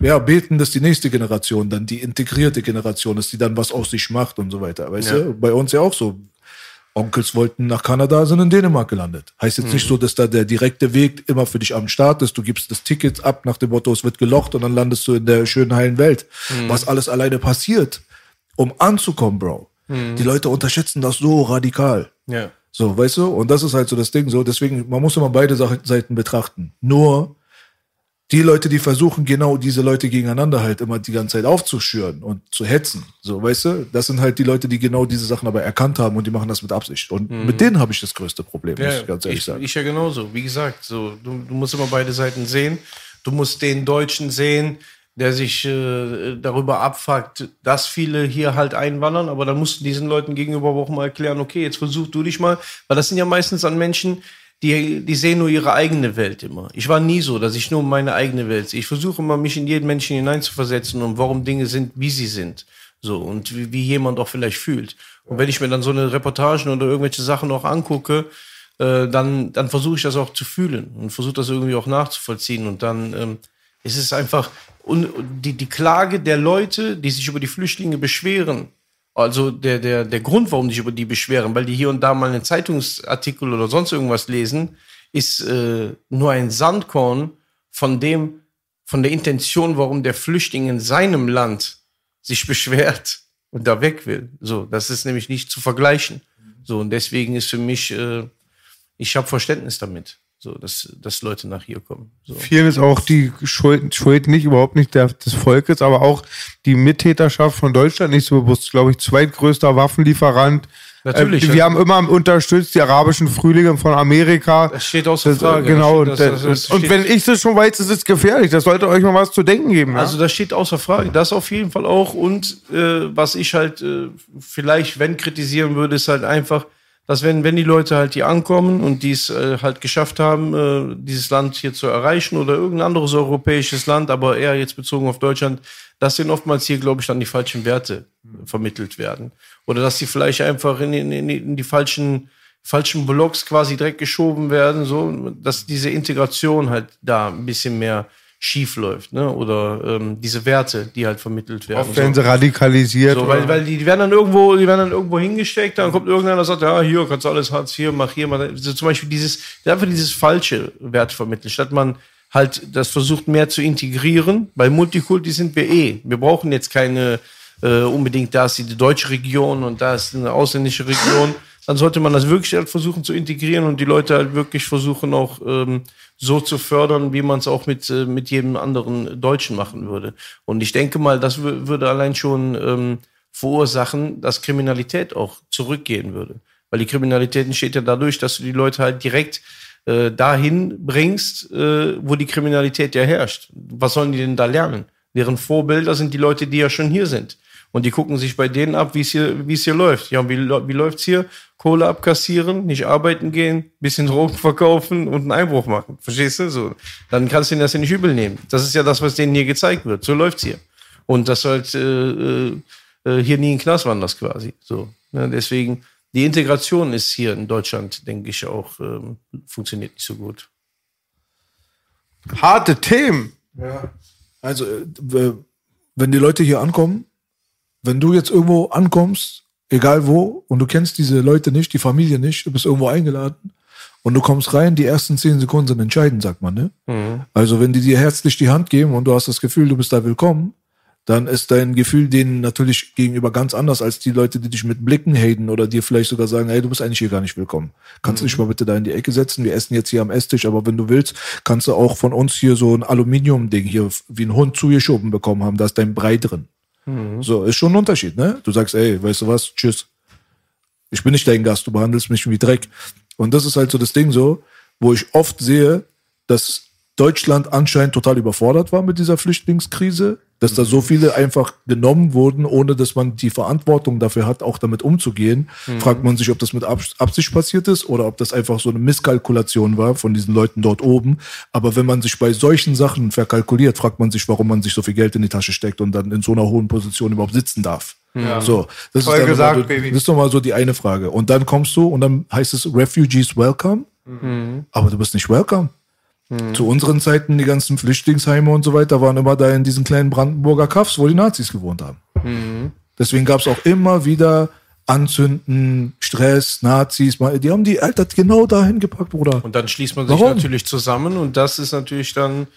ja, beten, dass die nächste Generation, dann die integrierte Generation ist, die dann was aus sich macht und so weiter. Weißt Ja. du, bei uns ja auch so. Onkels wollten nach Kanada, sind in Dänemark gelandet. Heißt jetzt nicht so, dass da der direkte Weg immer für dich am Start ist. Du gibst das Ticket ab nach dem Motto, es wird gelocht und dann landest du in der schönen heilen Welt. Was alles alleine passiert, um anzukommen, Bro. Die Leute unterschätzen das so radikal. Ja. So, weißt du? Und das ist halt so das Ding. So, deswegen, man muss immer beide Seiten betrachten. Nur die Leute, die versuchen, genau diese Leute gegeneinander halt immer die ganze Zeit aufzuschüren und zu hetzen. So, weißt du? Das sind halt die Leute, die genau diese Sachen aber erkannt haben und die machen das mit Absicht. Und mit denen habe ich das größte Problem, muss ich ganz ehrlich ich, sagen. ich ja genauso. Wie gesagt, so, du, du musst immer beide Seiten sehen. Du musst den Deutschen sehen, der sich äh, darüber abfuckt, dass viele hier halt einwandern, aber dann musst du diesen Leuten gegenüber auch mal erklären, okay, jetzt versuch du dich mal, weil das sind ja meistens an Menschen, die, die sehen nur ihre eigene Welt immer. Ich war nie so, dass ich nur meine eigene Welt sehe. Ich versuche immer, mich in jeden Menschen hineinzuversetzen und warum Dinge sind, wie sie sind. So, und wie, wie jemand auch vielleicht fühlt. Und wenn ich mir dann so eine Reportagen oder irgendwelche Sachen auch angucke, äh, dann, dann versuche ich das auch zu fühlen und versuche das irgendwie auch nachzuvollziehen. Und dann ähm, ist es einfach und die, die Klage der Leute, die sich über die Flüchtlinge beschweren, also der, der, der Grund, warum sich über die beschweren, weil die hier und da mal einen Zeitungsartikel oder sonst irgendwas lesen, ist äh, nur ein Sandkorn von dem, von der Intention, warum der Flüchtling in seinem Land sich beschwert und da weg will. So, das ist nämlich nicht zu vergleichen. So, und deswegen ist für mich, äh, ich habe Verständnis damit, so, dass, dass Leute nach hier kommen. So. Vielen ist auch die Schuld, Schuld nicht, überhaupt nicht der, des Volkes, aber auch die Mittäterschaft von Deutschland nicht so bewusst. Glaube ich, zweitgrößter Waffenlieferant. Natürlich, Äh, ja. wir haben immer unterstützt die arabischen Frühlinge von Amerika. Das steht außer Das, äh, Frage. Genau. Das, Das, das, das, und steht- wenn ich das schon weiß, ist es gefährlich. Das sollte euch mal was zu denken geben. Ja? Also das steht außer Frage. Das auf jeden Fall auch. Und äh, was ich halt äh, vielleicht, wenn kritisieren würde, ist halt einfach, dass wenn, wenn die Leute halt hier ankommen und die es äh, halt geschafft haben, äh, dieses Land hier zu erreichen oder irgendein anderes europäisches Land, aber eher jetzt bezogen auf Deutschland, dass denen oftmals hier, glaube ich, dann die falschen Werte äh, vermittelt werden. Oder dass sie vielleicht einfach in, in, in, in die falschen falschen Blocks quasi direkt geschoben werden, so, dass diese Integration halt da ein bisschen mehr schief läuft, ne? Oder ähm, diese Werte, die halt vermittelt werden. Oft werden sie radikalisiert. So, weil, weil die, die werden dann irgendwo, die werden dann irgendwo hingesteckt, dann kommt irgendeiner und sagt, ja, hier kannst du alles Hartz IV, mach hier mal. So zum Beispiel dieses, einfach dieses falsche Wert vermittelt, statt man halt das versucht mehr zu integrieren. Bei Multikulti sind wir eh. Wir brauchen jetzt keine äh, unbedingt, da ist die deutsche Region und da ist eine ausländische Region. Dann sollte man das wirklich halt versuchen zu integrieren und die Leute halt wirklich versuchen auch ähm, so zu fördern, wie man es auch mit, äh, mit jedem anderen Deutschen machen würde. Und ich denke mal, das wür- würde allein schon ähm, verursachen, dass Kriminalität auch zurückgehen würde. Weil die Kriminalität entsteht ja dadurch, dass du die Leute halt direkt äh, dahin bringst, äh, wo die Kriminalität ja herrscht. Was sollen die denn da lernen? Deren Vorbilder sind die Leute, die ja schon hier sind. Und die gucken sich bei denen ab, wie es hier, wie es hier läuft. Ja, wie, wie läuft's hier? Kohle abkassieren, nicht arbeiten gehen, bisschen Drogen verkaufen und einen Einbruch machen. Verstehst du? So. Dann kannst du ihnen das ja nicht übel nehmen. Das ist ja das, was denen hier gezeigt wird. So läuft's hier. Und das halt äh, äh, äh, hier nie in den Knast wandert quasi. So. Ne? Deswegen, die Integration ist hier in Deutschland, denke ich, auch ähm, funktioniert nicht so gut. Harte Themen. Also, äh, wenn die Leute hier ankommen, wenn du jetzt irgendwo ankommst, egal wo, und du kennst diese Leute nicht, die Familie nicht, du bist irgendwo eingeladen und du kommst rein, die ersten zehn Sekunden sind entscheidend, sagt man, ne? Also, wenn die dir herzlich die Hand geben und du hast das Gefühl, du bist da willkommen, dann ist dein Gefühl denen natürlich gegenüber ganz anders als die Leute, die dich mit Blicken haten oder dir vielleicht sogar sagen, hey, du bist eigentlich hier gar nicht willkommen. Kannst du dich mal bitte da in die Ecke setzen? Wir essen jetzt hier am Esstisch, aber wenn du willst, kannst du auch von uns hier so ein Aluminiumding hier wie ein Hund zugeschoben bekommen haben, da ist dein Brei drin. So, ist schon ein Unterschied, ne? Du sagst, ey, weißt du was, tschüss. Ich bin nicht dein Gast, du behandelst mich wie Dreck. Und das ist halt so das Ding so, wo ich oft sehe, dass Deutschland anscheinend total überfordert war mit dieser Flüchtlingskrise Dass da so viele einfach genommen wurden, ohne dass man die Verantwortung dafür hat, auch damit umzugehen. Fragt man sich, ob das mit Abs- Absicht passiert ist oder ob das einfach so eine Misskalkulation war von diesen Leuten dort oben. Aber wenn man sich bei solchen Sachen verkalkuliert, fragt man sich, warum man sich so viel Geld in die Tasche steckt und dann in so einer hohen Position überhaupt sitzen darf. So, das Toll ist, gesagt, Baby. das ist doch mal so die eine Frage. Und dann kommst du und dann heißt es Refugees welcome, aber du bist nicht welcome. Zu unseren Zeiten, die ganzen Flüchtlingsheime und so weiter, waren immer da in diesen kleinen Brandenburger Kaffs, wo die Nazis gewohnt haben. Deswegen gab es auch immer wieder Anzünden, Stress, Nazis. Die haben die Alter genau dahin gepackt, Bruder. Und dann schließt man sich Warum? natürlich zusammen und das ist natürlich dann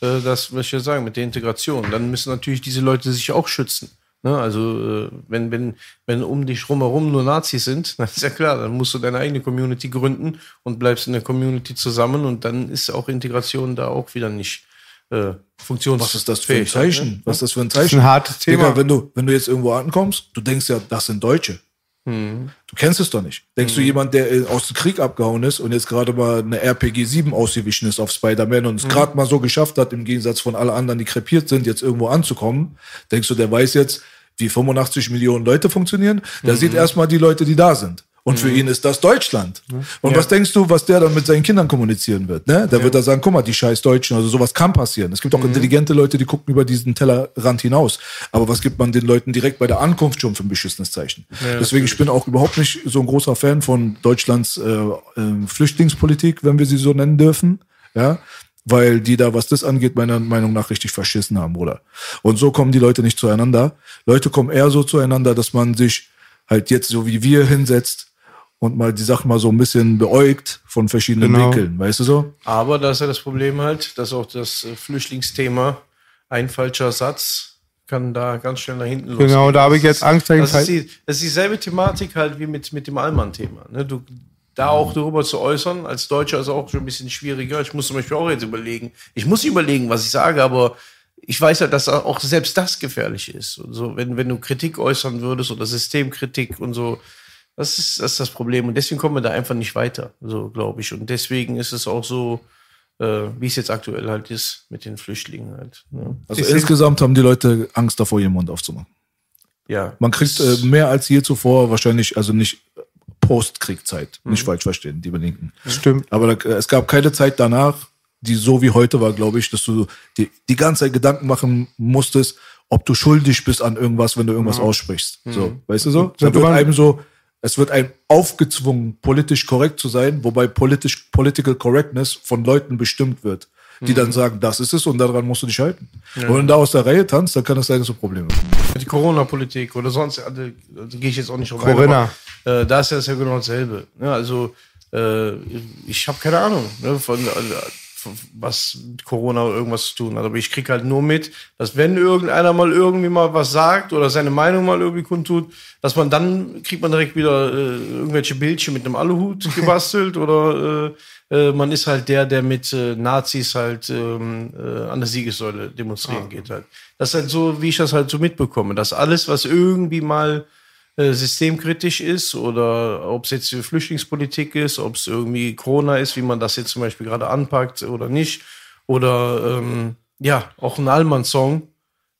äh, das, was ich ja sagen, mit der Integration. Dann müssen natürlich diese Leute sich auch schützen. Ne? Also äh, wenn, wenn, wenn um dich rumherum nur Nazis sind, dann ist ja klar, dann musst du deine eigene Community gründen und bleibst in der Community zusammen und dann ist auch Integration da auch wieder nicht äh, funktionsfähig. Was ist das für ein Zeichen? Was ist das für ein Das ist Zeichen? ein hartes Thema. Digga, wenn du, wenn du jetzt irgendwo ankommst, du denkst ja, das sind Deutsche. Du kennst es doch nicht. Denkst du, jemand, der äh, aus dem Krieg abgehauen ist und jetzt gerade mal eine RPG 7 ausgewichen ist auf Spider-Man und es gerade mal so geschafft hat, im Gegensatz von alle anderen, die krepiert sind, jetzt irgendwo anzukommen, denkst du, der weiß jetzt, wie 85 Millionen Leute funktionieren? Der sieht erstmal die Leute, die da sind. Und für ihn ist das Deutschland. Und was denkst du, was der dann mit seinen Kindern kommunizieren wird? Ne? Der wird da sagen, guck mal, die scheiß Deutschen, also sowas kann passieren. Es gibt auch intelligente Leute, die gucken über diesen Tellerrand hinaus. Aber was gibt man den Leuten direkt bei der Ankunft schon für ein beschissenes Zeichen? Deswegen, ich bin auch überhaupt nicht so ein großer Fan von Deutschlands äh, äh, Flüchtlingspolitik, wenn wir sie so nennen dürfen. Ja, weil die da, was das angeht, meiner Meinung nach richtig verschissen haben, Bruder. Und so kommen die Leute nicht zueinander. Leute kommen eher so zueinander, dass man sich halt jetzt so wie wir hinsetzt und mal die Sachen mal so ein bisschen beäugt von verschiedenen Genau. Winkeln, weißt du so? Aber da ist ja das Problem halt, dass auch das Flüchtlingsthema, ein falscher Satz, kann da ganz schnell nach hinten losgehen. Genau, da habe ich jetzt ist- Angst, dass ich Das ist, halt- die, das ist dieselbe Thematik halt wie mit, mit dem Allmann-Thema. Ne? Du, da auch darüber zu äußern, als Deutscher ist auch schon ein bisschen schwieriger. Ich muss zum Beispiel auch jetzt überlegen, ich muss überlegen, was ich sage, aber ich weiß ja, dass auch selbst das gefährlich ist. Und so, wenn, wenn du Kritik äußern würdest oder Systemkritik und so, das ist, das ist das Problem. Und deswegen kommen wir da einfach nicht weiter, so glaube ich. Und deswegen ist es auch so, äh, wie es jetzt aktuell halt ist mit den Flüchtlingen halt. Ne? Also insgesamt haben die Leute Angst davor, ihren Mund aufzumachen. Ja. Man kriegt äh, mehr als je zuvor wahrscheinlich, also nicht Postkriegzeit, nicht falsch verstehen, die Linken. Stimmt. Aber da, es gab keine Zeit danach, die so wie heute war, glaube ich, dass du die, die ganze Zeit Gedanken machen musstest, ob du schuldig bist an irgendwas, wenn du irgendwas aussprichst. So, weißt du so? Da wird einem so, es wird einem aufgezwungen, politisch korrekt zu sein, wobei politisch, political correctness von Leuten bestimmt wird, die dann sagen, das ist es und daran musst du dich halten. Und wenn du da aus der Reihe tanzt, dann kann es sein, dass du Probleme hast. Die Corona-Politik oder sonst, also, also gehe ich jetzt auch nicht ein, aber, äh, da ist ja das ja genau dasselbe. Ne? Also, äh, ich habe keine Ahnung, ne, von, also, von, was mit Corona oder irgendwas zu tun hat. Aber ich krieg halt nur mit, dass wenn irgendeiner mal irgendwie mal was sagt oder seine Meinung mal irgendwie kundtut, dass man dann kriegt man direkt wieder äh, irgendwelche Bildchen mit einem Aluhut gebastelt oder äh, man ist halt der, der mit äh, Nazis halt ähm, äh, an der Siegessäule demonstrieren geht halt. Das ist halt so, wie ich das halt so mitbekomme, dass alles, was irgendwie mal äh, systemkritisch ist oder ob es jetzt die Flüchtlingspolitik ist, ob es irgendwie Corona ist, wie man das jetzt zum Beispiel gerade anpackt oder nicht, oder ähm, ja, auch ein Allmann-Song,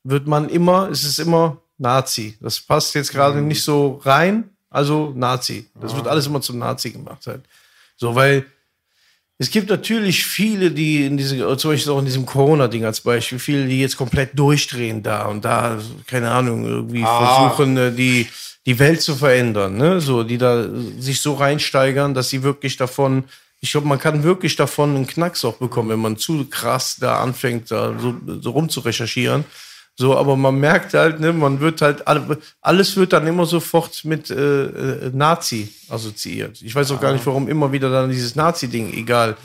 wird man immer, es ist immer Nazi. Das passt jetzt gerade nicht so rein, also Nazi. Das wird alles immer zum Nazi gemacht halt. So, weil es gibt natürlich viele, die in diese, zum Beispiel auch in diesem Corona-Ding als Beispiel, viele, die jetzt komplett durchdrehen da und da, keine Ahnung, irgendwie versuchen, äh, die, die Welt zu verändern, ne? So, die da äh, sich so reinsteigern, dass sie wirklich davon, ich glaube, man kann wirklich davon einen Knacks auch bekommen, wenn man zu krass da anfängt, da so, so rum zu recherchieren. So, aber man merkt halt, ne, man wird halt, alle- alles wird dann immer sofort mit äh, äh, Nazi assoziiert. Ich weiß auch gar nicht, warum immer wieder dann dieses Nazi-Ding, egal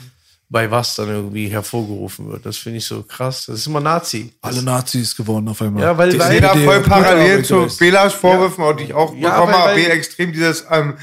bei was dann irgendwie hervorgerufen wird. Das finde ich so krass. Das ist immer Nazi. Alle Nazis geworden auf einmal. Ja, weil- Die weil- Jeder SPD voll parallel zu. Belas Vorwürfen, und die ich auch Ja, bekommen weil- habe. weil- extrem dieses ähm,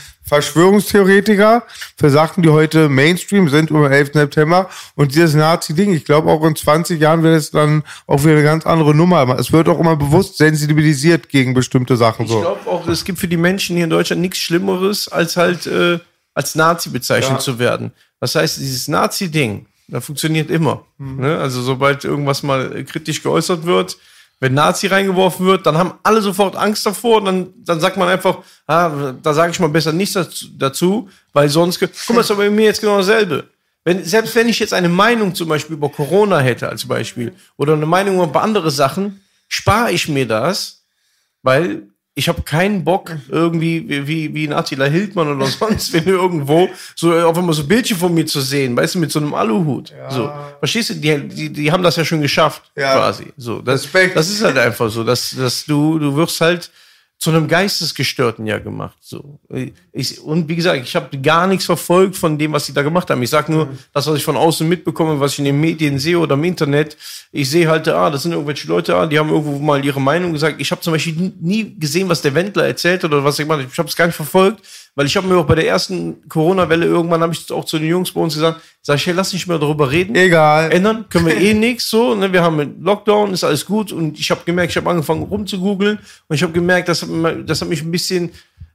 Verschwörungstheoretiker für Sachen, die heute Mainstream sind, um den 11. September. Und dieses Nazi-Ding, ich glaube auch in 20 Jahren wird es dann auch wieder eine ganz andere Nummer. Es wird auch immer bewusst sensibilisiert gegen bestimmte Sachen. Ich So. glaube auch, es gibt für die Menschen hier in Deutschland nichts Schlimmeres, als halt äh, als Nazi bezeichnet zu werden. Das heißt, dieses Nazi-Ding, das funktioniert immer. Mhm. Ne? Also sobald irgendwas mal äh, kritisch geäußert wird, Wenn Nazi reingeworfen wird, dann haben alle sofort Angst davor. Und dann, dann sagt man einfach, ah, da sage ich mal besser nichts dazu, dazu weil sonst. Guck mal, ist aber bei mir jetzt genau dasselbe. Wenn, selbst wenn ich jetzt eine Meinung zum Beispiel über Corona hätte, als Beispiel, oder eine Meinung über andere Sachen, spare ich mir das, weil ich habe keinen Bock, irgendwie wie, wie, wie ein Attila Hildmann oder sonst, wenn irgendwo so auf einmal so Bildchen von mir zu sehen, weißt du, mit so einem Aluhut. So. Verstehst du? Die, die, die haben das ja schon geschafft, Ja. quasi. So, das, Respekt. das ist halt einfach so, dass, dass du, du wirst halt zu einem Geistesgestörten ja gemacht. So. Ich, und wie gesagt, ich habe gar nichts verfolgt von dem, was sie da gemacht haben. Ich sage nur, das, was ich von außen mitbekomme, was ich in den Medien sehe oder im Internet. Ich sehe halt, ah, das sind irgendwelche Leute, ah, die haben irgendwo mal ihre Meinung gesagt. Ich habe zum Beispiel nie- gesehen, was der Wendler erzählt hat oder was er gemacht hat. Ich habe es gar nicht verfolgt, weil ich habe mir auch bei der ersten Corona-Welle irgendwann, habe ich auch zu den Jungs bei uns gesagt, sag ich, hey, lass nicht mehr darüber reden Egal. ändern können wir eh nichts so. Ne? Wir haben einen Lockdown, ist alles gut. Und ich habe gemerkt, ich habe angefangen rumzugoogeln und ich habe gemerkt, das hat, das hat mich ein bisschen,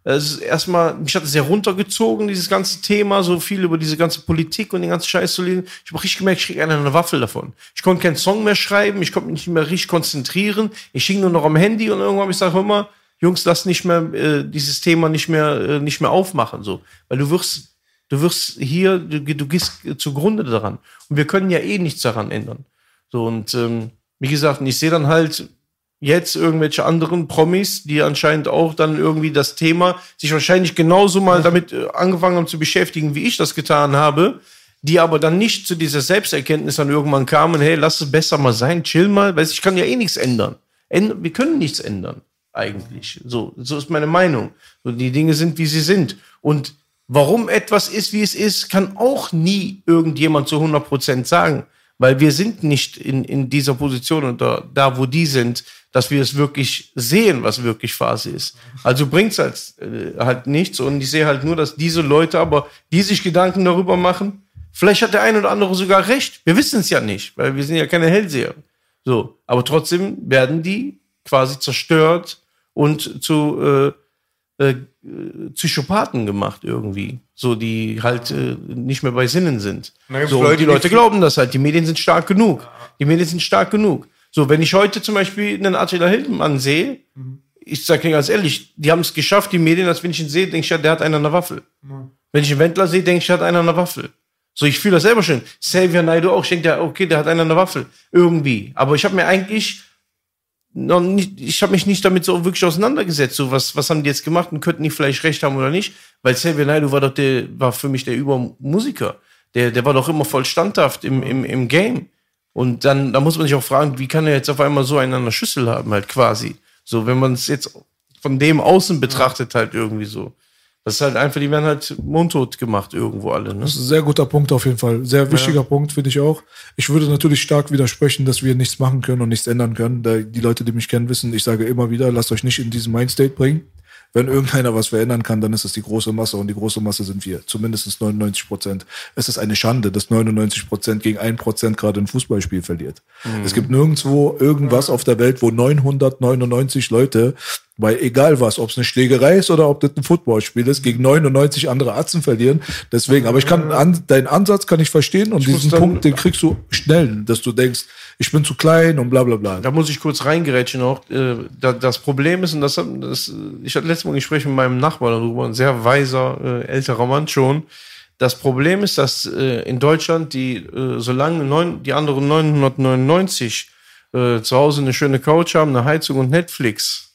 äh, es ist erstmal, mich hat es sehr runtergezogen, dieses ganze Thema, so viel über diese ganze Politik und den ganzen Scheiß zu lesen. Ich habe richtig gemerkt, ich kriege eine, eine Waffel davon. Ich konnte keinen Song mehr schreiben, ich konnte mich nicht mehr richtig konzentrieren. Ich hing nur noch am Handy und irgendwann habe ich gesagt, hör mal, Jungs, lass nicht mehr äh, dieses Thema nicht mehr äh, nicht mehr aufmachen so, weil du wirst Du wirst hier, du, du gehst zugrunde daran. Und wir können ja eh nichts daran ändern. So, und ähm, wie gesagt, und ich sehe dann halt jetzt irgendwelche anderen Promis, die anscheinend auch dann irgendwie das Thema sich wahrscheinlich genauso mal damit äh, angefangen haben zu beschäftigen, wie ich das getan habe, die aber dann nicht zu dieser Selbsterkenntnis dann irgendwann kamen, hey, lass es besser mal sein, chill mal, weil ich kann ja eh nichts ändern. Änd wir können nichts ändern, eigentlich. So, so ist meine Meinung. So, die Dinge sind, wie sie sind. Und warum etwas ist, wie es ist, kann auch nie irgendjemand zu 100% sagen. Weil wir sind nicht in, in dieser Position oder da, wo die sind, dass wir es wirklich sehen, was wirklich Phase ist. Also bringt's halt, äh, halt nichts. Und ich sehe halt nur, dass diese Leute aber, die sich Gedanken darüber machen, vielleicht hat der eine oder andere sogar recht. Wir wissen es ja nicht, weil wir sind ja keine Hellseher. So, aber trotzdem werden die quasi zerstört und zu äh, äh, Psychopathen gemacht irgendwie, so die halt äh, nicht mehr bei Sinnen sind. So, Leute, die Leute glauben das halt. Die Medien sind stark genug. Die Medien sind stark genug. So, wenn ich heute zum Beispiel einen Attila Hildmann sehe, ich sage dir ganz ehrlich, die haben es geschafft, die Medien, als wenn ich ihn sehe, denke ich, ja, der hat einen an der Waffel. Wenn ich einen Wendler sehe, denke ich, der hat einen an der Waffel. So, ich fühle das selber schon. Xavier Naidoo auch. Ich denke, ja, okay, der hat einen an der Waffel. Irgendwie. Aber ich habe mir eigentlich noch nicht, ich habe mich nicht damit so wirklich auseinandergesetzt. So, was, was haben die jetzt gemacht und könnten die vielleicht recht haben oder nicht? Weil Xavier Naidoo war doch der, war für mich der Übermusiker. Der, der war doch immer voll standhaft im, im, im Game. Und dann, da muss man sich auch fragen, wie kann er jetzt auf einmal so einen an der Schüssel haben, halt quasi. So, wenn man es jetzt von dem außen betrachtet, halt irgendwie so. Das ist halt einfach, die werden halt mundtot gemacht irgendwo alle, ne? Das ist ein sehr guter Punkt auf jeden Fall. Sehr wichtiger Punkt, finde ich auch. Ich würde natürlich stark widersprechen, dass wir nichts machen können und nichts ändern können. Da die Leute, die mich kennen, wissen, ich sage immer wieder, lasst euch nicht in diesen Mindstate bringen. Wenn irgendeiner was verändern kann, dann ist es die große Masse und die große Masse sind wir. Zumindest 99 Prozent. Es ist eine Schande, dass 99 Prozent gegen 1 Prozent gerade ein Fußballspiel verliert. Es gibt nirgendwo irgendwas auf der Welt, wo 999 Leute bei egal was, ob es eine Schlägerei ist oder ob das ein Footballspiel ist, gegen 99 andere Atzen verlieren. Deswegen, aber ich kann an, deinen Ansatz kann ich verstehen und muss diesen dann- Punkt, den kriegst du schnell, dass du denkst, ich bin zu klein und bla bla bla. Da muss ich kurz reingerätschen auch. Äh, da, das Problem ist, und das, das ich hatte letztes Mal ein Gespräch mit meinem Nachbarn darüber, ein sehr weiser, äh, älterer Mann schon. Das Problem ist, dass äh, in Deutschland die, äh, solange neun, die anderen 999 äh, zu Hause eine schöne Couch haben, eine Heizung und Netflix,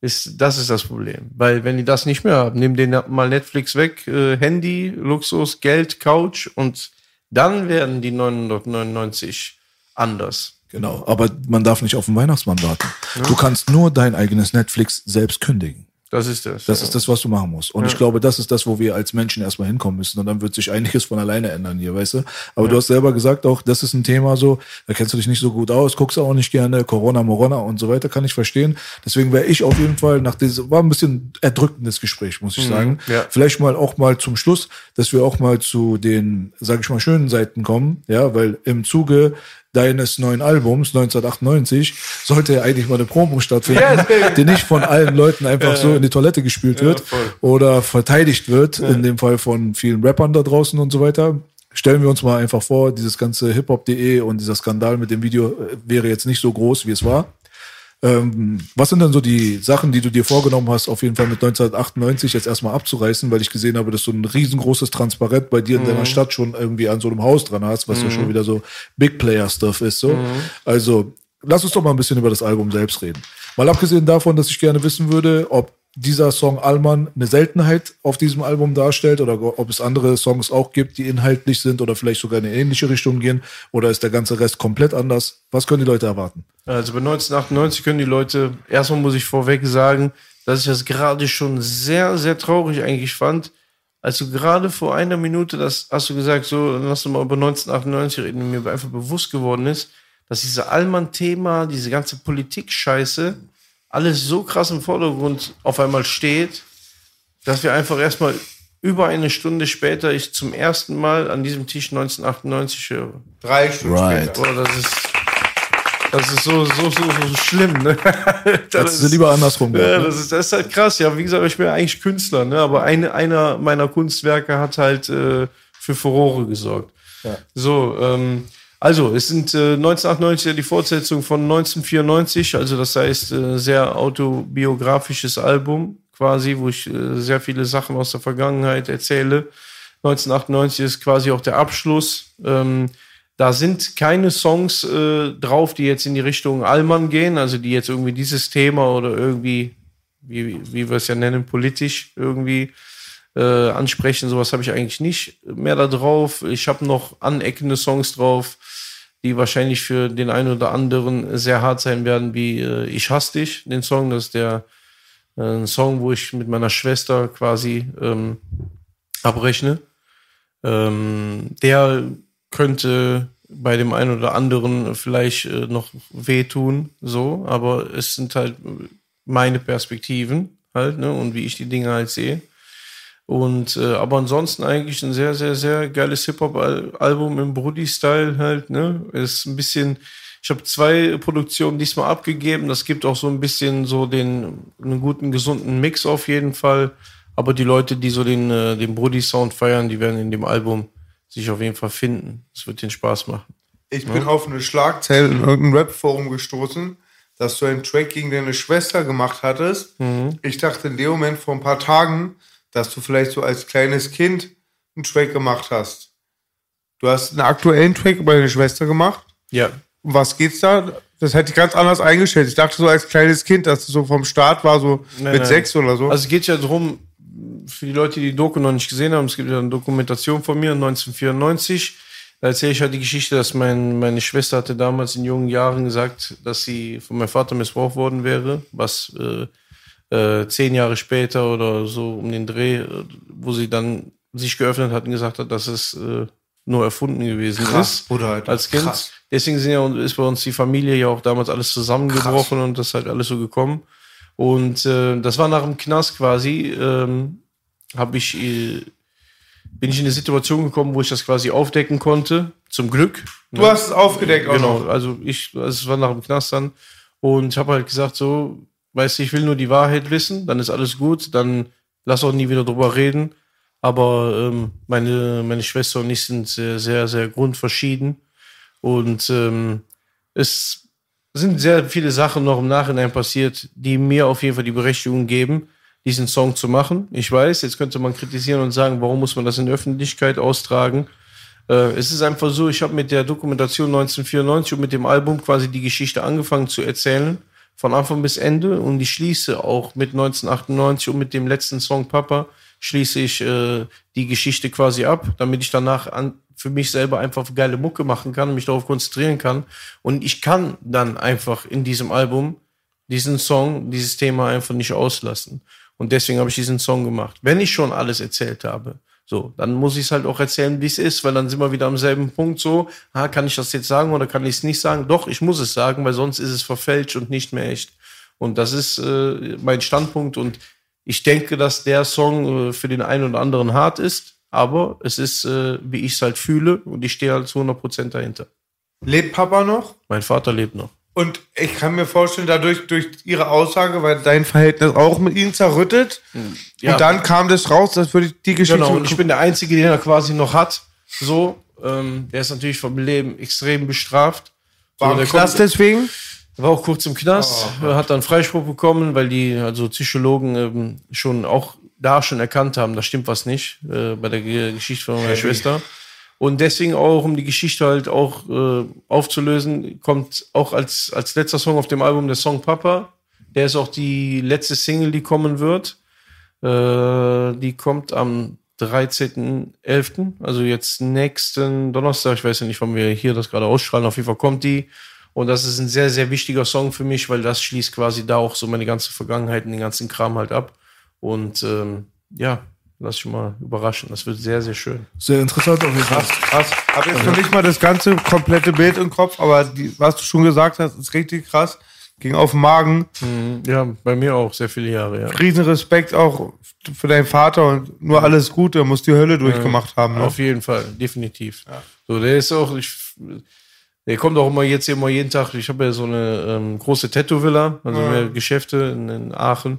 ist, das ist das Problem. Weil wenn die das nicht mehr haben, nehmen denen mal Netflix weg, äh, Handy, Luxus, Geld, Couch und dann werden die 999 anders. Genau, aber man darf nicht auf den Weihnachtsmann warten. Du kannst nur dein eigenes Netflix selbst kündigen. Das ist das. Das ist das, was du machen musst. Und ich glaube, das ist das, wo wir als Menschen erstmal hinkommen müssen. Und dann wird sich einiges von alleine ändern hier, weißt du? Aber du hast selber gesagt auch, das ist ein Thema so, da kennst du dich nicht so gut aus, guckst auch nicht gerne, Corona, Morona und so weiter, kann ich verstehen. Deswegen wäre ich auf jeden Fall nach diesem, war ein bisschen erdrückendes Gespräch, muss ich sagen. ja. Vielleicht mal auch mal zum Schluss, dass wir auch mal zu den, sag ich mal, schönen Seiten kommen, ja, weil im Zuge deines neuen Albums 1998 sollte ja eigentlich mal eine Promo stattfinden, die nicht von allen Leuten einfach so in die Toilette gespült wird oder verteidigt wird, in dem Fall von vielen Rappern da draußen und so weiter. Stellen wir uns mal einfach vor, dieses ganze hiphop.de und dieser Skandal mit dem Video äh, wäre jetzt nicht so groß, wie es war. Ähm, was sind denn so die Sachen, die du dir vorgenommen hast, auf jeden Fall mit 1998 jetzt erstmal abzureißen, weil ich gesehen habe, dass du ein riesengroßes Transparent bei dir in deiner Stadt schon irgendwie an so einem Haus dran hast, was ja schon wieder so Big Player Stuff ist. So. Also lass uns doch mal ein bisschen über das Album selbst reden. Mal abgesehen davon, dass ich gerne wissen würde, ob dieser Song Allmann eine Seltenheit auf diesem Album darstellt oder ob es andere Songs auch gibt, die inhaltlich sind oder vielleicht sogar in eine ähnliche Richtung gehen oder ist der ganze Rest komplett anders? Was können die Leute erwarten? Also bei 1998 können die Leute, erstmal muss ich vorweg sagen, dass ich das gerade schon sehr, sehr traurig eigentlich fand. Als du gerade vor einer Minute, das hast du gesagt, so, hast du mal über 1998 reden, mir einfach bewusst geworden ist, dass diese Allmann-Thema, diese ganze Politik-Scheiße, alles so krass im Vordergrund auf einmal steht, dass wir einfach erstmal über eine Stunde später ich zum ersten Mal an diesem Tisch 1998 höre. Drei Stunden Right. später. Boah, das ist, das ist so, so, so, so schlimm, ne? Das du lieber andersrum ja, gehabt, ne? das ist, das ist halt krass. Ja, wie gesagt, ich bin ja eigentlich Künstler, ne? aber eine, einer meiner Kunstwerke hat halt äh, für Furore gesorgt. So, ähm, also, es sind äh, 1998 ja die Fortsetzung von 1994, also das heißt, äh, sehr autobiografisches Album quasi, wo ich äh, sehr viele Sachen aus der Vergangenheit erzähle. 1998 ist quasi auch der Abschluss. Ähm, da sind keine Songs äh, drauf, die jetzt in die Richtung Allmann gehen, also die jetzt irgendwie dieses Thema oder irgendwie, wie, wie wir es ja nennen, politisch irgendwie äh, ansprechen. Sowas habe ich eigentlich nicht mehr da drauf. Ich habe noch aneckende Songs drauf, die wahrscheinlich für den einen oder anderen sehr hart sein werden, wie äh, Ich hasse dich, den Song. Das ist der äh, Song, wo ich mit meiner Schwester quasi ähm, abrechne. Ähm, der könnte bei dem einen oder anderen vielleicht äh, noch wehtun, so, aber es sind halt meine Perspektiven halt, ne, und wie ich die Dinge halt sehe. Und äh, aber ansonsten eigentlich ein sehr, sehr, sehr geiles Hip-Hop-Album im Brudi-Style halt, ne? Ist ein bisschen, ich habe zwei Produktionen diesmal abgegeben. Das gibt auch so ein bisschen so den einen guten, gesunden Mix auf jeden Fall. Aber die Leute, die so den, äh, den Brudi-Sound feiern, die werden in dem Album sich auf jeden Fall finden. Es wird den Spaß machen. Ich bin auf eine Schlagzeile in irgendeinem Rap-Forum gestoßen, dass du einen Track gegen deine Schwester gemacht hattest. Ich dachte in dem Moment vor ein paar Tagen, dass du vielleicht so als kleines Kind einen Track gemacht hast. Du hast einen aktuellen Track über deine Schwester gemacht. Ja. Um was geht's da? Das hätte ich ganz anders eingestellt. Ich dachte so als kleines Kind, dass du so vom Start war, so Nein, mit nein. sechs oder so. Also es geht ja darum, für die Leute, die die Doku noch nicht gesehen haben, es gibt ja eine Dokumentation von mir 1994. Da erzähle ich halt die Geschichte, dass mein, meine Schwester hatte damals in jungen Jahren gesagt, dass sie von meinem Vater missbraucht worden wäre, was äh, äh, zehn Jahre später oder so um den Dreh, äh, wo sie dann sich geöffnet hat und gesagt hat, dass es äh, nur erfunden gewesen Krass, ist Bruder, Alter. als Kind. Krass. Deswegen sind ja, ist bei uns die Familie ja auch damals alles zusammengebrochen und das ist halt alles so gekommen. Und äh, das war nach dem Knast quasi, ähm, habe ich, äh, bin ich in eine Situation gekommen, wo ich das quasi aufdecken konnte. Zum Glück. du hast es aufgedeckt auch Genau, noch. also ich, also es war nach dem Knast dann. Und ich habe halt gesagt, so, weißt du, ich will nur die Wahrheit wissen, dann ist alles gut, dann lass auch nie wieder drüber reden. Aber ähm, meine, meine Schwester und ich sind sehr, sehr, sehr grundverschieden. Und ähm, es sind sehr viele Sachen noch im Nachhinein passiert, die mir auf jeden Fall die Berechtigung geben, diesen Song zu machen. Ich weiß, jetzt könnte man kritisieren und sagen, warum muss man das in der Öffentlichkeit austragen? Äh, es ist einfach so, ich habe mit der Dokumentation 1994 und mit dem Album quasi die Geschichte angefangen zu erzählen, von Anfang bis Ende. Und ich schließe auch mit 1998 und mit dem letzten Song Papa schließe ich äh, die Geschichte quasi ab, damit ich danach an, für mich selber einfach geile Mucke machen kann und mich darauf konzentrieren kann. Und ich kann dann einfach in diesem Album diesen Song, dieses Thema einfach nicht auslassen. Und deswegen habe ich diesen Song gemacht. Wenn ich schon alles erzählt habe, so, dann muss ich es halt auch erzählen, wie es ist, weil dann sind wir wieder am selben Punkt so, ah, kann ich das jetzt sagen oder kann ich es nicht sagen? Doch, ich muss es sagen, weil sonst ist es verfälscht und nicht mehr echt. Und das ist äh, mein Standpunkt und ich denke, dass der Song äh, für den einen oder anderen hart ist, aber es ist, äh, wie ich es halt fühle und ich stehe halt zu 100% dahinter. Lebt Papa noch? Mein Vater lebt noch. Und ich kann mir vorstellen, dadurch, durch ihre Aussage, weil dein Verhältnis auch mit ihnen zerrüttet. Ja. Und dann kam das raus, dass würde die Geschichte. Genau, und ich bin der Einzige, den er quasi noch hat. So, ähm, der ist natürlich vom Leben extrem bestraft. So, war im der Knast kommt, deswegen. War auch kurz im Knast, hat dann Freispruch bekommen, weil die also Psychologen ähm, schon auch da schon erkannt haben, da stimmt was nicht äh, bei der Ge- Geschichte von meiner Schwester. Und deswegen auch, um die Geschichte halt auch äh, aufzulösen, kommt auch als, als letzter Song auf dem Album der Song Papa. Der ist auch die letzte Single, die kommen wird. Äh, die kommt am 13.11., also jetzt nächsten Donnerstag. Ich weiß ja nicht, wann wir hier das gerade ausstrahlen. Auf jeden Fall kommt die. Und das ist ein sehr, sehr wichtiger Song für mich, weil das schließt quasi da auch so meine ganze Vergangenheit und den ganzen Kram halt ab. Und ähm, ja, lass dich mal überraschen. Das wird sehr, sehr schön. Sehr interessant auf jeden Fall. Krass. Hab jetzt noch nicht mal das ganze komplette Bild im Kopf, aber die, was du schon gesagt hast, ist richtig krass. Ging auf den Magen. Ja, bei mir auch sehr viele Jahre, ja. Riesen Respekt auch für deinen Vater und nur alles Gute. Er muss die Hölle durchgemacht haben. Ne? Auf jeden Fall, definitiv. So, der ist auch, ich, der kommt auch immer jetzt immer jeden Tag. Ich habe ja so eine ähm, große Tattoo-Villa, also mehr Geschäfte in, in Aachen.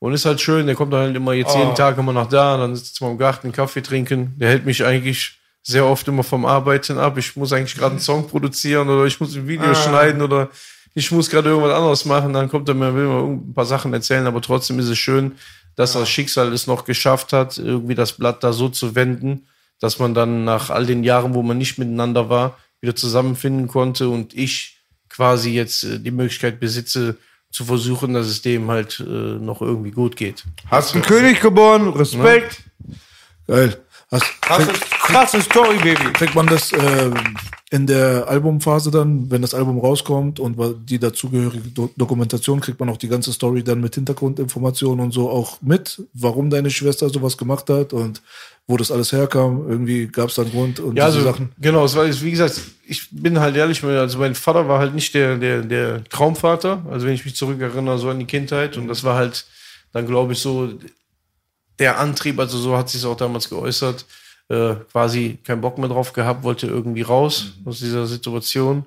Und ist halt schön, der kommt halt immer jetzt jeden Tag immer nach da, und dann sitzt man im Garten, Kaffee trinken. Der hält mich eigentlich sehr oft immer vom Arbeiten ab. Ich muss eigentlich gerade einen Song produzieren oder ich muss ein Video schneiden oder ich muss gerade irgendwas anderes machen. Dann kommt er mir, will mir ein paar Sachen erzählen, aber trotzdem ist es schön, dass das Schicksal es noch geschafft hat, irgendwie das Blatt da so zu wenden, dass man dann nach all den Jahren, wo man nicht miteinander war, wieder zusammenfinden konnte und ich quasi jetzt äh, die Möglichkeit besitze, zu versuchen, dass es dem halt äh, noch irgendwie gut geht. Hast einen König geboren, Respekt. Geil. Hast, Krasse, krasse Story, Baby. kriegt man das äh, in der Albumphase dann, wenn das Album rauskommt und die dazugehörige Do Dokumentation, kriegt man auch die ganze Story dann mit Hintergrundinformationen und so auch mit, warum deine Schwester sowas gemacht hat und wo das alles herkam. Irgendwie gab es da einen Grund und Ja, diese also, Sachen. genau, es war, wie gesagt, ich bin halt ehrlich, also mein Vater war halt nicht der, der, der Traumvater, also wenn ich mich zurückerinnere, so an die Kindheit und das war halt dann, glaube ich, so der Antrieb, also so hat sich auch damals geäußert, äh, quasi keinen Bock mehr drauf gehabt, wollte irgendwie raus aus dieser Situation.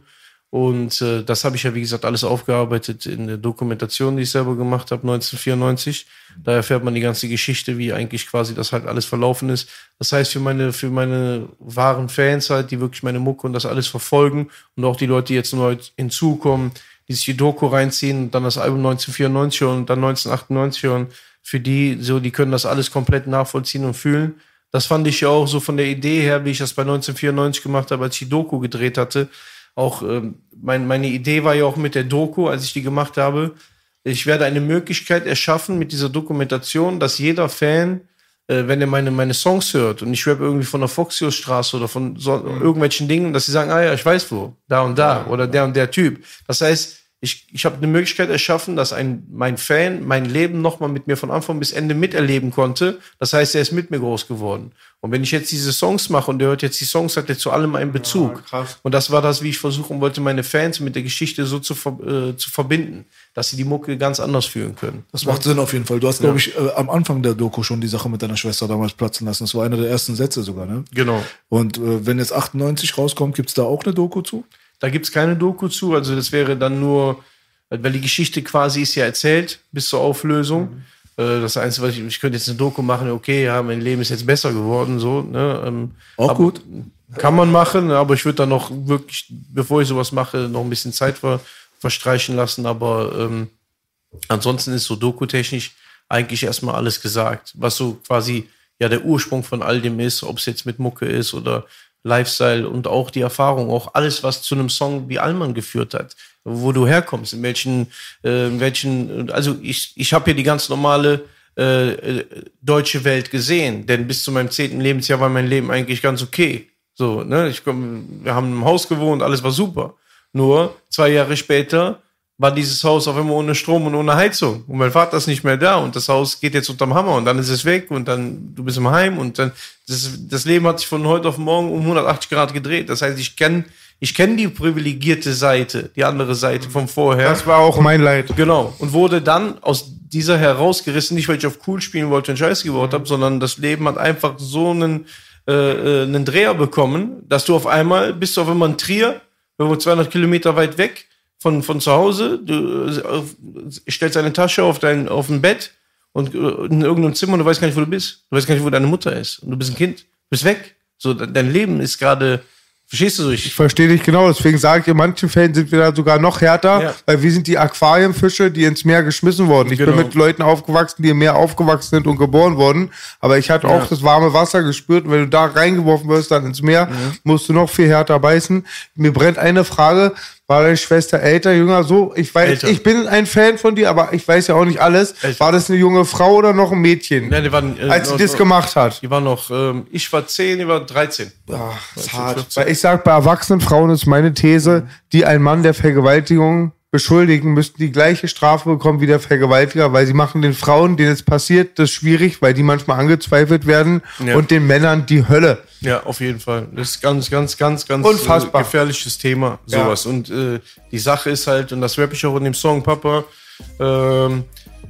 Und äh, das habe ich ja, wie gesagt, alles aufgearbeitet in der Dokumentation, die ich selber gemacht habe, 1994. Da erfährt man die ganze Geschichte, wie eigentlich quasi das halt alles verlaufen ist. Das heißt, für meine, für meine wahren Fans halt, die wirklich meine Mucke und das alles verfolgen und auch die Leute, die jetzt neu hinzukommen, die sich die Doku reinziehen und dann das Album 1994 hören und dann 1998 hören, für die, so, die können das alles komplett nachvollziehen und fühlen. Das fand ich ja auch so von der Idee her, wie ich das bei 1994 gemacht habe, als ich die Doku gedreht hatte. Auch ähm, mein, meine Idee war ja auch mit der Doku, als ich die gemacht habe, ich werde eine Möglichkeit erschaffen mit dieser Dokumentation, dass jeder Fan, äh, wenn er meine, meine Songs hört und ich rappe irgendwie von der Foxiusstraße oder von so, irgendwelchen Dingen, dass sie sagen, ah ja, ich weiß wo, da und da oder der und der Typ. Das heißt, ich, ich habe eine Möglichkeit erschaffen, dass ein, mein Fan mein Leben nochmal mit mir von Anfang bis Ende miterleben konnte. Das heißt, er ist mit mir groß geworden. Und wenn ich jetzt diese Songs mache und der hört jetzt die Songs, hat er zu allem einen Bezug. krass. Und das war das, wie ich versuchen wollte, meine Fans mit der Geschichte so zu, äh, zu verbinden, dass sie die Mucke ganz anders fühlen können. Das macht Sinn auf jeden Fall. Du hast, glaube ich, äh, am Anfang der Doku schon die Sache mit deiner Schwester damals platzen lassen. Das war einer der ersten Sätze sogar, ne? Genau. Und äh, wenn jetzt 98 rauskommt, gibt's da auch eine Doku zu? Da gibt's keine Doku zu, also das wäre dann nur, weil die Geschichte quasi ist ja erzählt bis zur Auflösung. Äh, Das Einzige, was ich, ich könnte jetzt eine Doku machen, okay, ja, mein Leben ist jetzt besser geworden, so, ne? ähm, Auch aber- gut. Kann man machen, aber ich würde dann noch wirklich, bevor ich sowas mache, noch ein bisschen Zeit ver, verstreichen lassen. Aber ähm, ansonsten ist so dokutechnisch eigentlich erstmal alles gesagt, was so quasi ja der Ursprung von all dem ist, ob es jetzt mit Mucke ist oder Lifestyle und auch die Erfahrung, auch alles, was zu einem Song wie Allmann geführt hat, wo du herkommst, in welchen, äh, in welchen, also ich, ich habe hier die ganz normale äh, äh, deutsche Welt gesehen, denn bis zu meinem zehnten Lebensjahr war mein Leben eigentlich ganz okay. So, ne, ich komm, wir haben im Haus gewohnt, alles war super. Nur zwei Jahre später war dieses Haus auf einmal ohne Strom und ohne Heizung. Und mein Vater ist nicht mehr da und das Haus geht jetzt unterm Hammer und dann ist es weg und dann du bist im Heim und dann das, das Leben hat sich von heute auf morgen um 180 Grad gedreht. Das heißt, ich kenne ich kenn die privilegierte Seite, die andere Seite von vorher. Das war auch mein Leid. Genau. Und wurde dann aus dieser herausgerissen, nicht weil ich auf cool spielen wollte und Scheiße gebaut habe, sondern das Leben hat einfach so einen, äh, äh, einen Dreher bekommen, dass du auf einmal bist du auf einmal in Trier, irgendwo 200 Kilometer weit weg von, von zu Hause, du äh, stellst deine Tasche auf dein, auf ein Bett und äh, in irgendeinem Zimmer und du weißt gar nicht, wo du bist. Du weißt gar nicht, wo deine Mutter ist. Und du bist ein Kind. Du bist weg. So, de- dein Leben ist gerade Verstehst du so? Ich Ich, verstehe dich genau, deswegen sage ich, in manchen Fällen sind wir da sogar noch härter, Ja. weil wir sind die Aquarienfische, die ins Meer geschmissen wurden. Ich Genau. bin mit Leuten aufgewachsen, die im Meer aufgewachsen sind und geboren wurden, aber ich hatte auch das warme Wasser gespürt und wenn du da reingeworfen wirst, dann ins Meer, musst du noch viel härter beißen. Mir brennt eine Frage, war deine Schwester älter, jünger, so? Ich weiß, Älter. ich bin ein Fan von dir, aber ich weiß ja auch nicht alles. Älter. War das eine junge Frau oder noch ein Mädchen, Nein, die waren, äh, als sie noch- das gemacht hat? Die war noch, ähm, ich war 10, die war 13. Ach, ist 13, hart. 14. Weil ich sag, bei erwachsenen Frauen ist meine These, die einen Mann der Vergewaltigung beschuldigen, müssten die gleiche Strafe bekommen wie der Vergewaltiger, weil sie machen den Frauen, denen es passiert, das schwierig, weil die manchmal angezweifelt werden Ja. und den Männern die Hölle. Ja, auf jeden Fall. Das ist ganz, ganz, ganz, ganz Unfassbar. Äh, gefährliches Thema, sowas. Und äh, die Sache ist halt, und das rapp ich auch in dem Song Papa, ähm,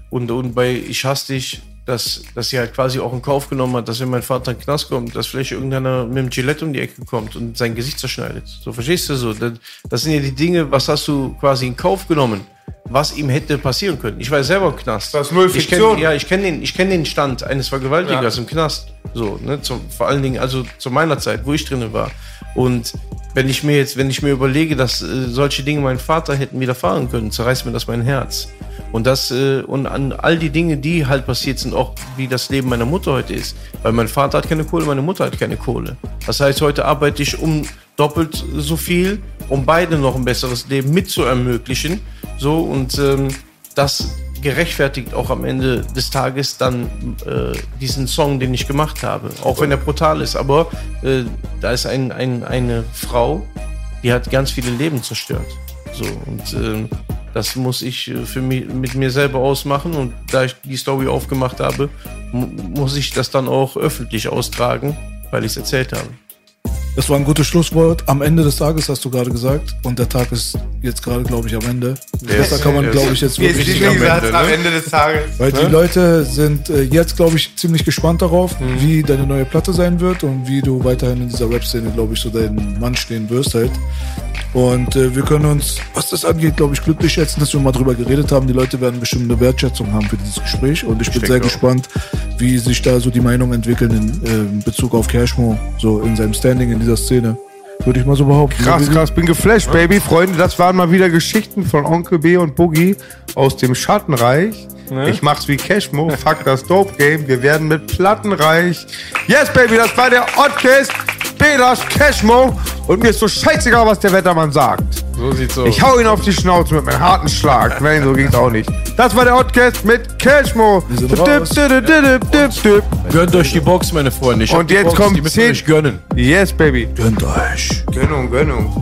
und, und bei Ich hasse dich, dass, dass sie halt quasi auch in Kauf genommen hat, dass wenn mein Vater in den Knast kommt, dass vielleicht irgendeiner mit dem Gillette um die Ecke kommt und sein Gesicht zerschneidet. So, verstehst du so? Das, das sind ja die Dinge, was hast du quasi in Kauf genommen, was ihm hätte passieren können. Ich war ja selber im Knast. Das ist null Ich kenn, Fiktion. ja, ich kenne den, ich kenn den Stand eines Vergewaltigers im Knast. So, ne, zum, vor allen Dingen, also zu meiner Zeit, wo ich drinnen war. Und wenn ich mir jetzt, wenn ich mir überlege, dass äh, solche Dinge meinen Vater hätten widerfahren können, zerreißt mir das mein Herz. Und das, äh, und an all die Dinge, die halt passiert sind, auch wie das Leben meiner Mutter heute ist. Weil mein Vater hat keine Kohle, meine Mutter hat keine Kohle. Das heißt, heute arbeite ich um doppelt so viel, um beide noch ein besseres Leben mit zu ermöglichen. So, und ähm, das gerechtfertigt auch am Ende des Tages dann äh, diesen Song, den ich gemacht habe. Auch wenn er brutal ist. Aber äh, da ist ein, ein, eine Frau, die hat ganz viele Leben zerstört. So, und ähm, das muss ich äh, für mich, mit mir selber ausmachen. Und da ich die Story aufgemacht habe, mu muss ich das dann auch öffentlich austragen, weil ich es erzählt habe. Das war ein gutes Schlusswort. Am Ende des Tages hast du gerade gesagt. Und der Tag ist jetzt gerade, glaube ich, am Ende. Besser kann man, der glaube ich, jetzt wirklich Richtig am Ende, am ne? Ende des Tages. Weil die Leute sind äh, jetzt, glaube ich, ziemlich gespannt darauf, wie deine neue Platte sein wird und wie du weiterhin in dieser Rap-Szene, glaube ich, so deinen Mann stehen wirst halt. Und äh, wir können uns, was das angeht, glaube ich, glücklich schätzen, dass wir mal drüber geredet haben. Die Leute werden bestimmt eine Wertschätzung haben für dieses Gespräch. Und ich bin sehr auch. gespannt, wie sich da so die Meinungen entwickeln in, äh, Bezug auf Cashmo, so in seinem Standing in dieser Szene. Würde ich mal so behaupten. Krass, krass, bin geflasht, Baby. Freunde, das waren mal wieder Geschichten von Onkel B und Boogie aus dem Schattenreich. Ich mach's wie Cashmo, fuck das Dope Game. Wir werden mit Plattenreich. Yes, Baby, das war der Oddcast. Belas Cashmo. Und mir ist so scheißegal, was der Wettermann sagt. So sieht's aus. Ich hau ihn auf die Schnauze mit meinem harten Schlag. Nein, so ging's auch nicht. Das war der Oddcast mit Cashmo. Gönnt euch die Box, meine Freunde. Ich Und jetzt Box, kommt die müsst ihr 10. euch gönnen. Yes, Baby. Gönnt euch. Gönnung, Gönnung.